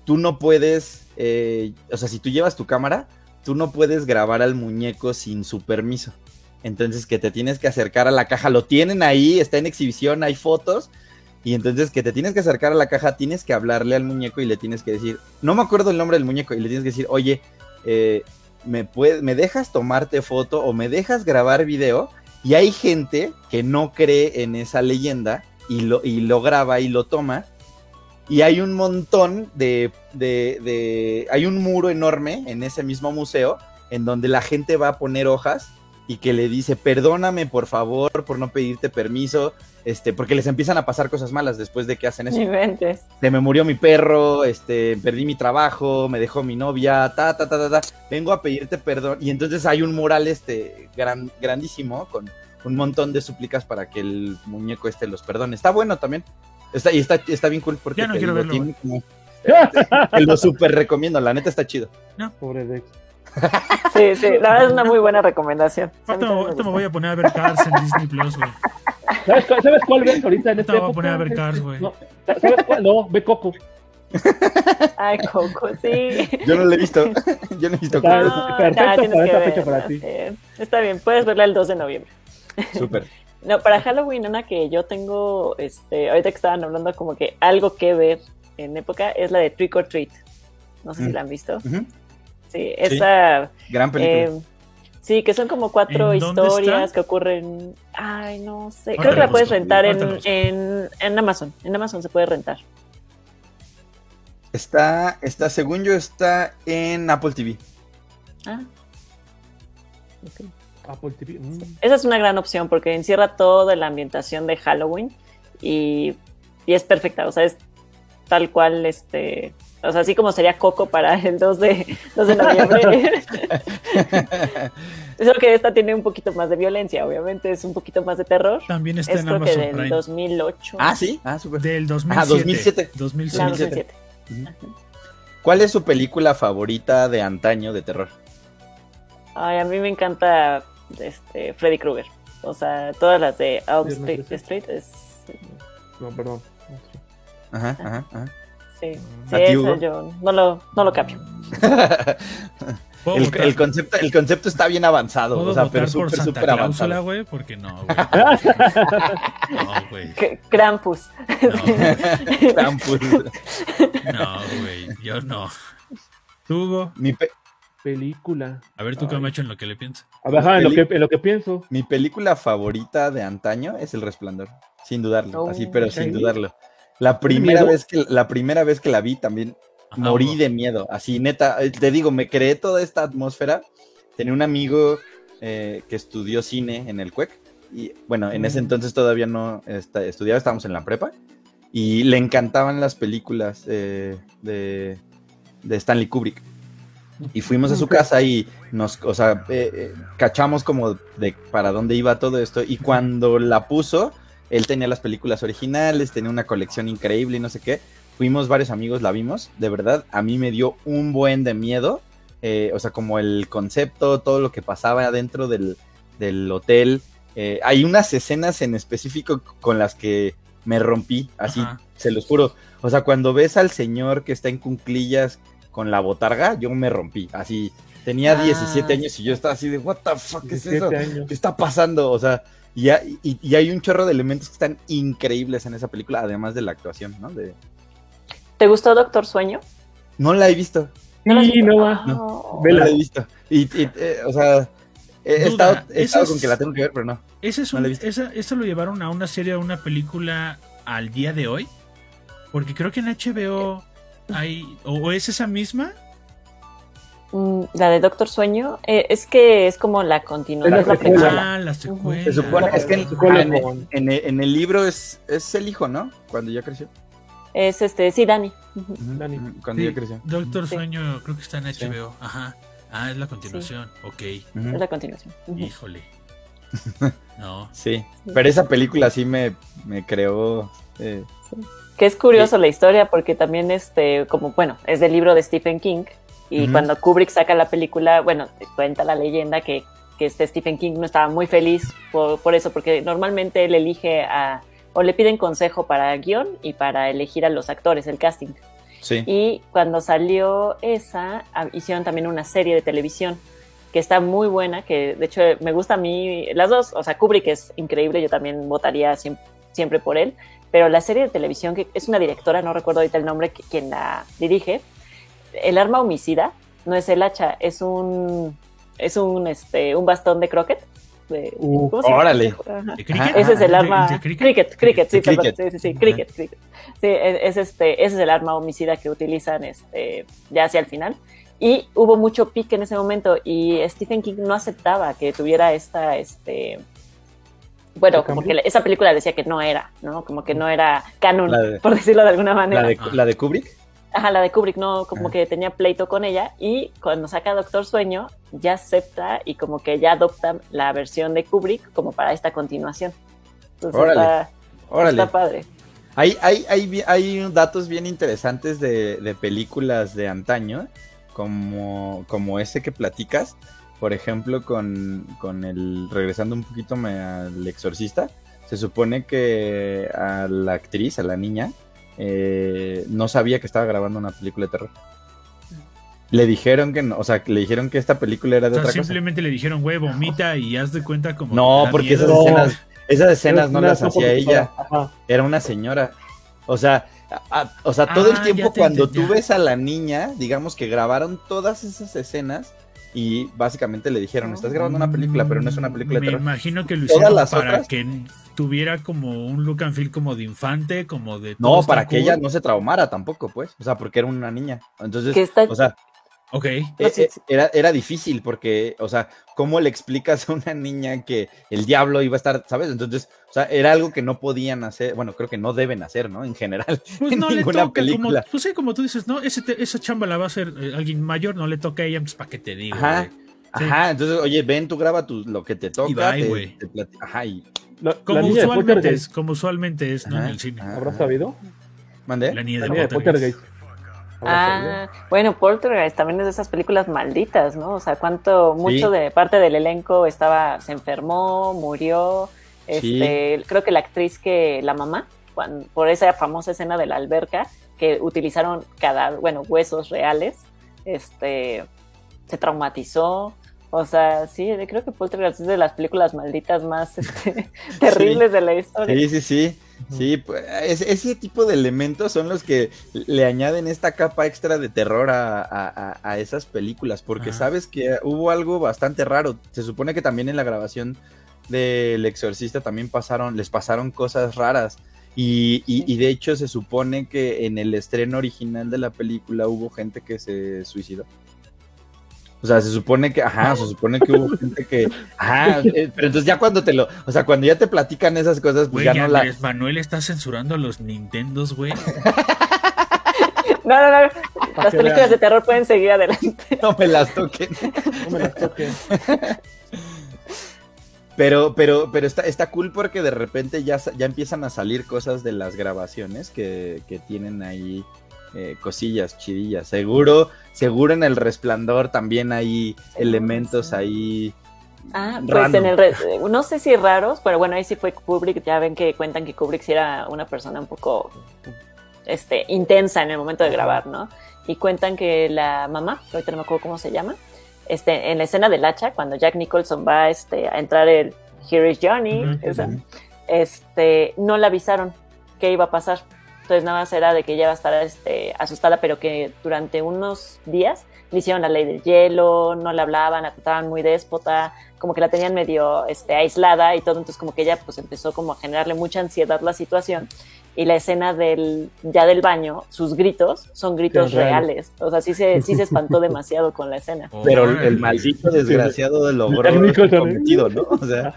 tú no puedes, eh, o sea, si tú llevas tu cámara, tú no puedes grabar al muñeco sin su permiso. Entonces que te tienes que acercar a la caja, lo tienen ahí, está en exhibición, hay fotos. Y entonces que te tienes que acercar a la caja, tienes que hablarle al muñeco y le tienes que decir, no me acuerdo el nombre del muñeco, y le tienes que decir, oye, eh, ¿me, ¿me dejas tomarte foto o me dejas grabar video? Y hay gente que no cree en esa leyenda y lo, y lo graba y lo toma. Y hay un montón de, de, de- Hay un muro enorme en ese mismo museo en donde la gente va a poner hojas y que le dice, perdóname por favor por no pedirte permiso, este, porque les empiezan a pasar cosas malas después de que hacen eso inventes. se me murió mi perro, este, perdí mi trabajo, me dejó mi novia, ta, ta, ta, ta, ta, vengo a pedirte perdón. Y entonces hay un mural, este, gran, grandísimo, con un montón de súplicas para que el muñeco este los perdone. Está bueno también. Está, y está, está bien cool porque Ya no te quiero verlo, tiene como- te lo súper recomiendo, la neta está chido. Pobre Dex. Sí, sí, la verdad es una muy buena recomendación. Ahorita me, voy a poner a ver Cars en Disney Plus, güey. ¿Sabes, cuál- ¿Sabes cuál ves ahorita en esta me voy a poner a ver Este, Cars, güey. no, ¿Sabes cuál? No, ve Coco. Ay, Coco, sí. Yo no lo he visto, yo no he visto. No, perfecto para fecha para ti. sí. Está bien, puedes verla el 2 de noviembre. Súper. No, para Halloween, una que yo tengo, este, ahorita que estaban hablando como que algo que ver en época es la de Trick or Treat. No sé si Mm. la han visto. Sí, esa, Gran película. eh, sí, que son como cuatro ¿En dónde historias está? que ocurren. Ay, no sé. Creo que la puedes rentar en, en, en Amazon. En Amazon se puede rentar. Está, está, según yo, está en Apple TV. Ah, ok. Apple TV. mm. Esa es una gran opción porque encierra toda la ambientación de Halloween y, y es perfecta, o sea, es tal cual, este, o sea, así como sería Coco para el 2 de, 2 de noviembre. Solo que esta tiene un poquito más de violencia, obviamente es un poquito más de terror. También está Es en creo que Amazon del Prime. 2008. ah, sí, ah, súper. Del 2007. Ah, 2007. 2007. Claro, 2007. 2007. ¿Cuál es su película favorita de antaño de terror? Ay, a mí me encanta este, Freddy Krueger. O sea, todas las de Out Street, 13. Street es... No, perdón. No, sí. Ajá, ajá, ajá. Sí, sí, ¿A ti, eso yo no lo, no lo cambio. ¿Puedo El, concepto, el concepto está bien avanzado, ¿Puedo o sea, pero súper, súper avanzado. güey? Porque no, güey. No, güey. Krampus. No, Krampus. no, güey. Yo no. ¿Tú, Hugo? mi, pe- Película. A ver, tú qué Ay. hecho en lo que le piensas. A ver, ajá, en, lo que, en lo que pienso. mi película favorita de antaño es El Resplandor, sin dudarlo, Oh, así, pero sin dudarlo. La primera vez que la primera vez que la vi también Ajá, morí de miedo, así neta, eh, te digo, me creé toda esta atmósfera. Tenía un amigo eh, que estudió cine en el CUEC y bueno, en ese Mm. entonces todavía no esta- estudiaba, estábamos en la prepa y le encantaban las películas eh, de, de Stanley Kubrick. Y fuimos a su casa y nos, o sea, eh, eh, cachamos como de para dónde iba todo esto. Y cuando la puso, él tenía las películas originales, tenía una colección increíble y no sé qué. Fuimos varios amigos, la vimos. De verdad, a mí me dio un buen de miedo. eh, o sea, como el concepto, todo lo que pasaba dentro del, del hotel. Hay unas escenas en específico con las que me rompí, así, Ajá. se los juro. O sea, cuando ves al señor que está en cunclillas con la botarga, yo me rompí. Así, tenía Ah. 17 años y yo estaba así de, ¿What the fuck es 17 eso? años. ¿Qué está pasando? O sea, y, hay- y- y hay un chorro de elementos que están increíbles en esa película, además de la actuación, ¿no? De... ¿Te gustó Doctor Sueño? No la he visto, ¿No Sí, visto? no va. No la he visto. Y, y, eh, o sea, he Duda, estado, he esa estado es- con que la tengo que ver, pero no. Ese es No un, la he visto. esa, ¿Esto lo llevaron a una serie, a una película al día de hoy? Porque creo que en HBO hay. ¿O, es esa misma? Mm, La de Doctor Sueño, eh, es que es como la continuación, Es la la secuela. Ah, la secuela. Se supone, es que en, el libro es, es el hijo, ¿no? Cuando ya creció. Es este, sí, Dani. Dani. Cuando Sí, ya creció. Doctor Sí. Sueño, creo que está en HBO. Ajá. Ah, es la continuación. Ok. Es la continuación. Híjole. No. Sí, pero esa película sí me, me creó. eh, Que es curioso la historia porque también este, como bueno, es del libro de Stephen King y cuando Kubrick saca la película, bueno, cuenta la leyenda que, que este Stephen King no estaba muy feliz por, por eso, porque normalmente él elige a, o le piden consejo para guion y para elegir a los actores, el casting. sí. Y cuando salió esa, ah, hicieron también una serie de televisión que está muy buena, que de hecho me gusta a mí, las dos, o sea, Kubrick es increíble, yo también votaría siem- siempre por él, pero la serie de televisión, que es una directora, no recuerdo ahorita el nombre, que- quien la dirige, el arma homicida no es el hacha, es un, es un, este, un bastón de croquet. de- Uh, órale. ¿De cricket? Ajá. Ese es el ¿De- arma. cricket? cricket, cricket, sí, De perdón, cricket. sí, sí, sí, cricket, cricket. Sí, es, es este, ese es el arma homicida que utilizan este, ya hacia el final. Y hubo mucho pique en ese momento y Stephen King no aceptaba que tuviera esta, este, bueno, ¿El como que esa película decía que no era, ¿no? Como que no era canon, de- por decirlo de alguna manera. La de, la de Kubrick. Ajá, la de Kubrick, no, como Ah. que tenía pleito con ella y cuando saca Doctor Sueño ya acepta y como que ya adopta la versión de Kubrick como para esta continuación. Entonces Órale, está, Órale. está padre. Hay, hay, hay, hay datos bien interesantes de, de películas de antaño, como, como ese que platicas. Por ejemplo, con, con el. Regresando un poquito me- al exorcista. Se supone que a la actriz, a la niña, eh, no sabía que estaba grabando una película de terror. Le dijeron que no, o sea, le dijeron que esta película era O de sea, otra cosa. simplemente le dijeron, güey, vomita y haz de cuenta como. No, porque esas escenas, esas escenas no las hacía ella. Ajá. era una señora. O sea, a- a- o sea, todo el Ah, tiempo te cuando entendí. tú ves a la niña, digamos que grabaron todas esas escenas y básicamente le dijeron, estás grabando una película, pero no es una película de Me imagino que lo hicieron las para otras- que tuviera como un look and feel como de infante, como de. No, para que cool. ella no se traumara tampoco, pues. O sea, porque era una niña. Entonces, está- o sea, Ok. eh, eh, era, era difícil porque, o sea, ¿cómo le explicas a una niña que el diablo iba a estar, ¿sabes? Entonces, o sea, era algo que no podían hacer, bueno, creo que no deben hacer, ¿no? En general, Pues en no le ninguna toca, película. como, pues sí, como tú dices, no, Ese te- esa chamba la va a hacer eh, alguien mayor, no le toca a ella, pues para qué te digo. Ajá. Sí. Ajá, entonces, oye, ven, tú graba tu, lo que te toca. bye, te- güey. te Ajá, y La, la Como usualmente es, como usualmente es, ¿no? En el cine. ¿Habrás sabido? ¿Mandé? La niña La de niña de Poltergeist. Poltergeist. ¿Habrás sabido? Ah, bueno, Poltergeist también es de esas películas malditas, ¿no? O sea, cuánto, mucho Sí. de parte del elenco estaba, se enfermó, murió. Este, creo que la actriz que, la mamá, por esa famosa escena de la alberca, que utilizaron cada, bueno, huesos reales, este, se traumatizó. O sea, sí, creo que Poltergeist es de las películas malditas más este, terribles de la historia. Sí, sí, sí. Sí, pues, ese tipo de elementos son los que le añaden esta capa extra de terror a, esas películas, porque sabes que hubo algo bastante raro. Se supone que también en la grabación del Exorcista también pasaron, les pasaron cosas raras. Y, y, de hecho se supone que en el estreno original de la película hubo gente que se suicidó. O sea, se supone que, ajá, se supone que hubo gente que, ajá, eh, pero entonces ya cuando te lo, o sea, cuando ya te platican esas cosas, pues ya no la... Manuel está censurando a los Nintendos, güey. No, no, no. Las películas de terror pueden seguir adelante. No me las toquen. No me las toquen. Pero, pero, pero está, está cool porque de repente ya, ya empiezan a salir cosas de las grabaciones que, que tienen ahí eh, cosillas chidillas. Seguro, seguro en el resplandor también hay elementos ahí. Ah, pues en el no sé si raros, pero bueno, ahí sí fue Kubrick, ya ven que cuentan que Kubrick sí era una persona un poco este, intensa en el momento de grabar, ¿no? Y cuentan que la mamá, ahorita no me acuerdo cómo se llama, este, en la escena del hacha, cuando Jack Nicholson va este, a entrar el Here is Johnny, este, no le avisaron qué iba a pasar. Entonces nada más era de que ella iba a estar este, asustada, pero que durante unos días le hicieron la ley del hielo, no le hablaban, la trataban muy déspota, como que la tenían medio este, aislada y todo, entonces como que ella pues empezó como a generarle mucha ansiedad la situación y la escena del ya del baño, sus gritos son gritos reales. O sea, sí se, sí se espantó demasiado con la escena. Pero el maldito desgraciado logró lo cometido, ¿no? O sea,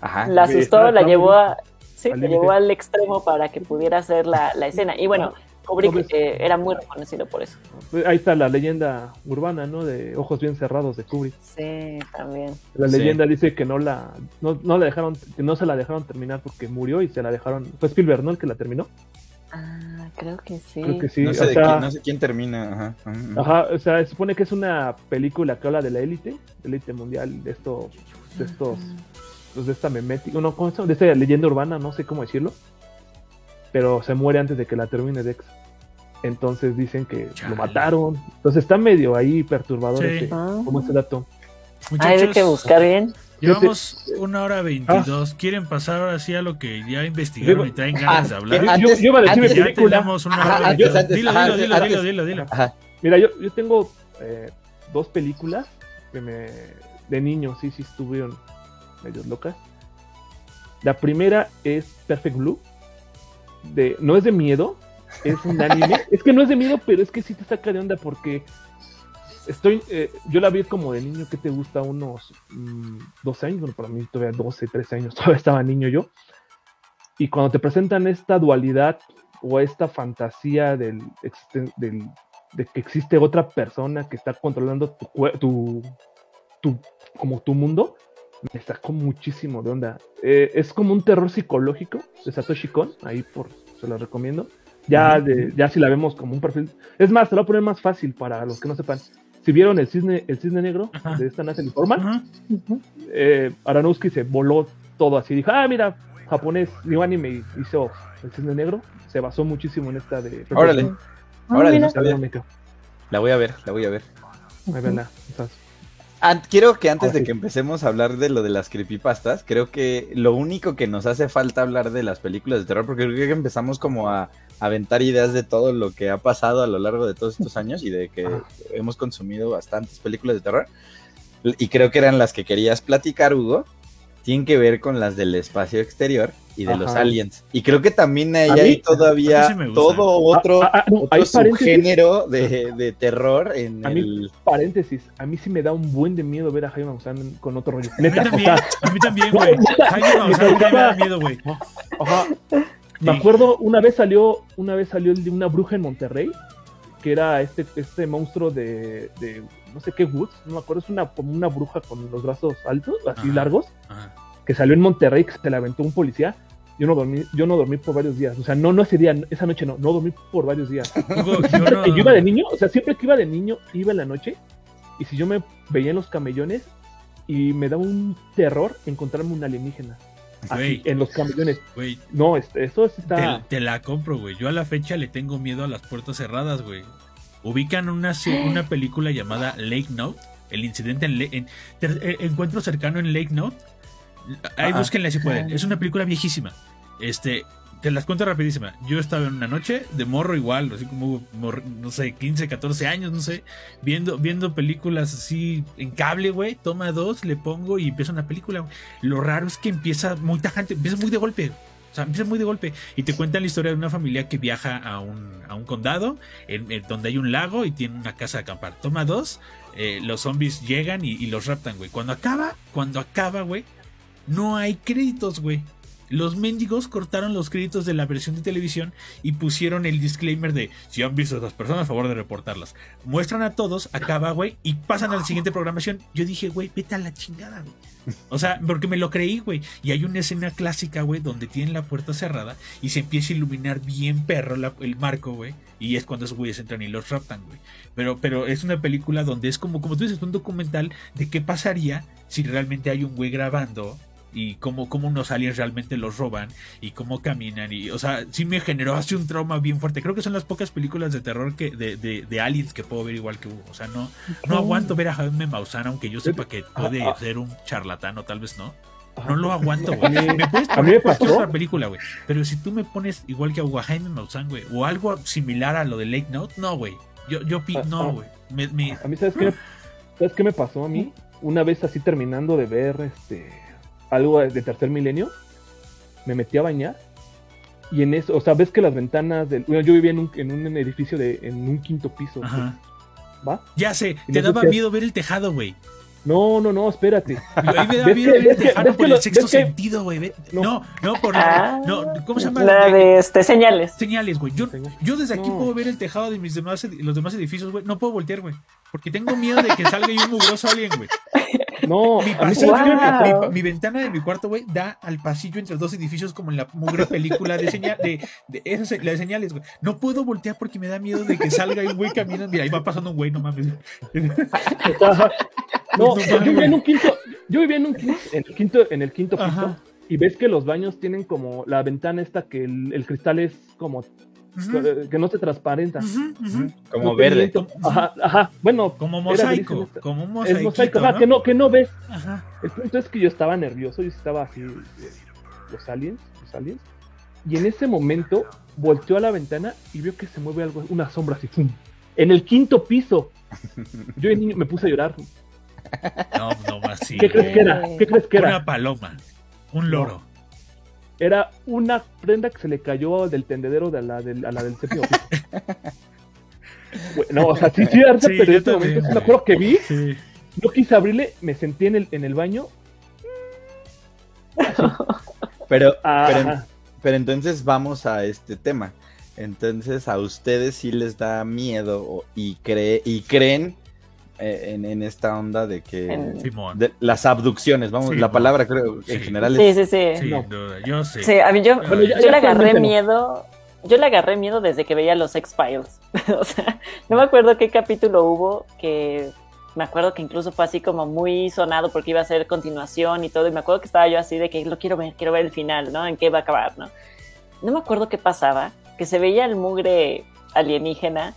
ajá. La asustó, la llevó a, Sí, al llegó al extremo para que pudiera hacer la, la escena. Y bueno, Kubrick eh, era muy reconocido por eso. Pues ahí está la leyenda urbana, ¿no? De ojos bien cerrados de Kubrick. Sí, también. La leyenda dice que no la, no, no, la dejaron, que no se la dejaron terminar porque murió y se la dejaron. Fue Spielberg, ¿no? El que la terminó. Ah, creo que sí. Creo que sí. No sé, quién, no sé quién termina. Ajá. Ajá, o sea, se supone que es una película que habla de la élite, élite mundial, de estos, de estos pues, de esta memética, no, de esta leyenda urbana, no sé cómo decirlo, pero se muere antes de que la termine Dex. Entonces dicen que lo mataron. Entonces está medio ahí perturbador ese, como este dato. Hay que buscar bien. Llevamos una hora veintidós. Ah. ¿Quieren pasar ahora sí a lo que ya investigaron y traen ganas de hablar? yo, yo, iba a decir ya tenemos una hora Dilo, dilo, dilo, dilo, dilo, dilo, Mira, yo, yo tengo eh, dos películas que me de niño sí, sí estuvieron medios locas. La primera es Perfect Blue. De, no es de miedo, es un anime. es que no es de miedo, pero es que sí te saca de onda porque estoy, eh, yo la vi como de niño que te gusta unos 12 mm, años, bueno, para mí todavía 12, 13 años, todavía estaba niño yo. Y cuando te presentan esta dualidad o esta fantasía del, del, de que existe otra persona que está controlando tu, tu, tu, como tu mundo, me sacó muchísimo de onda. Eh, es como un terror psicológico de Satoshi Kon, ahí por, se lo recomiendo. Ya, de, ya si la vemos como un perfil. Es más, te lo voy a poner más fácil para los que no sepan. Si vieron el cisne, el cisne negro de esta nace Forman, eh, Aranowski se voló todo así. Dijo, ah, mira, japonés, digo anime, hizo el cisne negro. Se basó muchísimo en esta de. Órale. Órale, La voy a ver, la voy a ver. Ahí verla, quiero que antes de que empecemos a hablar de lo de las creepypastas, creo que lo único que nos hace falta hablar de las películas de terror, porque creo que empezamos como a, aventar ideas de todo lo que ha pasado a lo largo de todos estos años y de que hemos consumido bastantes películas de terror. Y creo que eran las que querías platicar, Hugo tienen que ver con las del espacio exterior y de los aliens. Y creo que también hay ahí todavía todo otro, ah, ah, subgénero de, de, terror en a el... paréntesis, a mí sí me da un buen de miedo ver a Jaime Maussan con otro rollo. a mí también, a mí también, güey. Jaime Maussan me da miedo, güey. Ajá. Me acuerdo, una vez salió, una vez salió el de una bruja en Monterrey, que era este, este monstruo de, de no sé qué Woods, no me acuerdo, es una, como una bruja con los brazos altos, así largos, que salió en Monterrey, que se la aventó un policía. Yo no dormí, yo no dormí por varios días. O sea, no, no ese día, esa noche no, no dormí por varios días. yo, yo iba de niño, o sea, siempre que iba de niño, iba en la noche, y si yo me veía en los camellones, y me daba un terror encontrarme un alienígena. En los camiones. Güey, No, es- eso sí te, está. te la compro, güey. Yo a la fecha le tengo miedo a las puertas cerradas, güey. Ubican una, una película llamada Lake Note. El incidente en, en- ter- eh, Encuentro cercano en Lake Note. Ahí Ah. búsquenla si pueden. Es una película viejísima. Este, te las cuento rapidísima. Yo estaba en una noche de morro igual, así como, mor- no sé, 15, 14 años, no sé, viendo, viendo películas así en cable, güey. Toma dos, le pongo y empieza una película. güey. Lo raro es que empieza muy tajante, empieza muy de golpe. O sea, empieza muy de golpe. Y te cuentan la historia de una familia que viaja a un, a un condado en, donde hay un lago y tiene una casa de acampar. Toma dos, eh, los zombies llegan y, y los raptan, güey. Cuando acaba, cuando acaba, güey, no hay créditos, güey. Los mendigos cortaron los créditos de la versión de televisión y pusieron el disclaimer de si han visto a estas personas, a favor de reportarlas. Muestran a todos, acaba, güey, y pasan a la siguiente programación. Yo dije, güey, vete a la chingada, güey. O sea, porque me lo creí, güey. Y hay una escena clásica, güey, donde tienen la puerta cerrada y se empieza a iluminar bien perro el marco, güey. Y es cuando esos güeyes entran y los raptan, güey. Pero, pero es una película donde es como, como tú dices, un documental de qué pasaría si realmente hay un güey grabando y cómo, cómo unos aliens realmente los roban y cómo caminan. Y, o sea, sí me generó así un trauma bien fuerte. Creo que son las pocas películas de terror que, de, de, de aliens que puedo ver igual que Hugo. O sea, no, no aguanto ver a Jaime Maussan, aunque yo sepa que puede Ah, ah. ser un charlatán o tal vez no. Ajá. No lo aguanto, A güey. mí- Me puedes a mí me poner pasó. otra película, güey. Pero si tú me pones igual que a Hugo, a Jaime Maussan, güey, o algo similar a lo de Lake Note, no, güey. Yo, yo, pi- Ah, no, ah. güey. Me, me- A mí, ¿sabes qué, ¿sabes qué me pasó a mí? Una vez así terminando de ver este algo de tercer milenio, me metí a bañar y en eso, o sea, ves que las ventanas del. Bueno, yo vivía en un, en un edificio de. en un quinto piso. Ajá. ¿Va? Ya sé, Y te no daba miedo ver el tejado, güey. No, no, no, espérate. Ahí me da ¿Ves miedo ver el tejado por el sexto sentido, güey. No. No, no, por Ah, no, ¿cómo se llama? La de este, señales. Señales, güey. Yo, yo desde aquí No. puedo ver el tejado de mis demás los demás edificios, güey. No puedo voltear, güey. Porque tengo miedo de que salga ahí un mugroso alguien, güey. No, Mi, pasillo, mi- mi ventana de mi cuarto, güey, da al pasillo entre dos edificios como en la mugre película de señal, de, de esas se- la de señales, güey. No puedo voltear porque me da miedo de que salga un güey caminando. Mira, ahí va pasando un güey, no mames. No, No yo vivía en un quinto, yo vivía en un quinto, en el quinto, en el quinto piso, y ves que los baños tienen como la ventana esta que el, el cristal es como Eh, que no se transparenta. Como No verde. Ajá, ajá. Bueno, Como mosaico, como un mosaico. ajá, que no, que no ves. Ajá. El punto es que yo estaba nervioso, yo estaba así, eh, los aliens, los aliens, y en ese momento volteó a la ventana y vio que se mueve algo, una sombra así, ¡fum! en el quinto piso. Yo me puse a llorar. No, no más sí. ¿Qué crees que era? ¿Qué crees que era? Una paloma, un loro. Era una prenda que se le cayó del tendedero de la del, a la del séptimo piso. No, o sea, sí, sí, Arce, Sí, pero en este momento sí me acuerdo que vi, Sí. no quise abrirle, me sentí en el, en el baño. Pero, ah, pero, entonces vamos a este tema. Entonces a ustedes sí les da miedo y, cree, y creen en, en esta onda de que En- de las abducciones, vamos, Sí, la bueno. palabra creo Sí. en general Sí, es sí, sí. Sí, No. duda, yo sé. Sí, a mí yo, Bueno, ya- yo le agarré miedo. Yo le agarré miedo desde que veía los X-Files. o sea, no me acuerdo qué capítulo hubo que me acuerdo que incluso fue así como muy sonado porque iba a ser continuación y todo. Y me acuerdo que estaba yo así de que lo quiero ver, quiero ver el final, ¿no? En qué va a acabar, ¿no? No me acuerdo qué pasaba, que se veía el mugre alienígena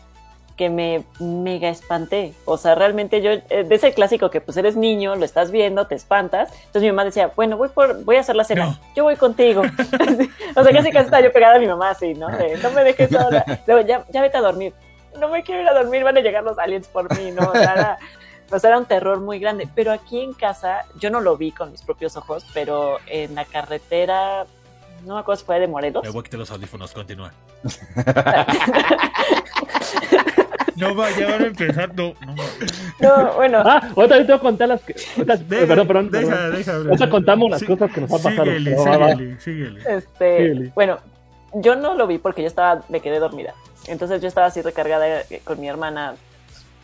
que me mega espanté. O sea, realmente yo, eh, de ese clásico que pues eres niño, lo estás viendo, te espantas. Entonces mi mamá decía, bueno, voy por, voy a hacer la cena, No. yo voy contigo. o sea, casi casi estaba yo pegada a mi mamá así, ¿no? De, no me dejes sola. Luego, ya, ya vete a dormir. No me quiero ir a dormir, van a llegar los aliens por mí, ¿no? O sea, era, o sea, era un terror muy grande. Pero aquí en casa, yo no lo vi con mis propios ojos, pero en la carretera, no me acuerdo si fue de Morelos. Me voy a quitar los audífonos, continúa. No va, ya van a empezar. No, no. No, bueno, Ah, ahorita te voy a contar las que. ahorita- Deja, perdón, perdón. deja, perdón. deja hablar. Ahorita contamos las Sí, cosas que nos han pasado. Síguele, síguele, síguele. Este, Síguele. bueno, yo no lo vi porque yo estaba, me quedé dormida. Entonces yo estaba así recargada eh, con mi hermana,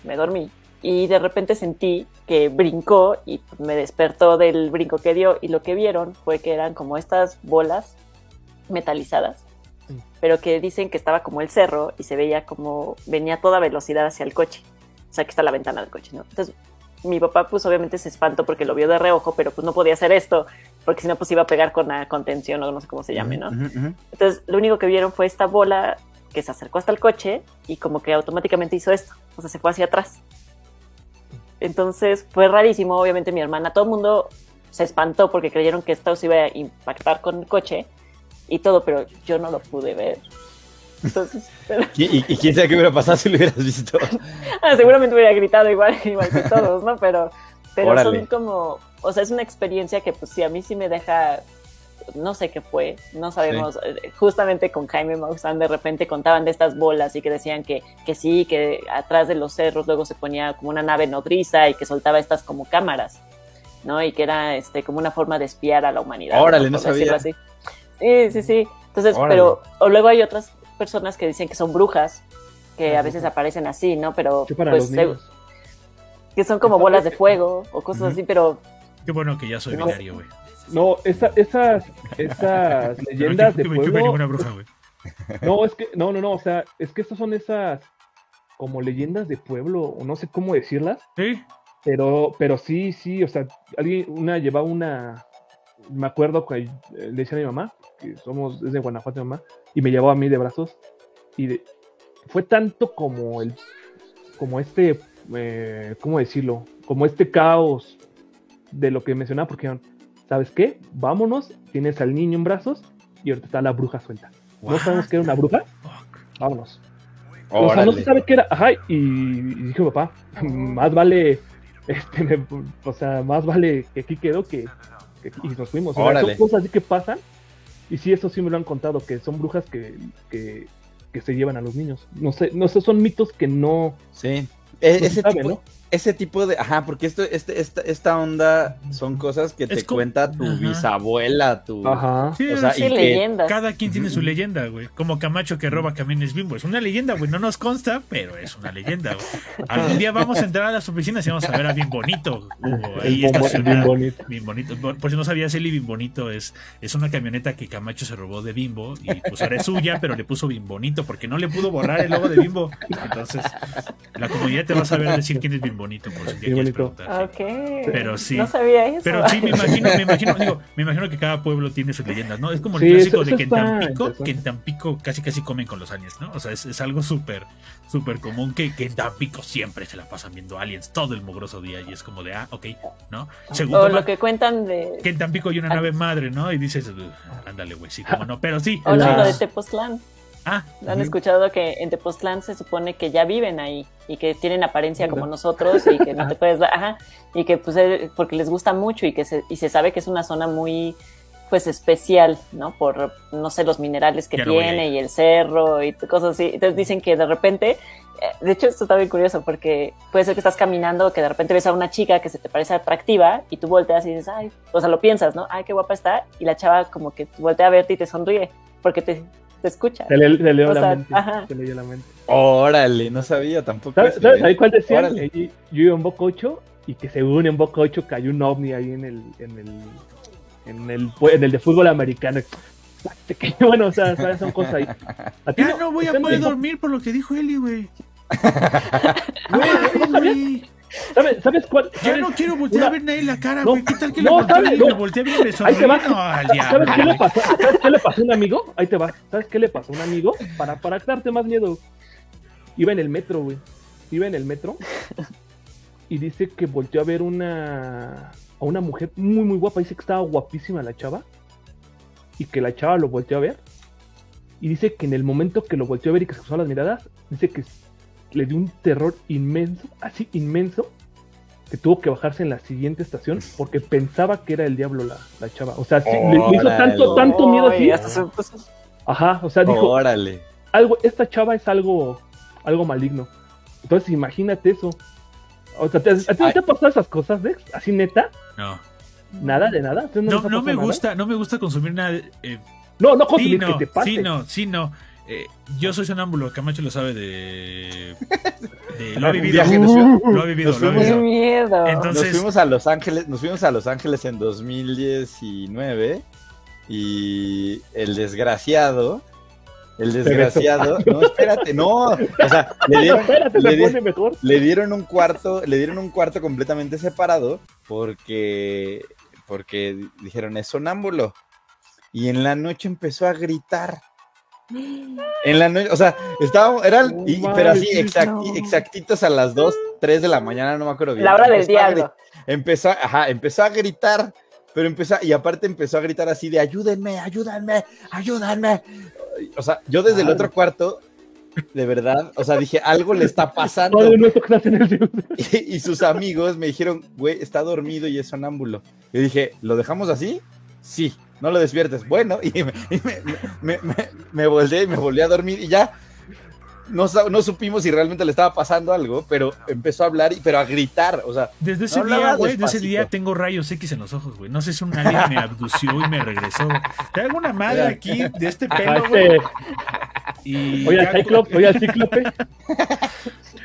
me dormí y de repente sentí que brincó y me despertó del brinco que dio y lo que vieron fue que eran como estas bolas metalizadas. Pero que dicen que estaba como el cerro y se veía como venía a toda velocidad hacia el coche. O sea, que está la ventana del coche, ¿no? Entonces mi papá pues obviamente se espantó porque lo vio de reojo, pero pues no podía hacer esto, porque si no pues iba a pegar con la contención o no sé cómo se llame. Entonces lo único que vieron fue esta bola que se acercó hasta el coche y como que automáticamente hizo esto, o sea, se fue hacia atrás. Entonces fue rarísimo, obviamente mi hermana, todo el mundo se espantó porque creyeron que esto se iba a impactar con el coche y todo, pero yo no lo pude ver. Entonces, pero- ¿Y, quién sabe qué hubiera pasado si lo hubieras visto? Ah, seguramente hubiera gritado igual, igual que todos, ¿no? Pero, pero Órale. son como, o sea, es una experiencia que pues sí, a mí sí me deja, no sé qué fue, no sabemos, eh, justamente con Jaime Maussan de repente contaban de estas bolas y que decían que, que sí, que atrás de los cerros luego se ponía como una nave nodriza y que soltaba estas como cámaras, ¿no? Y que era este como una forma de espiar a la humanidad. Órale, no decirlo sabía. así. Sí, sí, sí. Entonces, Órale. pero, o luego hay otras personas que dicen que son brujas, que a veces aparecen así, ¿no? Pero pues, los se- que son como bolas de fuego o cosas así, pero Qué bueno que ya soy No. binario, güey. No, esa- esas, esas leyendas que- de que me chupe pueblo. ninguna bruja, güey. No, es que, no, no, no, o sea, es que estas son esas como leyendas de pueblo, o no sé cómo decirlas, Sí, pero, pero sí, sí, o sea, alguien, una llevaba una, me acuerdo que eh, le decía a mi mamá, que somos, es de Guanajuato mi mamá, y me llevó a mí de brazos, y de- fue tanto como el, como este, eh, ¿cómo decirlo? Como este caos de lo que mencionaba, porque ¿sabes qué? Vámonos, tienes al niño en brazos, y ahorita está la bruja suelta. ¿No What? sabemos que era una bruja? Fuck. Vámonos. O sea, no se sabe qué era. Ajá, y, y dije, papá, más vale, este, me- o sea, más vale que aquí quedó que, y nos fuimos. O sea, Órale. son cosas así que pasan. Y sí, eso sí me lo han contado, que son brujas que, que, que se llevan a los niños. No sé, no sé, son mitos que no, Sí. E- ese, sabe, tipo, ¿no? Ese tipo de. Ajá, porque esto, este, esta, esta onda son cosas que Es te como- cuenta tu Ajá. bisabuela, tu. Ajá. Sí, O sea, sí, y que- leyendas. Cada quien tiene su leyenda, güey. Como Camacho que roba camiones bimbo. Es una leyenda, güey. No nos consta, pero es una leyenda, güey. Algún día vamos a entrar a las oficinas y vamos a ver a Bien Bonito, Hugo. Ahí estacionada. bien bonito. Bien bonito. Por, si no sabías, Eli Bien Bonito es, es una camioneta que Camacho se robó de Bimbo y pues ahora es suya, pero le puso Bien Bonito porque no le pudo borrar el logo de Bimbo. Entonces, la comunidad te va a saber decir quién es Bien Bonito por si Bien bonito. preguntar. Ok. Pero sí. No sabía eso. Pero sí, me imagino, me imagino, digo, me imagino que cada pueblo tiene sus leyendas, ¿no? Es como el Sí, clásico eso- de eso que en Tampico, que en Tampico casi casi comen con los aliens, ¿no? O sea, es, es algo súper, súper común que, que en Tampico siempre se la pasan viendo aliens todo el mugroso día y es como de, ah, ok, ¿no? O ma- lo que cuentan de. que en Tampico hay una nave madre, ¿no? Y dices, "Ugh, ándale, güey, sí, cómo no, pero sí. O lo de Tepoztlán. Ah, Han escuchado que en Tepoztlán se supone que ya viven ahí y que tienen apariencia como nosotros y que no te puedes dar, ajá, y que pues eh, porque les gusta mucho y que se, y se sabe que es una zona muy pues especial, ¿no? Por, no sé, los minerales que Ya tiene y el cerro y cosas así. Entonces dicen que de repente, eh, de hecho esto está bien curioso porque puede ser que estás caminando, que de repente ves a una chica que se te parece atractiva y tú volteas y dices, ay, o sea, lo piensas, ¿no? Ay, qué guapa está. Y la chava como que voltea a verte y te sonríe porque te, te escucha. Se le, se leyó O la sea, mente. ajá. Se leyó la mente. Órale, no sabía tampoco. ¿Sabes, eso, sabes ¿eh? ahí cuál. Eh, Yo iba en Boca 8 y que según en Boca 8 cayó un ovni ahí en el, en el, en el, en el de fútbol americano. Bueno, o sea, ¿sabes? son cosas ahí. ¿A ti Ya no voy a ¿Usted poder dormir por lo que dijo Eli, güey. ¿no? Güey, ¿Sabes, ¿Sabes cuál? Sabes- no quiero voltear una- a ver nadie la cara, No, güey. ¿Qué tal que no, le No. volteé y. No, al ¿Sabes diablo. qué le güey. pasó? ¿Sabes qué le pasó a un amigo? Ahí te va. ¿Sabes qué le pasó a un amigo? Para, para darte más miedo. Iba en el metro, güey. Iba en el metro. Y dice que volteó a ver una. A una mujer muy, muy guapa. Dice que estaba guapísima la chava. Y que la chava lo volteó a ver. Y dice que en el momento que lo volteó a ver y que se cruzaron las miradas, dice que le dio un terror inmenso, así inmenso, que tuvo que bajarse en la siguiente estación porque pensaba que era el diablo la, la chava. O sea, sí, le, le hizo tanto, tanto miedo así. Ajá, o sea, dijo, Órale. algo, esta chava es algo, algo maligno. Entonces imagínate eso. O sea, ¿te- ¿a ti no te ha pasado esas cosas, Dex? ¿Así neta? No, ¿Nada de nada? ¿A ustedes no, no me nada? gusta, no me gusta consumir nada. eh, No, no sí, consumir, no, que te pase. sí, no, sí, no. Eh, yo soy sonámbulo, Camacho lo sabe de. de- lo ha Un vivido. viaje nos fuimos- Lo ha vivido, nos lo ha fuimos vivido. miedo. Entonces- Nos fuimos a Los Ángeles, nos fuimos a Los Ángeles en 2019 y el desgraciado el desgraciado. No, espérate, no. O sea, le dieron, Espérate, le se di- pone mejor. le dieron un cuarto, le dieron un cuarto completamente separado porque, porque dijeron es sonámbulo. Y en la noche empezó a gritar. En la noche, o sea, estábamos, eran, y- pero así exactitos a las 2, 3 de la mañana, no me acuerdo bien. La hora del diablo. Empezó, a- ajá, empezó a gritar, pero empezó, y aparte empezó a gritar así de ayúdenme, ayúdenme, ayúdenme. O sea, yo desde el otro cuarto, de verdad, o sea, dije, algo le está pasando. Y sus amigos me dijeron, güey, está dormido y es sonámbulo. Y dije, ¿lo dejamos así? Sí, no lo despiertes. Bueno, y me, y me, me, me- me volteé y me volví a dormir y ya. No, supimos si realmente le estaba pasando algo, pero empezó a hablar, y, pero a gritar, o sea, Desde ese día, güey, desde ese día tengo rayos X en los ojos, güey. No sé si un alien me abdució y me regresó. Traigo una madre aquí de este pelo, güey. este, Y Oye, al Cyclops, oye, al Cíclope.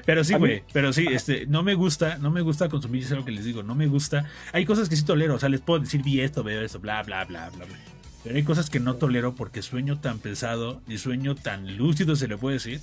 Pero sí, güey, pero sí, este, no me gusta, no me gusta consumir, es lo que les digo, no me gusta. Hay cosas que sí tolero, o sea, les puedo decir, vi esto, veo esto, bla, bla, bla, bla, bla. Pero hay cosas que no tolero porque sueño tan pesado y sueño tan lúcido, se le puede decir.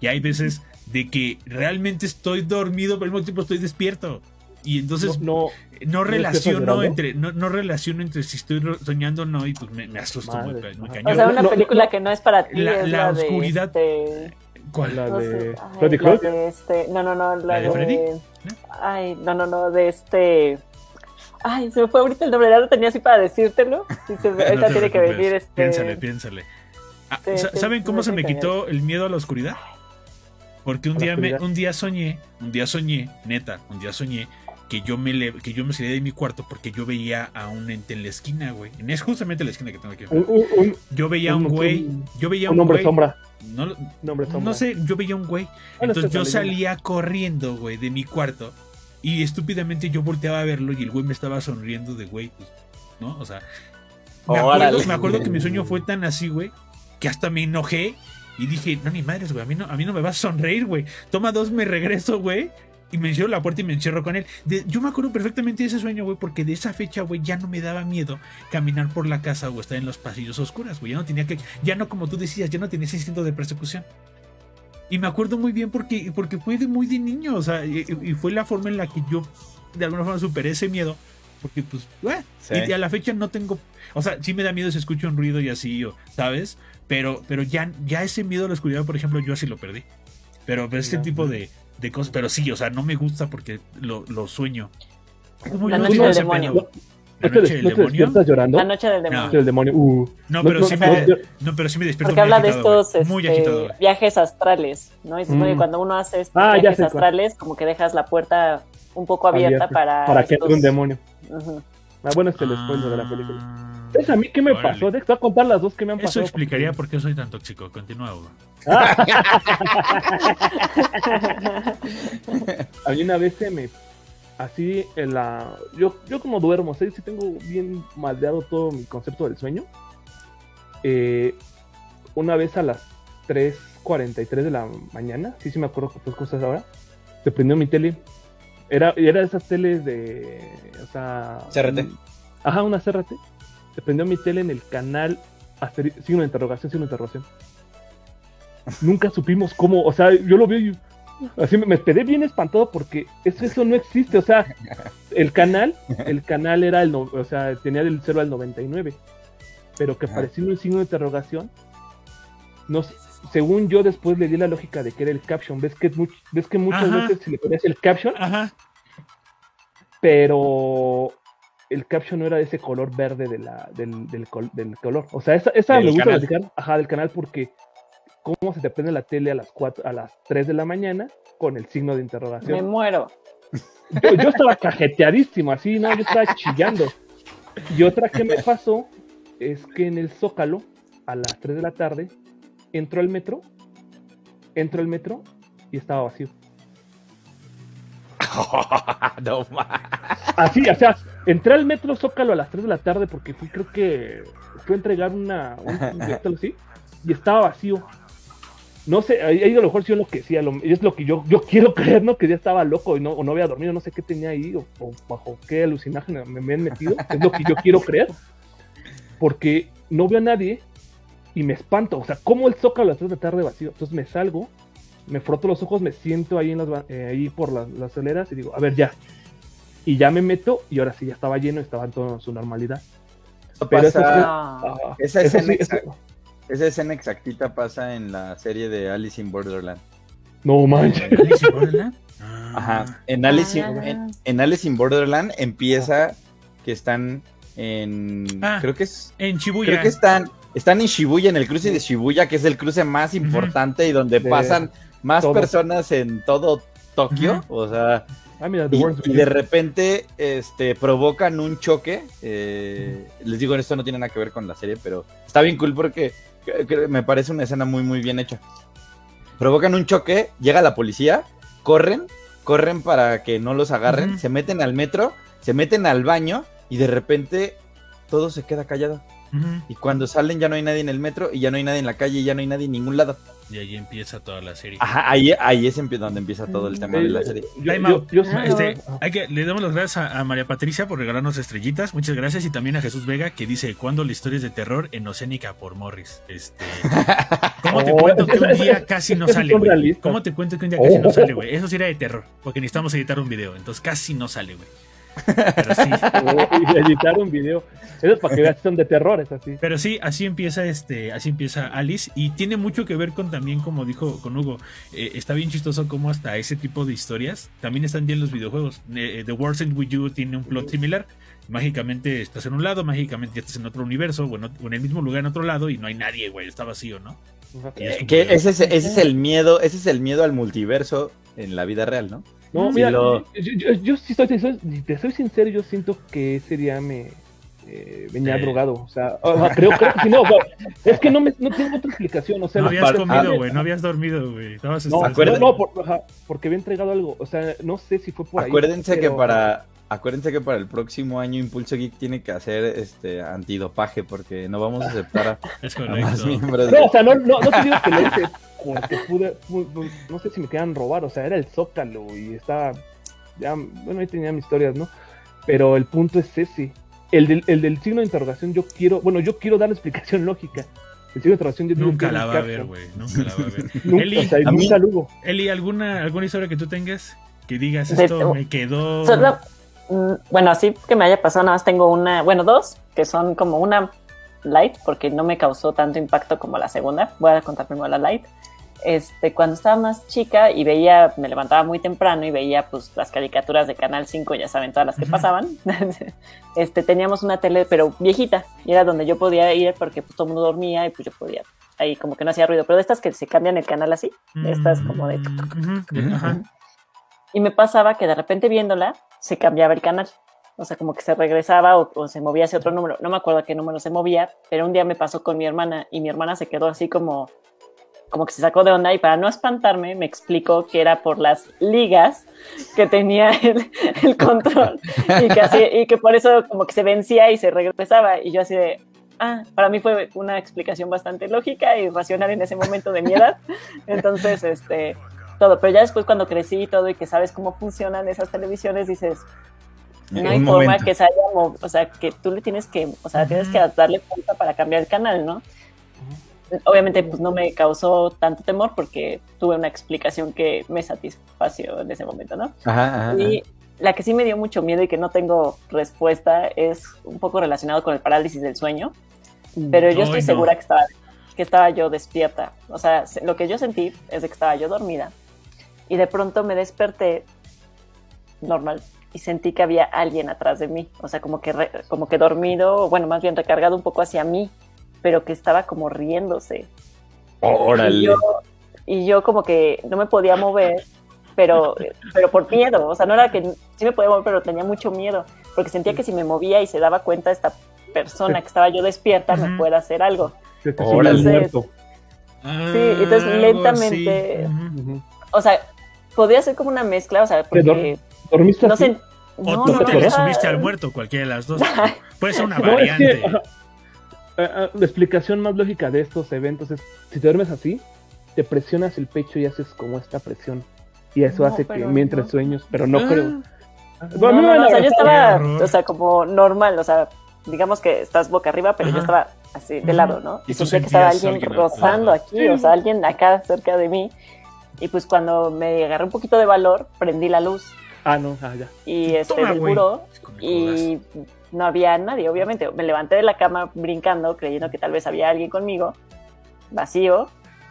Y hay veces de que realmente estoy dormido, pero al mismo tiempo estoy despierto. Y entonces No, no, ¿no relaciono entre, no, no relaciono entre si estoy soñando o no, y pues me, me asusto muy, muy cañón. O sea, una película no. que no es para ti. La- es la de, oscuridad. este, ¿Cuál? La no de sé, ay, la de este, no, no, no, la, ¿La de Freddy? Ay, no, no, no, de este. Ay, se me fue ahorita el nombre, ya lo tenía así para decírtelo. Y se, No tiene que venir este. Piénsale, piénsale. Ah, Sí, sa- sí, ¿Saben sí, cómo se me quitó el miedo a la oscuridad? Porque un ¿A la día, me, un día soñé, un día soñé, neta, un día soñé que yo me le- que yo me salía de mi cuarto porque yo veía a un ente en la esquina, güey. Es justamente la esquina que tengo aquí. un, un, Yo veía a un un- güey, un- yo veía un un hombre güey. sombra. No, no sé, yo veía un güey. Entonces yo salía corriendo, güey, de mi cuarto. Y estúpidamente yo volteaba a verlo y el güey me estaba sonriendo de güey, pues, ¿no? O sea, me acuerdo, me acuerdo que mi sueño fue tan así, güey, que hasta me enojé y dije, no, ni madres, güey, a mí no, a mí no me vas a sonreír, güey. Toma dos, me regreso, güey. Y me encierro la puerta y me encierro con él. De- yo me acuerdo perfectamente de ese sueño, güey, porque de esa fecha, güey, ya no me daba miedo caminar por la casa o estar en los pasillos oscuros, güey. Ya no tenía que, ya no como tú decías, ya no tenía ese instinto de persecución. Y me acuerdo muy bien porque, porque fue de muy de niño, o sea, y, y fue la forma en la que yo de alguna forma superé ese miedo. Porque, pues, güey, Sí. y, y a la fecha no tengo, o sea, sí me da miedo si escucho un ruido y así, o, ¿sabes? Pero, pero ya, ya ese miedo a la oscuridad, por ejemplo, yo así lo perdí. Pero, pero este Ya. tipo de, de cosas, pero sí, o sea, no me gusta porque lo, lo sueño. ¿Cómo La yo noche del demonio. ¿La ¿No noche del no demonio? llorando? La noche del demonio. Del demonio. Uh. No, pero sí me, yo- no, pero sí me despierto Porque muy habla de estos muy este, agitado, viajes astrales, ¿no? Y que Mm. cuando uno hace estos Ah, viajes cuál. astrales, como que dejas la puerta un poco abierta, Abierta, para. Para que entre un demonio. Ujú. Ah, bueno, es el spoiler de la película. ¿Sabes a mí qué me órale. pasó? Te voy a contar las dos que me han Eso pasado. explicaría por qué soy tan tóxico. Continúa, Hugo. A mí una vez se me. Así en la. Yo, yo como duermo, ¿sí? sí tengo bien maldeado todo mi concepto del sueño. Eh, una vez a las 3.43 de la mañana, sí, sí me acuerdo que fue cosas ahora, se prendió mi tele. Era, era de esas teles de. O sea. CRT. un- Ajá, una CRT. Se prendió mi tele en el canal. Signo de interrogación, signo de interrogación. Nunca supimos cómo. O sea, yo lo vi Así me, me quedé bien espantado porque eso, eso no existe. O sea, el canal, el canal era el, no- o sea, tenía del 0 al 99. Pero que parecía un signo de interrogación. No, sé, según yo después le di la lógica de que era el caption. Ves que, much- ves que muchas Ajá. veces se le ponías el caption, Ajá. pero el caption no era de ese color verde de la, del, del, col- del color. O sea, esa, esa me gusta canal. platicar, ajá, del canal porque cómo se te prende la tele a las 4, a las 3 de la mañana con el signo de Me interrogación. muero. Yo, yo estaba cajeteadísimo, así, ¿no? Yo estaba chillando. Y otra que me pasó es que en el Zócalo, a las 3 de la tarde, entró al metro, entró al metro y estaba vacío. no Así, o sea, entré al metro Zócalo a las 3 de la tarde porque fui, creo que fui a entregar una, un así, y estaba vacío. No sé, ahí, ahí a lo mejor sí lo que sí, lo- es lo que yo, yo quiero creer, ¿no? Que ya estaba loco y no, o no había dormido, no sé qué tenía ahí, o, o bajo qué alucinágeno me, me han metido, es lo que yo quiero creer. Porque no veo a nadie, y me espanto. O sea, ¿cómo el zócalo a las 3 de la tarde vacío? Entonces me salgo, me froto los ojos, me siento ahí, en las, eh, ahí por las, las aceleras y digo, a ver, ya. Y ya me meto y ahora sí ya estaba lleno, estaba en toda su normalidad. Eso Pero eso pasa- Ah. Ah, esa eso escena sí, eso- exacta. esa escena exactita pasa en la serie de Alice in Borderland. No manches. ¿Alice in Borderland? Ah. Ajá. En Alice, in, Ah. en, en Alice in Borderland empieza que están en. Ah. Creo que es. En Shibuya. Creo que están. Están en Shibuya, en el cruce de Shibuya, que es el cruce más importante y donde De pasan más todo. personas en todo Tokio. O sea, Ah, mira, The y, de repente este, provocan un choque. eh, les digo, esto no tiene nada que ver con la serie, pero está bien cool porque que- que me parece una escena muy, muy bien hecha. Provocan un choque, llega la policía, corren, corren para que no los agarren, se meten al metro, se meten al baño y de repente todo se queda callado. Y cuando salen ya no hay nadie en el metro y ya no hay nadie en la calle y ya no hay nadie en ningún lado. Y ahí empieza toda la serie. Ajá, ahí, ahí es donde empieza todo el tema de la serie. Yo, Ay, yo- Mau, yo sí- Este, ah, hay que, le damos las gracias a, a María Patricia por regalarnos estrellitas. Muchas gracias. Y también a Jesús Vega que dice: ¿Cuándo la historia es de terror en Océnica por Morris? Este, ¿Cómo te Oh, cuento que un día casi no sale, güey? ¿Cómo te cuento que un día casi no Oh. sale, güey? Eso sí era de terror, porque necesitamos editar un video. Entonces casi no sale, güey. Pero sí. y editar un video. Eso es para que veas que son de terror, es así. Pero sí, así empieza este, así empieza Alice y tiene mucho que ver con también, como dijo con Hugo, eh, está bien chistoso como hasta ese tipo de historias también están bien los videojuegos. Eh, The World Ends With You tiene un plot similar. Mágicamente estás en un lado, mágicamente ya estás en otro universo, o en, ot- o en el mismo lugar en otro lado y no hay nadie, güey, está vacío, ¿no? Es Eh, que de- ese es, ese es el miedo, ese es el miedo al multiverso en la vida real, ¿no? No, Sí, mira, lo- yo, yo, yo sí estoy, soy- si te soy sincero, yo siento que ese día me eh, venía Sí. drogado. O sea, o sea, creo, creo que si no, o sea, es que no, me, no tengo otra explicación. O sea, no habías comido, güey, no habías dormido, güey. Estabas No, no, no, por- porque había entregado algo. O sea, no sé si fue por ahí. Acuérdense que pero- para acuérdense que para el próximo año Impulso Geek tiene que hacer este antidopaje porque no vamos a aceptar a, Es a más miembros. No, o sea, no, no, no te digo que lo hice porque pude, pude- no sé si me quedan robar, o sea, era el Zócalo y estaba, ya, bueno, ahí tenía mis historias, ¿no? Pero el punto es ese. El del, el del signo de interrogación, yo quiero, bueno, yo quiero dar la explicación lógica. El signo de interrogación, yo digo Nunca la va a ver, güey. Nunca la va a ver. Nunca, Eli, o sea, hubo. Eli, ¿alguna, ¿alguna historia que tú tengas? Que digas, esto me quedó... Solo, bueno, así que me haya pasado, nada más tengo una, bueno, dos, que son como una light, porque no me causó tanto impacto como la segunda. Voy a contar primero la light. Este, cuando estaba más chica y veía, me levantaba muy temprano y veía pues las caricaturas de Canal 5, ya saben, todas las que pasaban. este, teníamos una tele, pero viejita, y era donde yo podía ir porque pues todo el mundo dormía y pues yo podía, ahí como que no hacía ruido, pero de estas que se cambian el canal así, de estas como de... Mm, ujú, ajá. Y me pasaba que de repente viéndola, se cambiaba el canal. O sea, como que se regresaba o, o se movía hacia otro número. No me acuerdo a qué número se movía, pero un día me pasó con mi hermana y mi hermana se quedó así como, como que se sacó de onda y para no espantarme me explicó que era por las ligas que tenía el, el control y que, así- y que por eso como que se vencía y se regresaba. Y yo así de, ah, para mí fue una explicación bastante lógica y racional en ese momento de mi edad. Entonces, este, todo. Pero ya después cuando crecí y todo y que sabes cómo funcionan esas televisiones, dices, no hay Un forma momento. que se haya, o sea, que tú le tienes que, o sea, tienes que darle punta para cambiar el canal, ¿no? Obviamente, pues no me causó tanto temor porque tuve una explicación que me satisfació en ese momento, ¿no? Ajá, ajá, Y la que sí me dio mucho miedo y que no tengo respuesta es un poco relacionado con el parálisis del sueño, pero yo estoy no. segura que estaba, que estaba yo despierta. O sea, se- lo que yo sentí es que estaba yo dormida y de pronto me desperté normal y sentí que había alguien atrás de mí, o sea, como que, re- como que dormido, bueno, más bien recargado un poco hacia mí, pero que estaba como riéndose. Órale. Y yo, y yo como que no me podía mover, pero, pero por miedo. O sea, no era que sí me podía mover, pero tenía mucho miedo. Porque sentía que si me movía y se daba cuenta esta persona que estaba yo despierta, me Ujú. fuera a hacer algo. El muerto. Sí, entonces lentamente-. O sea, podía ser como una mezcla, o sea, porque ¿Dormiste no así? sé. O No, tú no, te no, le subiste al muerto, cualquiera de las dos. Puede ser una No, es variante. que, la explicación más lógica de estos eventos es, si te duermes así, te presionas el pecho y haces como esta presión. Y eso No, hace que mientras no. sueños, pero no Ah, creo. No, no, no, o sea, yo estaba, o sea, como normal, o sea, digamos que estás boca arriba, pero yo estaba así de lado, ¿no? Y Y sentía que estaba alguien alguien al- rozando aquí, o sea, alguien acá cerca de mí. Y pues cuando me agarré un poquito de valor, prendí la luz Ah, no, ah, ya. y este Toma, del buró y no había nadie, obviamente. Me levanté de la cama brincando, creyendo que tal vez había alguien conmigo, vacío.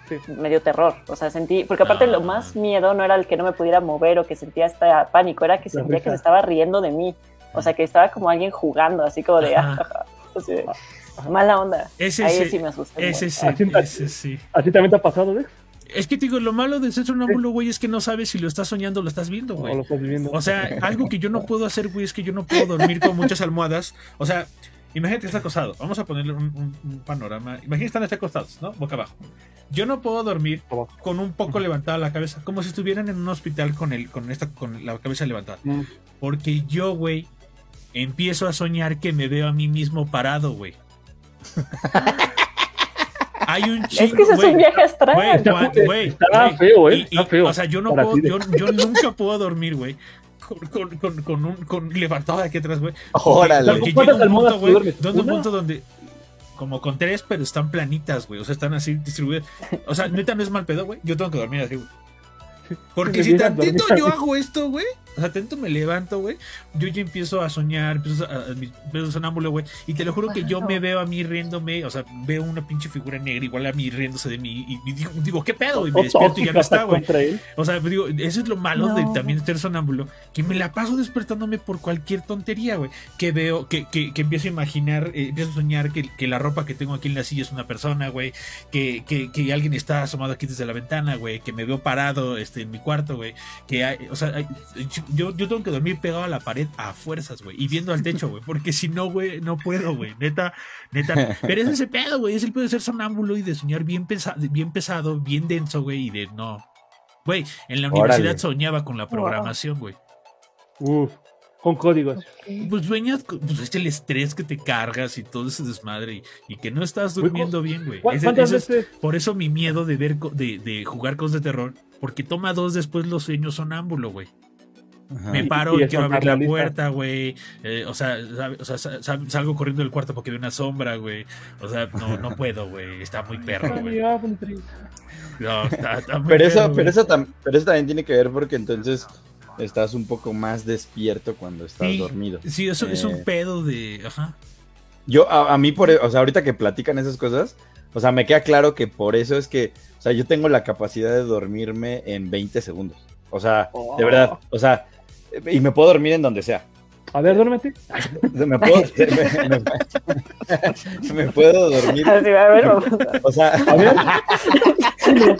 Sí. Me dio terror, o sea, sentí, porque aparte Ah. lo más miedo no era el que no me pudiera mover o que sentía hasta pánico, era que La sentía que risa. se estaba riendo de mí, o sea, que estaba como alguien jugando, así como de, Ajá. así de, mala onda. Ese Ahí sí, sí me asusté. Ese mucho. sí, ese sí. ¿Así también te ha pasado, Dex? Es que te digo, lo malo de ser sonámbulo, güey, es que no sabes si lo estás soñando o lo estás viendo, ¿O güey. lo estás viviendo? O sea, algo que yo no puedo hacer, güey, es que yo no puedo dormir con muchas almohadas. O sea, imagínate que está acostado. Vamos a ponerle un, un- un panorama. Imagínate que están acostados, ¿no? Boca abajo. Yo no puedo dormir con un poco levantada la cabeza, como si estuvieran en un hospital con el, con esta, con la cabeza levantada. Porque yo, güey, empiezo a soñar que me veo a mí mismo parado, güey. Hay un chingo, Es que ese es güey. un viaje astral. Güey, Está fu- güey, está feo, eh, Y- está y, feo. O sea, yo no puedo, yo, yo nunca puedo dormir, güey. Con, con, con, con un con levantado de aquí atrás, güey. Órale. Porque ¿Cuántas llega un punto, güey, donde un punto donde como con tres, pero están planitas, güey. O sea, están así distribuidas. O sea, neta no es mal pedo, güey. Yo tengo que dormir así, güey. Porque si tantito yo hago esto, güey. O sea, tantito me levanto, güey. Yo ya empiezo a soñar, empiezo a, a- empiezo a sonámbulo, güey. Y te lo juro que yo me veo a mí riéndome. O sea, veo una pinche figura negra igual a mí riéndose de mí. Y, y digo, digo, ¿qué pedo? Y me despierto y ya no está, güey. O sea, digo, eso es lo malo de también ser sonámbulo, que me la paso despertándome por cualquier tontería, güey. Que veo, que, que, que empiezo a imaginar, eh, empiezo a soñar que, que la ropa que tengo aquí en la silla es una persona, güey. Que, que, que alguien está asomado aquí desde la ventana, güey. Que me veo parado este, en mi cuarto, güey. Que hay, o sea, hay- yo, yo tengo que dormir pegado a la pared a fuerzas, güey. Y viendo al techo, güey. Porque si no, güey, no puedo, güey. Neta, neta. Pero es ese pedo, güey. Es el pedo de ser sonámbulo y de soñar bien, pesa- bien pesado, bien denso, güey. Y de no. Güey, en la Órale. universidad soñaba con la programación, güey. Uf, con códigos. Pues sueñas, con- pues es el estrés que te cargas y todo ese desmadre y, y que no estás durmiendo bien, güey. ¿Cu- Ese- ¿Cuántas ese es- por eso mi miedo de ver, de, de jugar cosas de terror, porque toma dos después los sueños sonámbulo, güey. Ajá. Me paro y quiero abrir la realista. puerta, güey. Eh, o sea, o sea, sa- sa- salgo corriendo del cuarto porque veo una sombra, güey. O sea, no, no puedo, güey. Está muy perro, güey. No, está, está muy Pero eso, perro, pero eso, tam- pero eso también tiene que ver porque entonces estás un poco más despierto cuando estás Sí. dormido. Sí, eso es Eh. un pedo de. Ajá. Yo, a, a mí, por, e- o sea, ahorita que platican esas cosas, o sea, me queda claro que por eso es que, o sea, yo tengo la capacidad de dormirme en 20 segundos. O sea, Oh. de verdad, o sea, y me puedo dormir en donde sea. A ver, duérmete. Me puedo, me, me- me puedo dormir, Así, a ver, vamos. o sea, A ver. Uno,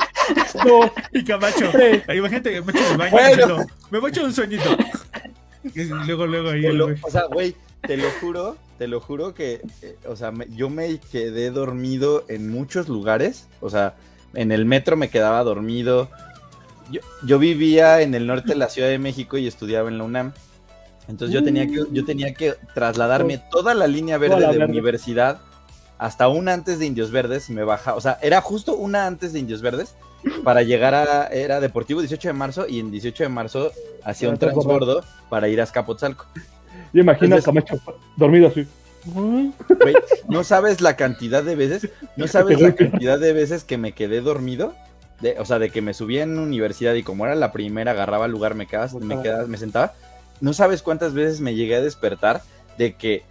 dos, Y Camacho, tres. imagínate que me echo el baño Bueno. me voy a echar un sueñito. Y luego, luego ahí, lo- o sea, güey, te lo juro, te lo juro que, eh, o sea, me- yo me quedé dormido en muchos lugares, o sea, en el metro me quedaba dormido. Yo, yo vivía en el norte de la Ciudad de México y estudiaba en la UNAM. Entonces yo tenía que, yo tenía que trasladarme toda la línea verde la de verde. universidad hasta una antes de Indios Verdes y me baja, o sea, era justo una antes de Indios Verdes para llegar a, era Deportivo 18 de marzo y en 18 de marzo hacía un transbordo. para ir a Escapotzalco. Yo imagino a Camacho dormido así. No sabes la cantidad de veces, no sabes la cantidad de veces que me quedé dormido. De, o sea, de que me subía en universidad y como era la primera, agarraba el lugar, me quedaba, me quedaba, me sentaba. No sabes cuántas veces me llegué a despertar de que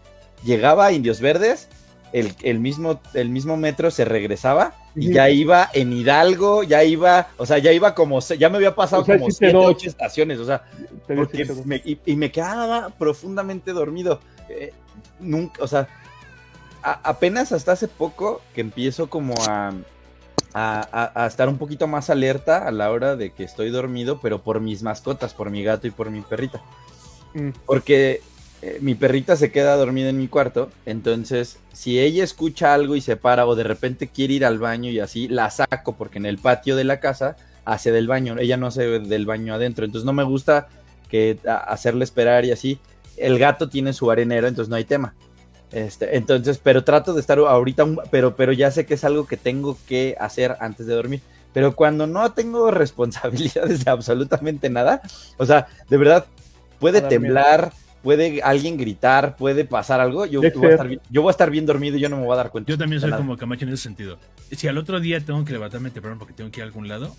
llegaba a Indios Verdes, el, el mismo, el mismo metro se regresaba y ya iba en Hidalgo, ya iba, o sea, ya iba como, se- ya me había pasado O sea, como sí siete, ocho estaciones, o sea, porque me- y, y me quedaba profundamente dormido. Eh, nunca, o sea, a- apenas hasta hace poco que empiezo como a, a, a- a estar un poquito más alerta a la hora de que estoy dormido, pero por mis mascotas, por mi gato y por mi perrita. Mm. Porque eh, mi perrita se queda dormida en mi cuarto, entonces si ella escucha algo y se para o de repente quiere ir al baño y así, la saco porque en el patio de la casa hace del baño, ella no hace del baño adentro, entonces no me gusta que hacerle esperar y así. El gato tiene su arenero, entonces no hay tema. Este, entonces, pero trato de estar ahorita, un- pero, pero ya sé que es algo que tengo que hacer antes de dormir. Pero cuando no tengo responsabilidades de absolutamente nada, o sea, de verdad, puede miedo. temblar, puede alguien gritar, puede pasar algo, yo, yo voy, a estar, bien- yo voy a estar bien dormido y yo no me voy a dar cuenta. Yo también soy nada. como Camacho en ese sentido. Si al otro día tengo que levantarme temprano porque tengo que ir a algún lado,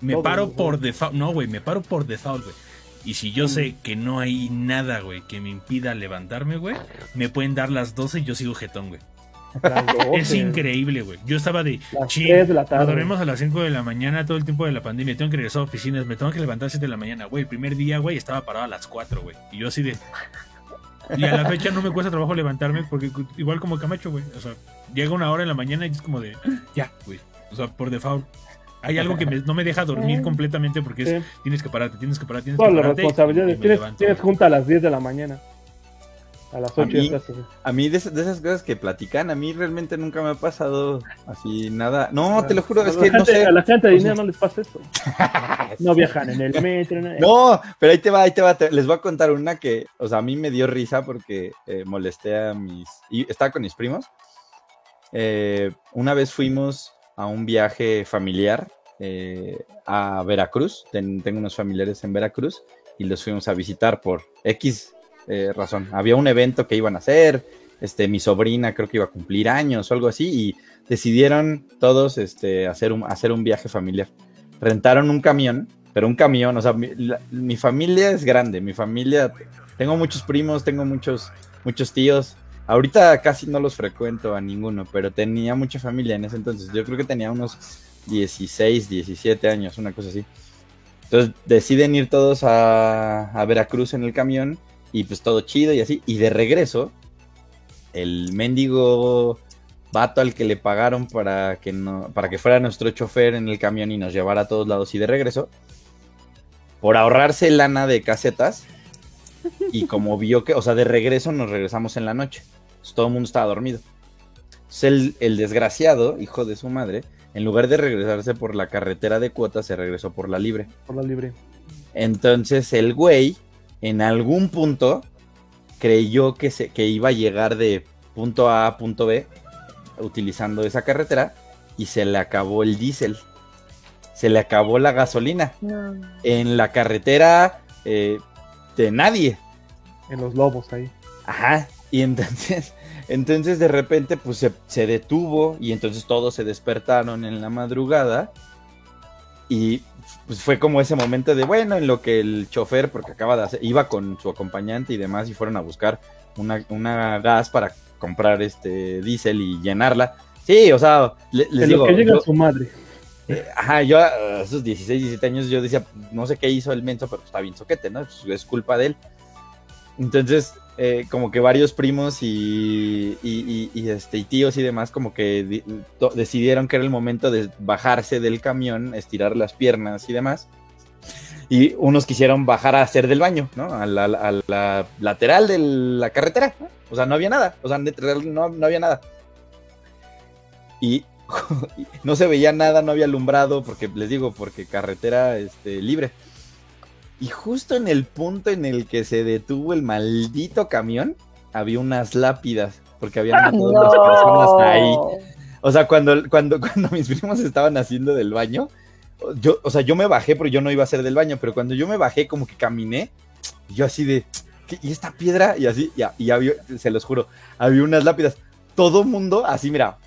me No, paro güey, por default. No, güey, me paro por default, güey. Y si yo Mm. sé que no hay nada, güey, que me impida levantarme, güey, me pueden dar las 12 y yo sigo jetón, güey. Es 12, increíble, güey. Yo estaba de, Las "Chin, 3 de la tarde. nos dormimos a las 5 de la mañana todo el tiempo de la pandemia. Tengo que regresar a oficinas, me tengo que levantar a las 7 de la mañana, güey. El primer día, güey, estaba parado a las 4, güey. Y yo así de. Y a la fecha no me cuesta trabajo levantarme porque igual como Camacho, güey. O sea, llega una hora en la mañana y es como de. Ya, güey. O sea, por default. Hay algo que me- no me deja dormir completamente porque es, Sí. tienes que pararte, tienes que parar, tienes Todas que las pararte. y responsabilidades. Tienes, tienes junta a las 10 de la mañana. A las 8 mí- ya estás. A mí de, esas- de esas cosas que platican, a mí realmente nunca me ha pasado así nada. No, te lo juro, es a, que no sé. a la gente de o dinero no les pasa eso. No viajan en el metro. No, No, pero ahí te va, ahí te va. te- les voy a contar una que, o sea, a mí me dio risa porque eh, molesté a mis... Y estaba con mis primos. Eh, una vez fuimos a un viaje familiar eh, a Veracruz. Ten- tengo unos familiares en Veracruz y los fuimos a visitar por X eh, razón. Había un evento que iban a hacer. Este, mi sobrina creo que iba a cumplir años o algo así y decidieron todos este, hacer, un, hacer un viaje familiar. Rentaron un camión, pero un camión, o sea, mi, mi familia es grande, mi familia, tengo muchos primos, tengo muchos, muchos tíos. Ahorita casi no los frecuento a ninguno, pero tenía mucha familia en ese entonces. Yo creo que tenía unos 16, 17 años, una cosa así. Entonces deciden ir todos a, Veracruz en el camión y pues todo chido y así. Y de regreso, el mendigo vato al que le pagaron para que, no, para que fuera nuestro chofer en el camión y nos llevara a todos lados y de regreso, por ahorrarse lana de casetas y como vio que, o sea, de regreso nos regresamos en la noche. Entonces, todo el mundo estaba dormido. Entonces, el, el desgraciado, hijo de su madre, en lugar de regresarse por la carretera de cuotas, se regresó por la libre. por la libre. Entonces el güey, en algún punto, creyó que, se, que iba a llegar de punto A a punto B utilizando esa carretera y se le acabó el diésel. Se le acabó la gasolina No. en la carretera eh, de nadie. En los lobos ahí. Ajá. Y entonces, entonces de repente, pues se, se detuvo y entonces todos se despertaron en la madrugada. Y pues fue como ese momento de, bueno, en lo que el chofer, porque acaba de hacer, iba con su acompañante y demás y fueron a buscar una, una gas para comprar este diésel y llenarla. Sí, o sea, le- les en digo, lo que llega yo- su madre. eh, ajá, yo a esos 16, 17 años yo decía, no sé qué hizo el menso, pero está bien soquete, ¿no? Pues, es culpa de él. Entonces, eh, como que varios primos y, y- y- este, tíos y demás como que decidieron que era el momento de bajarse del camión, estirar las piernas y demás. Y unos quisieron bajar a hacer del baño, ¿no? A la, lateral de la carretera. O sea, no había nada. O sea, no había nada. Y no se veía nada, no había alumbrado, porque les digo, porque carretera este, libre. Y justo en el punto en el que se detuvo el maldito camión, había unas lápidas, porque habían matado a las personas ahí. O sea, cuando, cuando, cuando mis primos estaban haciendo del baño, yo, o sea, yo me bajé, pero yo no iba a hacer del baño, pero cuando yo me bajé, como que caminé, yo así de, ¿qué? ¿y esta piedra? Y así, ya, y había, se los juro, había unas lápidas. Todo mundo, así, mira,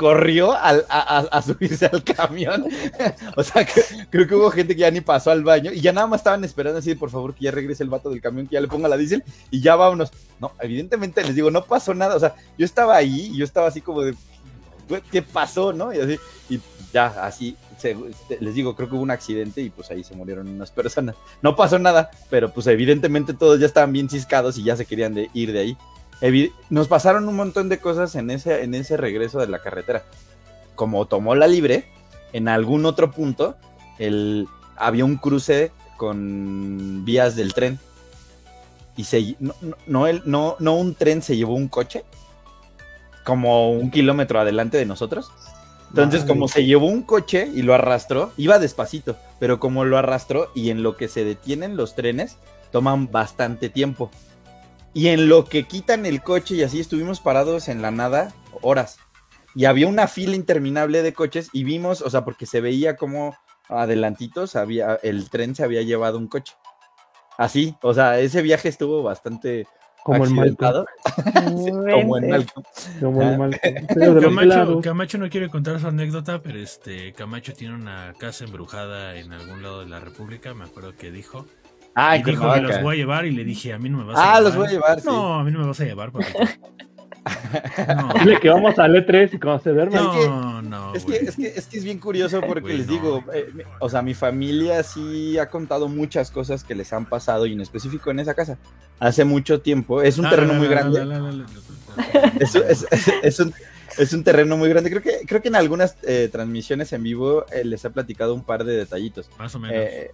corrió al- a, subirse al camión. o sea, que- creo que hubo gente que ya ni pasó al baño y ya nada más estaban esperando así, por favor, que ya regrese el vato del camión, que ya le ponga la diésel y ya vámonos. No, evidentemente les digo, no pasó nada. O sea, yo estaba ahí yo estaba así como de, "Güey, ¿qué pasó? ¿No? Y así, y ya, así, este, les digo, creo que hubo un accidente y pues ahí se murieron unas personas. No pasó nada, pero pues evidentemente todos ya estaban bien ciscados y ya se querían de, ir de ahí. Nos pasaron un montón de cosas en ese, en ese regreso de la carretera. Como tomó la libre, en algún otro punto, el, había un cruce con vías del tren. Y se, no, no, el- no, no un tren se llevó un coche, como un kilómetro adelante de nosotros. Entonces, como se llevó un coche y lo arrastró, iba despacito, pero como lo arrastró y en lo que se detienen los trenes, toman bastante tiempo. Y en lo que quitan el coche y así estuvimos parados en la nada horas. Y había una fila interminable de coches y vimos, o sea, porque se veía como adelantitos había el tren se había llevado un coche. Así, o sea, ese viaje estuvo bastante Como el accidentado. Sí, como en Mente. Malcolm. Como Camacho. Camacho no quiere contar su anécdota, pero este Camacho tiene una casa embrujada en algún lado de la República, me acuerdo que dijo. Ah, y dijo que los Cuernavaca. voy a llevar y le dije, a mí no me vas a Ah, llevar. los voy a llevar, sí. No, a mí no me vas a llevar. No, Dile que vamos a E3 y cuando se duerma. No. que- no. Es que, es, que, es que es bien curioso porque les no, digo, eh, o sea, mi familia sí ha contado muchas cosas que les han pasado y en específico en esa casa. Hace mucho tiempo, es un terreno muy grande. Es, un, es un terreno muy grande. Creo que, creo que en algunas eh, transmisiones en vivo eh, les he platicado un par de detallitos. Más o menos. Eh,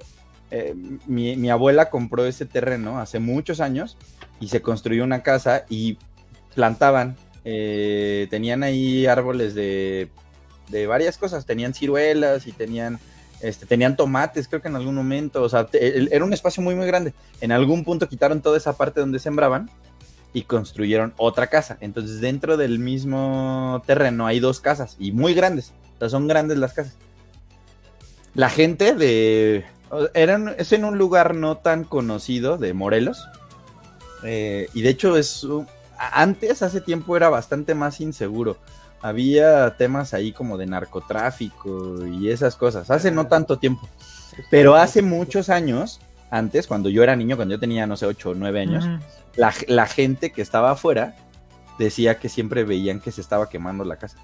eh, mi, abuela compró ese terreno hace muchos años y se construyó una casa y plantaban, eh, tenían ahí árboles de, de varias cosas, tenían ciruelas y tenían, este, tenían tomates, creo que en algún momento, o sea, era un espacio muy, muy grande. En algún punto quitaron toda esa parte donde sembraban y construyeron otra casa. Entonces dentro del mismo terreno hay dos casas y muy grandes, o sea, son grandes las casas. La gente de... Eran, es en un lugar no tan conocido de Morelos. eh, y de hecho es... un- Antes, hace tiempo, era bastante más inseguro. Había temas ahí como de narcotráfico y esas cosas. Hace no tanto tiempo. Pero hace muchos años, antes, cuando yo era niño, cuando yo tenía, no sé, 8 o 9 años, la, la gente que estaba afuera decía que siempre veían que se estaba quemando la casa.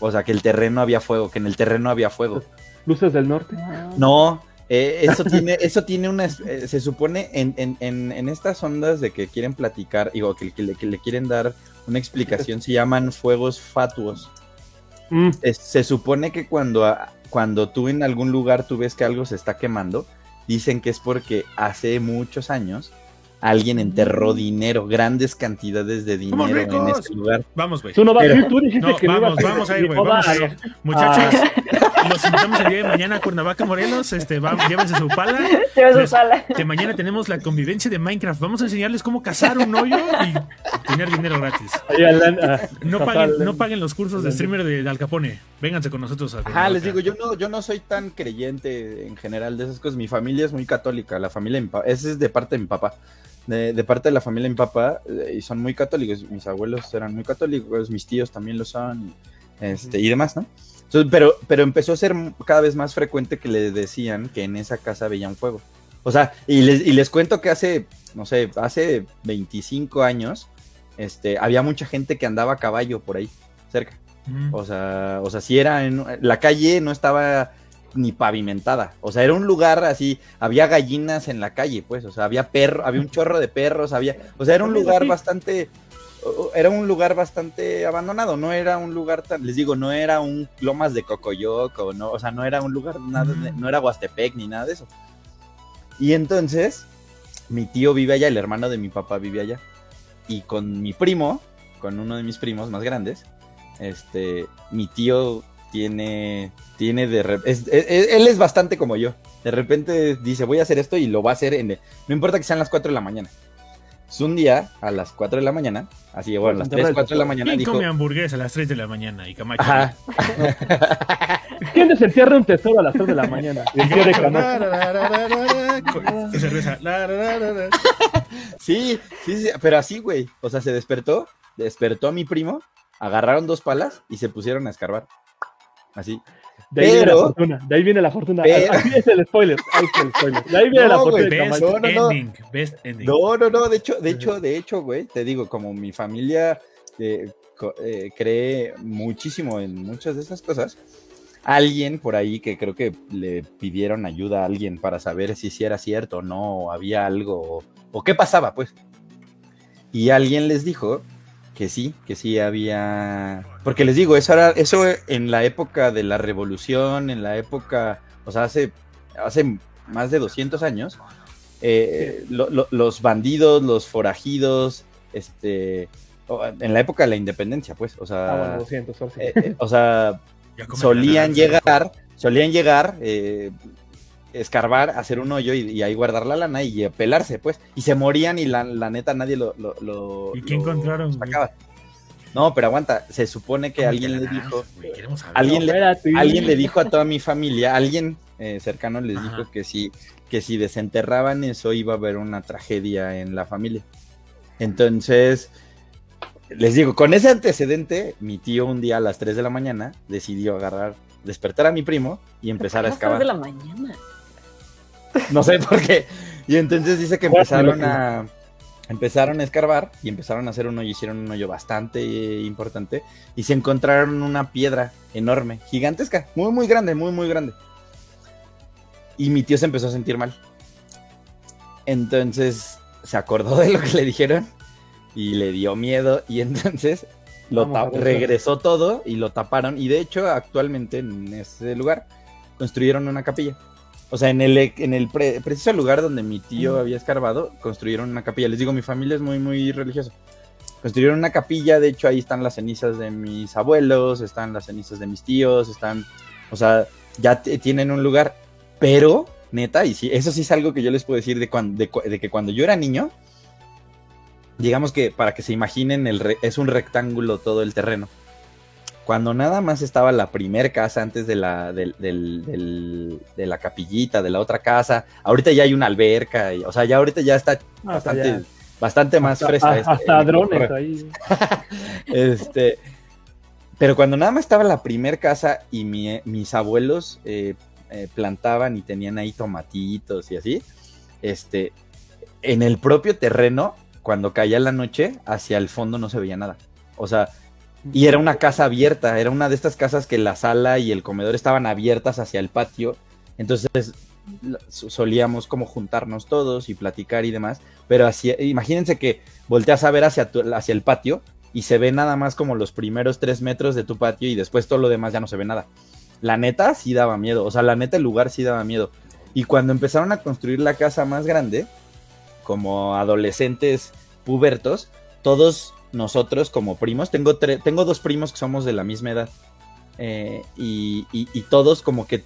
O sea, que el terreno había fuego, que en el terreno había fuego. Luces del norte. No, eh, eso tiene, eso tiene una, eh, se supone en, en, en, en estas ondas de que quieren platicar, digo, que, que le, que le quieren dar una explicación, se llaman fuegos fatuos. Mm, Es- se supone que cuando, cuando tú en algún lugar tú ves que algo se está quemando, dicen que es porque hace muchos años alguien enterró dinero, grandes cantidades de ¡Somos dinero en ese lugar. Vamos, güey. Tú no vas Pero- a ir, tú dijiste No, que no vamos, vamos a ir, güey. No, Vamos los invitamos el día de mañana a Cuernavaca, Morelos. Este, va- llévense su pala. Lleva su sala. Que mañana tenemos la convivencia de Minecraft. Vamos a enseñarles cómo cazar un hoyo y tener dinero gratis. Ah, No paguen, al- no paguen los cursos de streamer de, de Al Capone. Vénganse con nosotros a Ajá, Cuernavaca. les digo, yo no, yo no soy tan creyente en general de esas cosas. Mi familia es muy católica, la familia de ese es de parte de mi papá. De, de parte de la familia de mi papá, eh, y son muy católicos. Mis abuelos eran muy católicos, mis tíos también lo son, este, y demás, ¿no? Entonces, pero, pero empezó a ser cada vez más frecuente que le decían que en esa casa veían fuego. O sea, y les, y les cuento que hace, no sé, hace 25 años, este, había mucha gente que andaba a caballo por ahí, cerca. Ujú. O sea, o sea, si era en la calle no estaba ni pavimentada. O sea, era un lugar así, había gallinas en la calle, pues, o sea, había perro, había un chorro de perros, había, o sea, era un lugar bastante era un lugar bastante abandonado, no era un lugar tan, les digo, no era un Lomas de Cocoyoc, o no, o sea, no era un lugar nada, de- no era Huastepec ni nada de eso. Y entonces, mi tío vive allá, el hermano de mi papá vive allá. Y con mi primo, con uno de mis primos más grandes, este, mi tío tiene, tiene de, es- es- él es bastante como yo. De repente dice, voy a hacer esto y lo va a hacer en, no importa que sean las 4 de la mañana. Es un día a las 4 de la mañana, así, bueno, a las 3, 4 de la mañana ¿Quién dijo, come hamburguesa a las 3 de la mañana? Y Camacho. ajá, ¿Quién desentierra un tesoro a las 3 de la mañana? Y el tío de Camacho. Cerveza. Sí, sí, sí, pero así, güey. O sea, se despertó, despertó a mi primo, agarraron dos palas y se pusieron a escarbar. Así. De ahí viene la Pero- fortuna. De ahí viene la fortuna. Pero- Ahí es el spoiler. Ahí es el spoiler. De ahí viene No, la fortuna Best. No, no, no. ending. Best ending. No, no, no, de hecho, de hecho, de hecho, güey, te digo, como mi familia eh, eh, cree muchísimo en muchas de esas cosas, alguien por ahí que creo que le pidieron ayuda a alguien para saber si sí era cierto o no, o había algo, o, o qué pasaba, pues. Y alguien les dijo que sí, que sí había... Porque les digo, eso era, eso en la época de la revolución, en la época, o sea, hace, hace más de 200 años, eh, lo- lo- los bandidos, los forajidos, este, en la época de la independencia, pues, o Ah, sea, bueno, 200. ahora sí. eh, eh, o sea, solían llegar, solían llegar, eh, escarbar, hacer un hoyo y, y ahí guardar la lana y pelarse, pues, y se morían y la, la neta nadie lo, lo, lo- ¿Y qué lo encontraron, sacaba. No, pero aguanta, se supone que alguien le dijo, alguien le- alguien le dijo a toda mi familia, alguien eh, cercano les Ajá. dijo que si, que si desenterraban eso iba a haber una tragedia en la familia. Entonces, les digo, con ese antecedente, mi tío un día a las 3 de la mañana decidió agarrar, despertar a mi primo y empezar a las tres excavar. de la mañana. No sé por qué. Y entonces dice que empezaron a empezaron a escarbar y empezaron a hacer un hoyo, hicieron un hoyo bastante importante y se encontraron una piedra enorme, gigantesca, muy muy grande, muy muy grande. Y mi tío se empezó a sentir mal. Entonces se acordó de lo que le dijeron y le dio miedo y entonces lo regresó todo y lo taparon y de hecho actualmente en ese lugar construyeron una capilla. O sea, en el, en el pre- preciso lugar donde mi tío había escarbado, construyeron una capilla. Les digo, mi familia es muy, muy religiosa. Construyeron una capilla, de hecho ahí están las cenizas de mis abuelos, están las cenizas de mis tíos, están, o sea, ya tienen un lugar, pero, neta, y sí, eso sí es algo que yo les puedo decir de, cuan- de de que cuando yo era niño, digamos que para que se imaginen, el re- es un rectángulo todo el terreno. Cuando nada más estaba la primer casa antes de la, de la capillita, de la otra casa, ahorita ya hay una alberca, y- o sea, ya ahorita ya está Ah, bastante, ya. bastante más Hasta- fresa. a- este- hasta el- drones ahí. este, pero cuando nada más estaba la primer casa y mi- mis abuelos eh, eh, plantaban y tenían ahí tomatitos y así, este, en el propio terreno, cuando caía la noche, hacia el fondo no se veía nada. O sea, y era una casa abierta, era una de estas casas que la sala y el comedor estaban abiertas hacia el patio. Entonces solíamos como juntarnos todos y platicar y demás. Pero así, imagínense que volteas a ver hacia, tu- hacia el patio y se ve nada más como los primeros tres metros de tu patio y después todo lo demás ya no se ve nada. La neta sí daba miedo, o sea, la neta el lugar sí daba miedo. Y cuando empezaron a construir la casa más grande, como adolescentes pubertos, todos nosotros como primos, tengo, tengo dos primos que somos de la misma edad, eh, y, y- y todos como que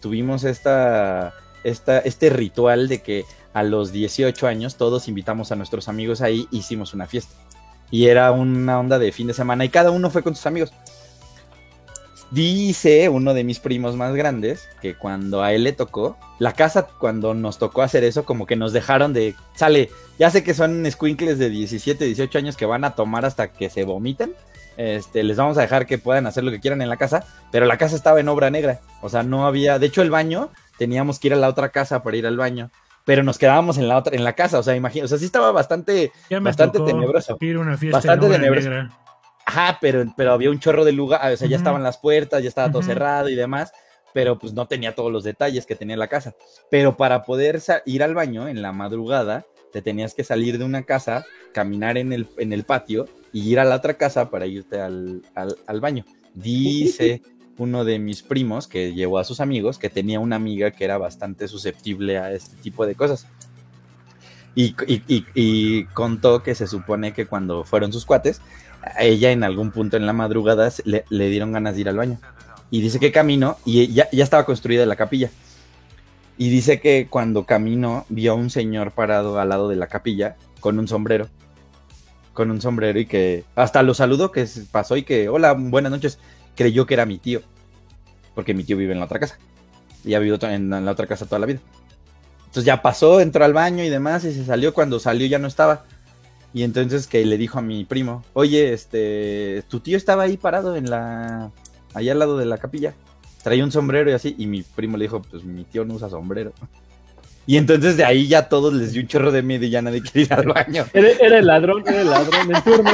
tuvimos esta, esta, este ritual de que a los 18 años todos invitamos a nuestros amigos ahí, hicimos una fiesta. Y era una onda de fin de semana y cada uno fue con sus amigos. Dice uno de mis primos más grandes que cuando a él le tocó, la casa cuando nos tocó hacer eso, como que nos dejaron de, sale, ya sé que son squinkles de 17, 18 años que van a tomar hasta que se vomiten, este, les vamos a dejar que puedan hacer lo que quieran en la casa, pero la casa estaba en obra negra, o sea, no había, de hecho el baño, teníamos que ir a la otra casa para ir al baño, pero nos quedábamos en la otra, en la casa, o sea, imagínate, o sea, sí estaba bastante, Ya me Bastante tocó tenebroso. ir a una fiesta Bastante tenebroso. negra. Ajá, pero, pero había un chorro de lugar, o sea, ya estaban las puertas, ya estaba todo cerrado y demás, pero pues no tenía todos los detalles que tenía la casa. Pero para poder ir al baño en la madrugada, te tenías que salir de una casa, caminar en el, en el patio y ir a la otra casa para irte al, al- al baño. Dice uno de mis primos que llevó a sus amigos que tenía una amiga que era bastante susceptible a este tipo de cosas. Y, y- y- y contó que se supone que cuando fueron sus cuates, ella en algún punto en la madrugada le, dieron ganas de ir al baño. Y dice que caminó y ya, ya estaba construida la capilla. Y dice que cuando caminó vio a un señor parado al lado de la capilla con un sombrero. Con un sombrero y que hasta lo saludó, que pasó y que, hola, buenas noches. Creyó que era mi tío. Porque mi tío vive en la otra casa. Y ha vivido en la otra casa toda la vida. Entonces ya pasó, entró al baño y demás y se salió. Cuando salió ya no estaba. Y entonces que le dijo a mi primo, oye, este, tu tío estaba ahí parado en la, allá al lado de la capilla, traía un sombrero y así, y mi primo le dijo, pues mi tío no usa sombrero. Y entonces de ahí ya todos les dio un chorro de miedo y ya nadie quería ir al baño. Era, era el ladrón, era el ladrón. En turno,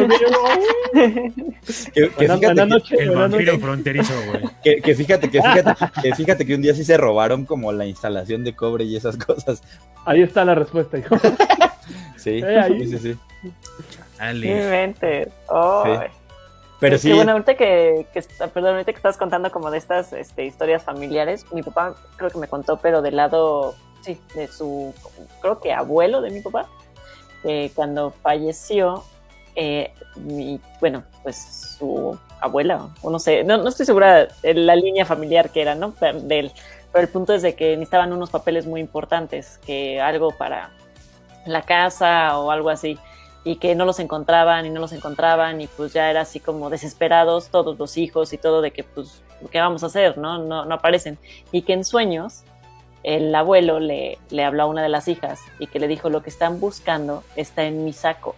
Que, fíjate, El vampiro fronterizo, güey. que, que fíjate, que fíjate, que fíjate que un día sí se robaron como la instalación de cobre y esas cosas. Ahí está la respuesta, hijo. Sí, Eh, ahí. sí, sí, sí. Dale. inventes. Ay. Pero Es sí, que bueno, ahorita que, que está- perdón, ahorita que estás contando como de estas este, historias familiares, mi papá creo que me contó, pero del lado, sí, de su, creo que abuelo de mi papá, eh, cuando falleció, eh, mi, bueno, pues su abuela, o no sé, no, no estoy segura de la línea familiar que era, ¿no? Pero- De él. Pero el punto es de que necesitaban unos papeles muy importantes, que algo para la casa o algo así y que no los encontraban y no los encontraban y pues ya era así como desesperados todos los hijos y todo de que pues qué vamos a hacer, ¿no? No, no aparecen y que en sueños el abuelo le, le habló a una de las hijas y que le dijo lo que están buscando está en mi saco.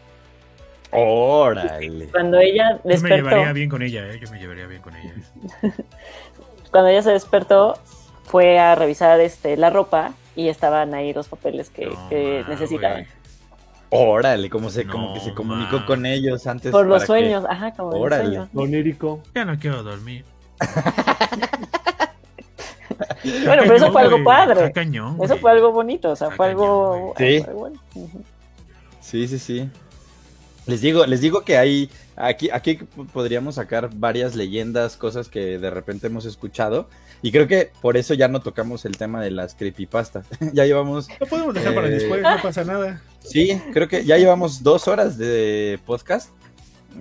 Órale. Cuando ella Yo me despertó, llevaría bien con ella, ¿eh? Yo me llevaría bien con ella. cuando ella se despertó, fue a revisar este, la ropa y estaban ahí los papeles que, No, que ma, necesitaban. Órale, como se, como No, que se comunicó ma. con ellos antes. Por los para que- sueños, ajá, como Órale. Onírico. Ya no quiero dormir. Bueno, pero eso fue algo padre. está cañón, Eso fue algo bonito, o sea, Está fue algo, bueno. Ujú. Sí, sí, sí. Les digo, les digo que hay, aquí, aquí podríamos sacar varias leyendas, cosas que de repente hemos escuchado. Y creo que por eso ya no tocamos el tema de las creepypastas. ya llevamos, Lo podemos dejar para Eh, después, no pasa nada. sí, creo que ya llevamos dos horas de podcast.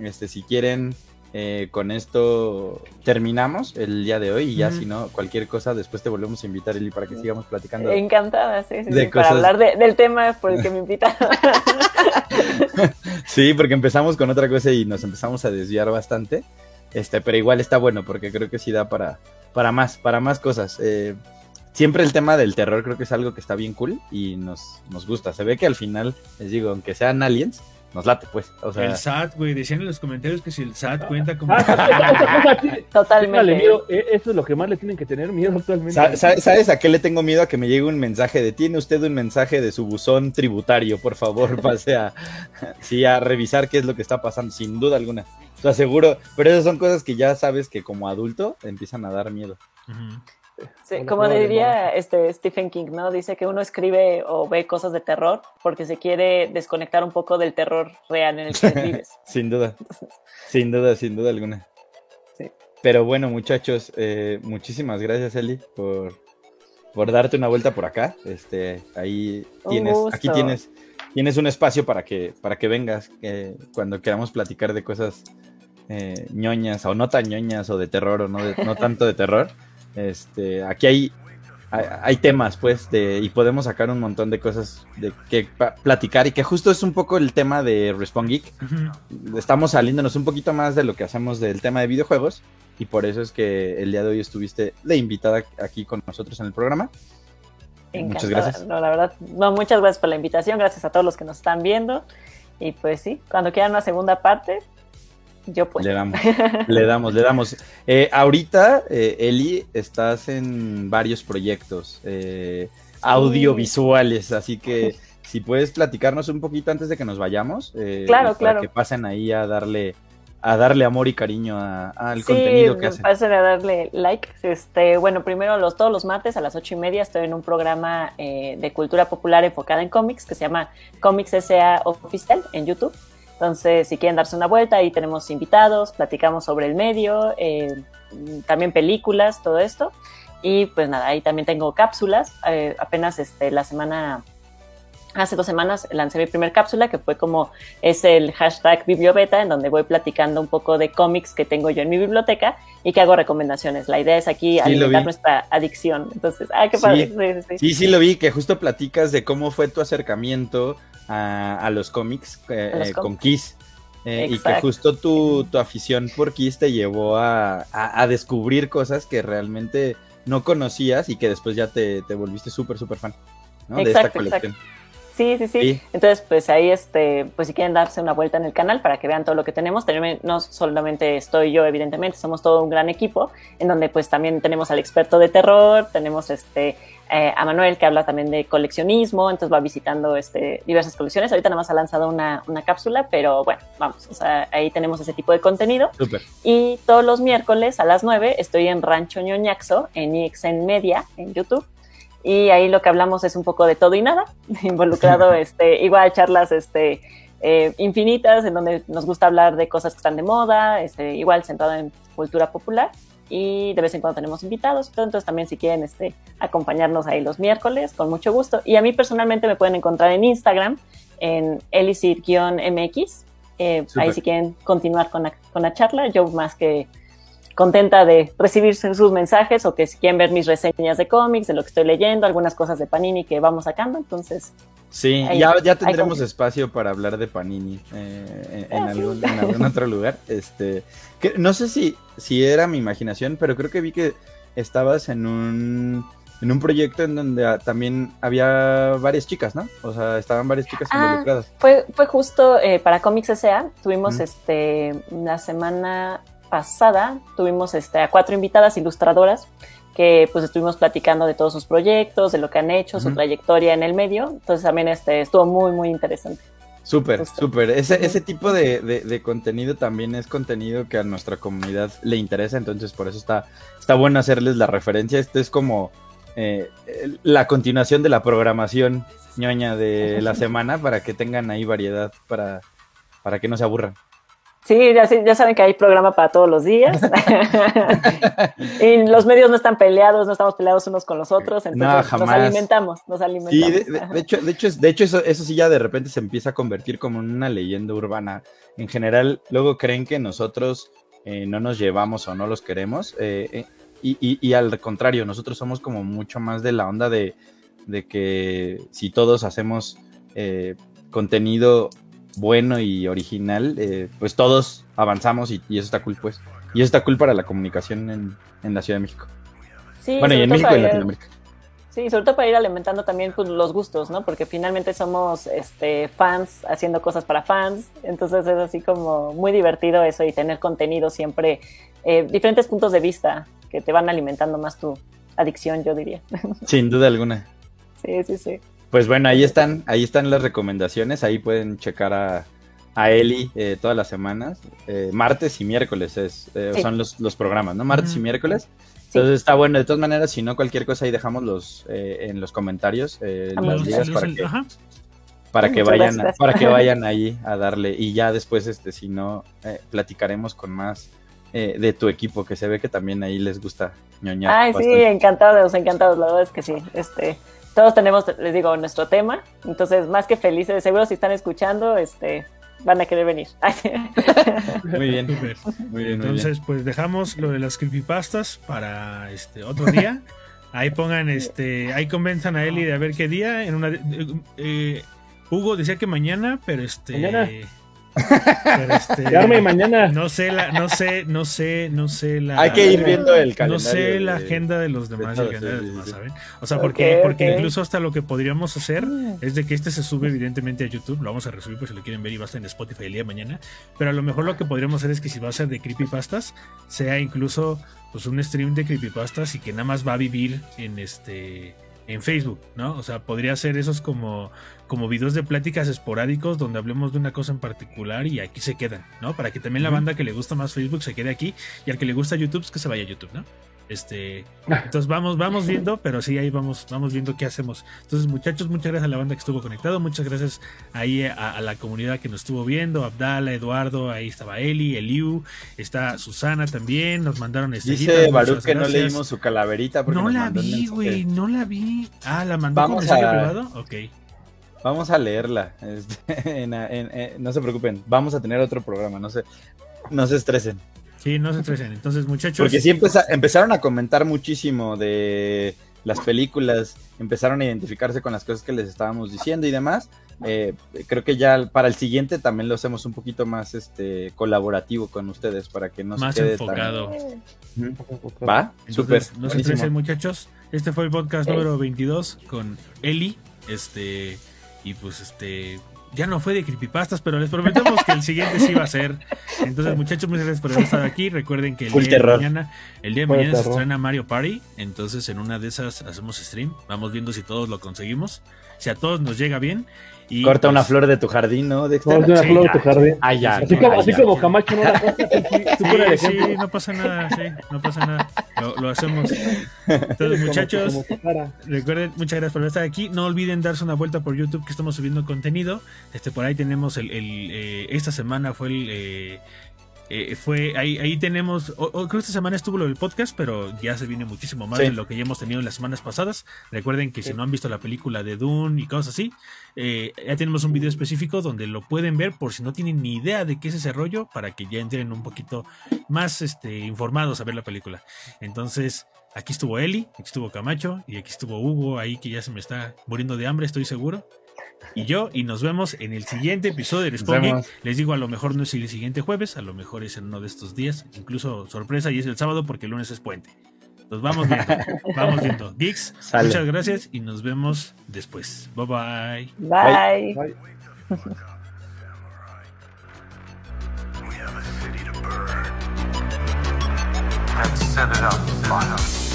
Este, si quieren, eh, con esto terminamos el día de hoy. Y ya si no, cualquier cosa, después te volvemos a invitar, Eli, para que sigamos platicando. Encantada, sí, sí, De sí, para hablar de- del tema por el que me invitaron. Sí, porque empezamos con otra cosa y nos empezamos a desviar bastante. Este, pero igual está bueno porque creo que sí da para, para más, para más cosas. Eh, siempre el tema del terror creo que es algo que está bien cool y nos, nos gusta. Se ve que al final, les digo, aunque sean aliens, nos late pues. O sea, el SAT, güey, decían en los comentarios que si el SAT cuenta como... Ah, Totalmente. miedo. Eh, Eso es lo que más le tienen que tener miedo actualmente. sa- sa- ¿sabes a qué le tengo miedo? A que me llegue un mensaje de, tiene usted un mensaje de su buzón tributario, por favor, pase a, sí, a revisar qué es lo que está pasando, sin duda alguna. Te aseguro, pero esas son cosas que ya sabes que como adulto empiezan a dar miedo. Ujú. Sí, como diría este Stephen King, ¿no? Dice que uno escribe o ve cosas de terror porque se quiere desconectar un poco del terror real en el que vives. Sin duda, sin duda, sin duda alguna. Sí. Pero bueno, muchachos, eh, muchísimas gracias, Eli, por, por darte una vuelta por acá. Este, ahí tienes, aquí tienes, tienes un espacio para que, para que vengas eh, cuando queramos platicar de cosas eh, ñoñas o no tan ñoñas o de terror o no, de- no tanto de terror. Este, aquí hay, hay, hay temas, pues, de, y podemos sacar un montón de cosas de que platicar y que justo es un poco el tema de Respawn Geek Ujú. estamos saliéndonos un poquito más de lo que hacemos del tema de videojuegos y por eso es que el día de hoy estuviste de invitada aquí con nosotros en el programa. Muchas Encantada. gracias. No, la verdad, no, muchas gracias por la invitación, gracias a todos los que nos están viendo. Y pues sí, cuando quieran una segunda parte, yo pues. Le damos, le damos, le damos. Eh, ahorita, eh, Eli, estás en varios proyectos eh, audiovisuales, así que si puedes platicarnos un poquito antes de que nos vayamos, eh, Claro, para claro. que pasen ahí a darle, a darle amor y cariño al Sí, contenido que hacen. pasen a darle like. Este, bueno, primero los, todos los martes a las ocho y media estoy en un programa eh, de cultura popular enfocada en cómics que se llama Comics S.A. Oficial en YouTube. Entonces, si quieren darse una vuelta, ahí tenemos invitados, platicamos sobre el medio, eh, también películas, todo esto. Y pues nada, ahí también tengo cápsulas. Eh, apenas este, la semana, hace dos semanas lancé mi primer cápsula, que fue como es el hashtag bibliobeta, en donde voy platicando un poco de cómics que tengo yo en mi biblioteca y que hago recomendaciones. La idea es aquí lo alimentar nuestra adicción. Entonces, ah, qué Sí. padre. Sí, sí, sí. Sí, sí lo vi, que justo platicas de cómo fue tu acercamiento a, a los cómics eh, A los eh, con. Kiss. eh, y que justo tu, tu afición por Kiss te llevó a, a- descubrir cosas que realmente no conocías y que después ya te, te volviste súper, súper fan ¿no? de esta Exacto, colección. Sí, sí, sí. Sí. Entonces, pues ahí, este, pues si quieren darse una vuelta en el canal para que vean todo lo que tenemos, también no solamente estoy yo, evidentemente, somos todo un gran equipo, en donde pues también tenemos al experto de terror, tenemos este eh, a Manuel que habla también de coleccionismo, entonces va visitando este, diversas colecciones. Ahorita nada más ha lanzado una, una cápsula, pero bueno, vamos, o sea, ahí tenemos ese tipo de contenido. Súper. Y todos los miércoles a las 9 estoy en Rancho Ñoñaxo, en IXN Media, en YouTube. Y ahí lo que hablamos es un poco de todo y nada, involucrado este, igual charlas este, eh, infinitas, en donde nos gusta hablar de cosas que están de moda, este, igual centrado en cultura popular. Y de vez en cuando tenemos invitados, entonces también si quieren este, acompañarnos ahí los miércoles, con mucho gusto. Y a mí personalmente me pueden encontrar en Instagram, en elicit-mx. Eh, ahí si quieren continuar con la, con la charla, yo más que contenta de recibir sus mensajes o que si quieren ver mis reseñas de cómics, de lo que estoy leyendo, algunas cosas de Panini que vamos sacando, entonces Sí, Ahí- ya, ya tendremos espacio para hablar de Panini eh, en, en Ah, algún, en algún otro lugar. Este, que, no sé si, si era mi imaginación, pero creo que vi que estabas en un en un proyecto en donde ah, también había varias chicas, ¿no? O sea, estaban varias chicas Ah, involucradas. Fue, fue justo eh, para Comics S.A. Tuvimos Ujú. este la semana pasada, tuvimos este, a cuatro invitadas ilustradoras que pues estuvimos platicando de todos sus proyectos, de lo que han hecho, su trayectoria en el medio. Entonces también este, estuvo muy, muy interesante. Súper, súper. Ese, ese tipo de, de- de contenido también es contenido que a nuestra comunidad le interesa, entonces por eso está, está bueno hacerles la referencia. Esto es como eh, la continuación de la programación ñoña de la semana para que tengan ahí variedad para, para que no se aburran. Sí, ya, ya saben que hay programa para todos los días. y los medios no están peleados, no estamos peleados unos con los otros, entonces nos jamás. alimentamos, nos alimentamos. Sí, de, de- de hecho, de hecho, de hecho eso, eso sí ya de repente se empieza a convertir como en una leyenda urbana. En general, luego creen que nosotros eh, no nos llevamos o no los queremos. eh, eh, y, y- y al contrario, nosotros somos como mucho más de la onda de, de que si todos hacemos eh, contenido bueno y original, eh, pues todos avanzamos y, y eso está cool, pues. Y eso está cool para la comunicación en, en la Ciudad de México. Sí, bueno, y en México y en Latinoamérica. Sí, sobre todo para ir alimentando también pues, los gustos, ¿no? Porque finalmente somos este, fans haciendo cosas para fans, entonces es así como muy divertido eso y tener contenido siempre, eh, diferentes puntos de vista que te van alimentando más tu adicción, yo diría. Sin duda alguna. Sí, sí, sí. Pues bueno, ahí están, ahí están las recomendaciones, ahí pueden checar a, a Eli eh, todas las semanas. Eh, martes y miércoles es, eh, Sí. son los, los programas, ¿no? Martes y miércoles. Sí. Entonces está bueno, de todas maneras, si no cualquier cosa ahí dejamos los eh, en los comentarios eh, Ah, las ligas para que, ajá. para que Muchas vayan gracias. para que vayan ahí a darle y ya después este si no eh, platicaremos con más eh, de tu equipo que se ve que también ahí les gusta ñoñar. Ay, sí, encantados, encantados, la verdad es que sí. Este, todos tenemos, les digo, nuestro tema, entonces más que felices, seguro si están escuchando, este, van a querer venir. Muy bien. Muy bien, muy bien. Entonces, pues dejamos lo de las creepypastas para este otro día. Ahí pongan, este, ahí convenzan a Eli de a ver qué día. En una, de- eh, Hugo decía que mañana, pero este, Mañana. Pero este, mañana. no sé la, no sé, no sé, no sé la. Hay que ir viendo el No calendario. sé la agenda de los demás, de los demás, sí, sí. ¿saben? O sea, porque, porque incluso hasta lo que podríamos hacer es de que este se sube evidentemente a YouTube, lo vamos a resubir por si lo quieren ver y va a estar en Spotify el día de mañana, pero a lo mejor lo que podríamos hacer es que si va a ser de creepypastas, sea incluso pues un stream de creepypastas y que nada más va a vivir en este en Facebook, ¿no? O sea, podría ser esos como como videos de pláticas esporádicos donde hablemos de una cosa en particular y aquí se quedan, ¿no? Para que también la banda que le gusta más Facebook se quede aquí y al que le gusta YouTube es que se vaya a YouTube, ¿no? Este, entonces vamos, vamos viendo, pero sí ahí vamos, vamos viendo qué hacemos. Entonces, muchachos, muchas gracias a la banda que estuvo conectado, muchas gracias ahí a, a la comunidad que nos estuvo viendo, Abdala, Eduardo, ahí estaba Eli, Eliu, está Susana también, nos mandaron estrellitas. Dice Baruch que no leímos su calaverita porque No nos la vi, güey, no la vi. Ah, la mandó con Vamos mensaje a- privado. Ok. Vamos a leerla. este, en- en- en- no se preocupen, vamos a tener otro programa, no se, no se estresen. Sí, no se estresen. Entonces, muchachos. Porque sí empeza- empezaron a comentar muchísimo de las películas, empezaron a identificarse con las cosas que les estábamos diciendo y demás. Eh, creo que ya para el siguiente también lo hacemos un poquito más este colaborativo con ustedes para que no Más se quede enfocado. ¿Va? Súper. No se estresen, muchachos. Este fue el podcast número 22 con Eli. Este, y pues este, ya no fue de creepypastas, pero les prometemos que el siguiente sí va a ser. Entonces, muchachos, muchas gracias por haber estado aquí. Recuerden que el Full día de mañana, el día de Full mañana se estrena Mario Party. Entonces, en una de esas hacemos stream. Vamos viendo si todos lo conseguimos. Si a todos nos llega bien. Y, Corta una pues, flor de tu jardín, ¿no, Dexter? Vamos a una Sí, flor de tu jardín. Ah, ya. Así no, como, ah, así ya. como Camacho no la tú, tú, Sí, el no pasa nada, sí, no pasa nada. Lo, lo hacemos. Entonces, muchachos, como. Recuerden, muchas gracias por estar aquí. No olviden darse una vuelta por YouTube que estamos subiendo contenido. Este por ahí tenemos el, el, eh, esta semana fue el eh, eh, fue ahí, ahí tenemos creo que esta semana estuvo lo del podcast, pero ya se viene muchísimo más Sí. de lo que ya hemos tenido en las semanas pasadas. Recuerden que si no han visto la película de Dune y cosas así, eh, ya tenemos un video específico donde lo pueden ver por si no tienen ni idea de qué es ese rollo para que ya entren un poquito más este, informados a ver la película. Entonces, aquí estuvo Eli, aquí estuvo Camacho y aquí estuvo Hugo ahí que ya se me está muriendo de hambre, estoy seguro y yo, y nos vemos en el siguiente episodio de Spawn Les digo, a lo mejor no es el siguiente jueves, a lo mejor es en uno de estos días, incluso sorpresa, y es el sábado porque el lunes es puente. Nos vamos viendo, vamos viendo. Geeks, muchas gracias y nos vemos después. Bye bye. Bye. bye. bye. Set it up,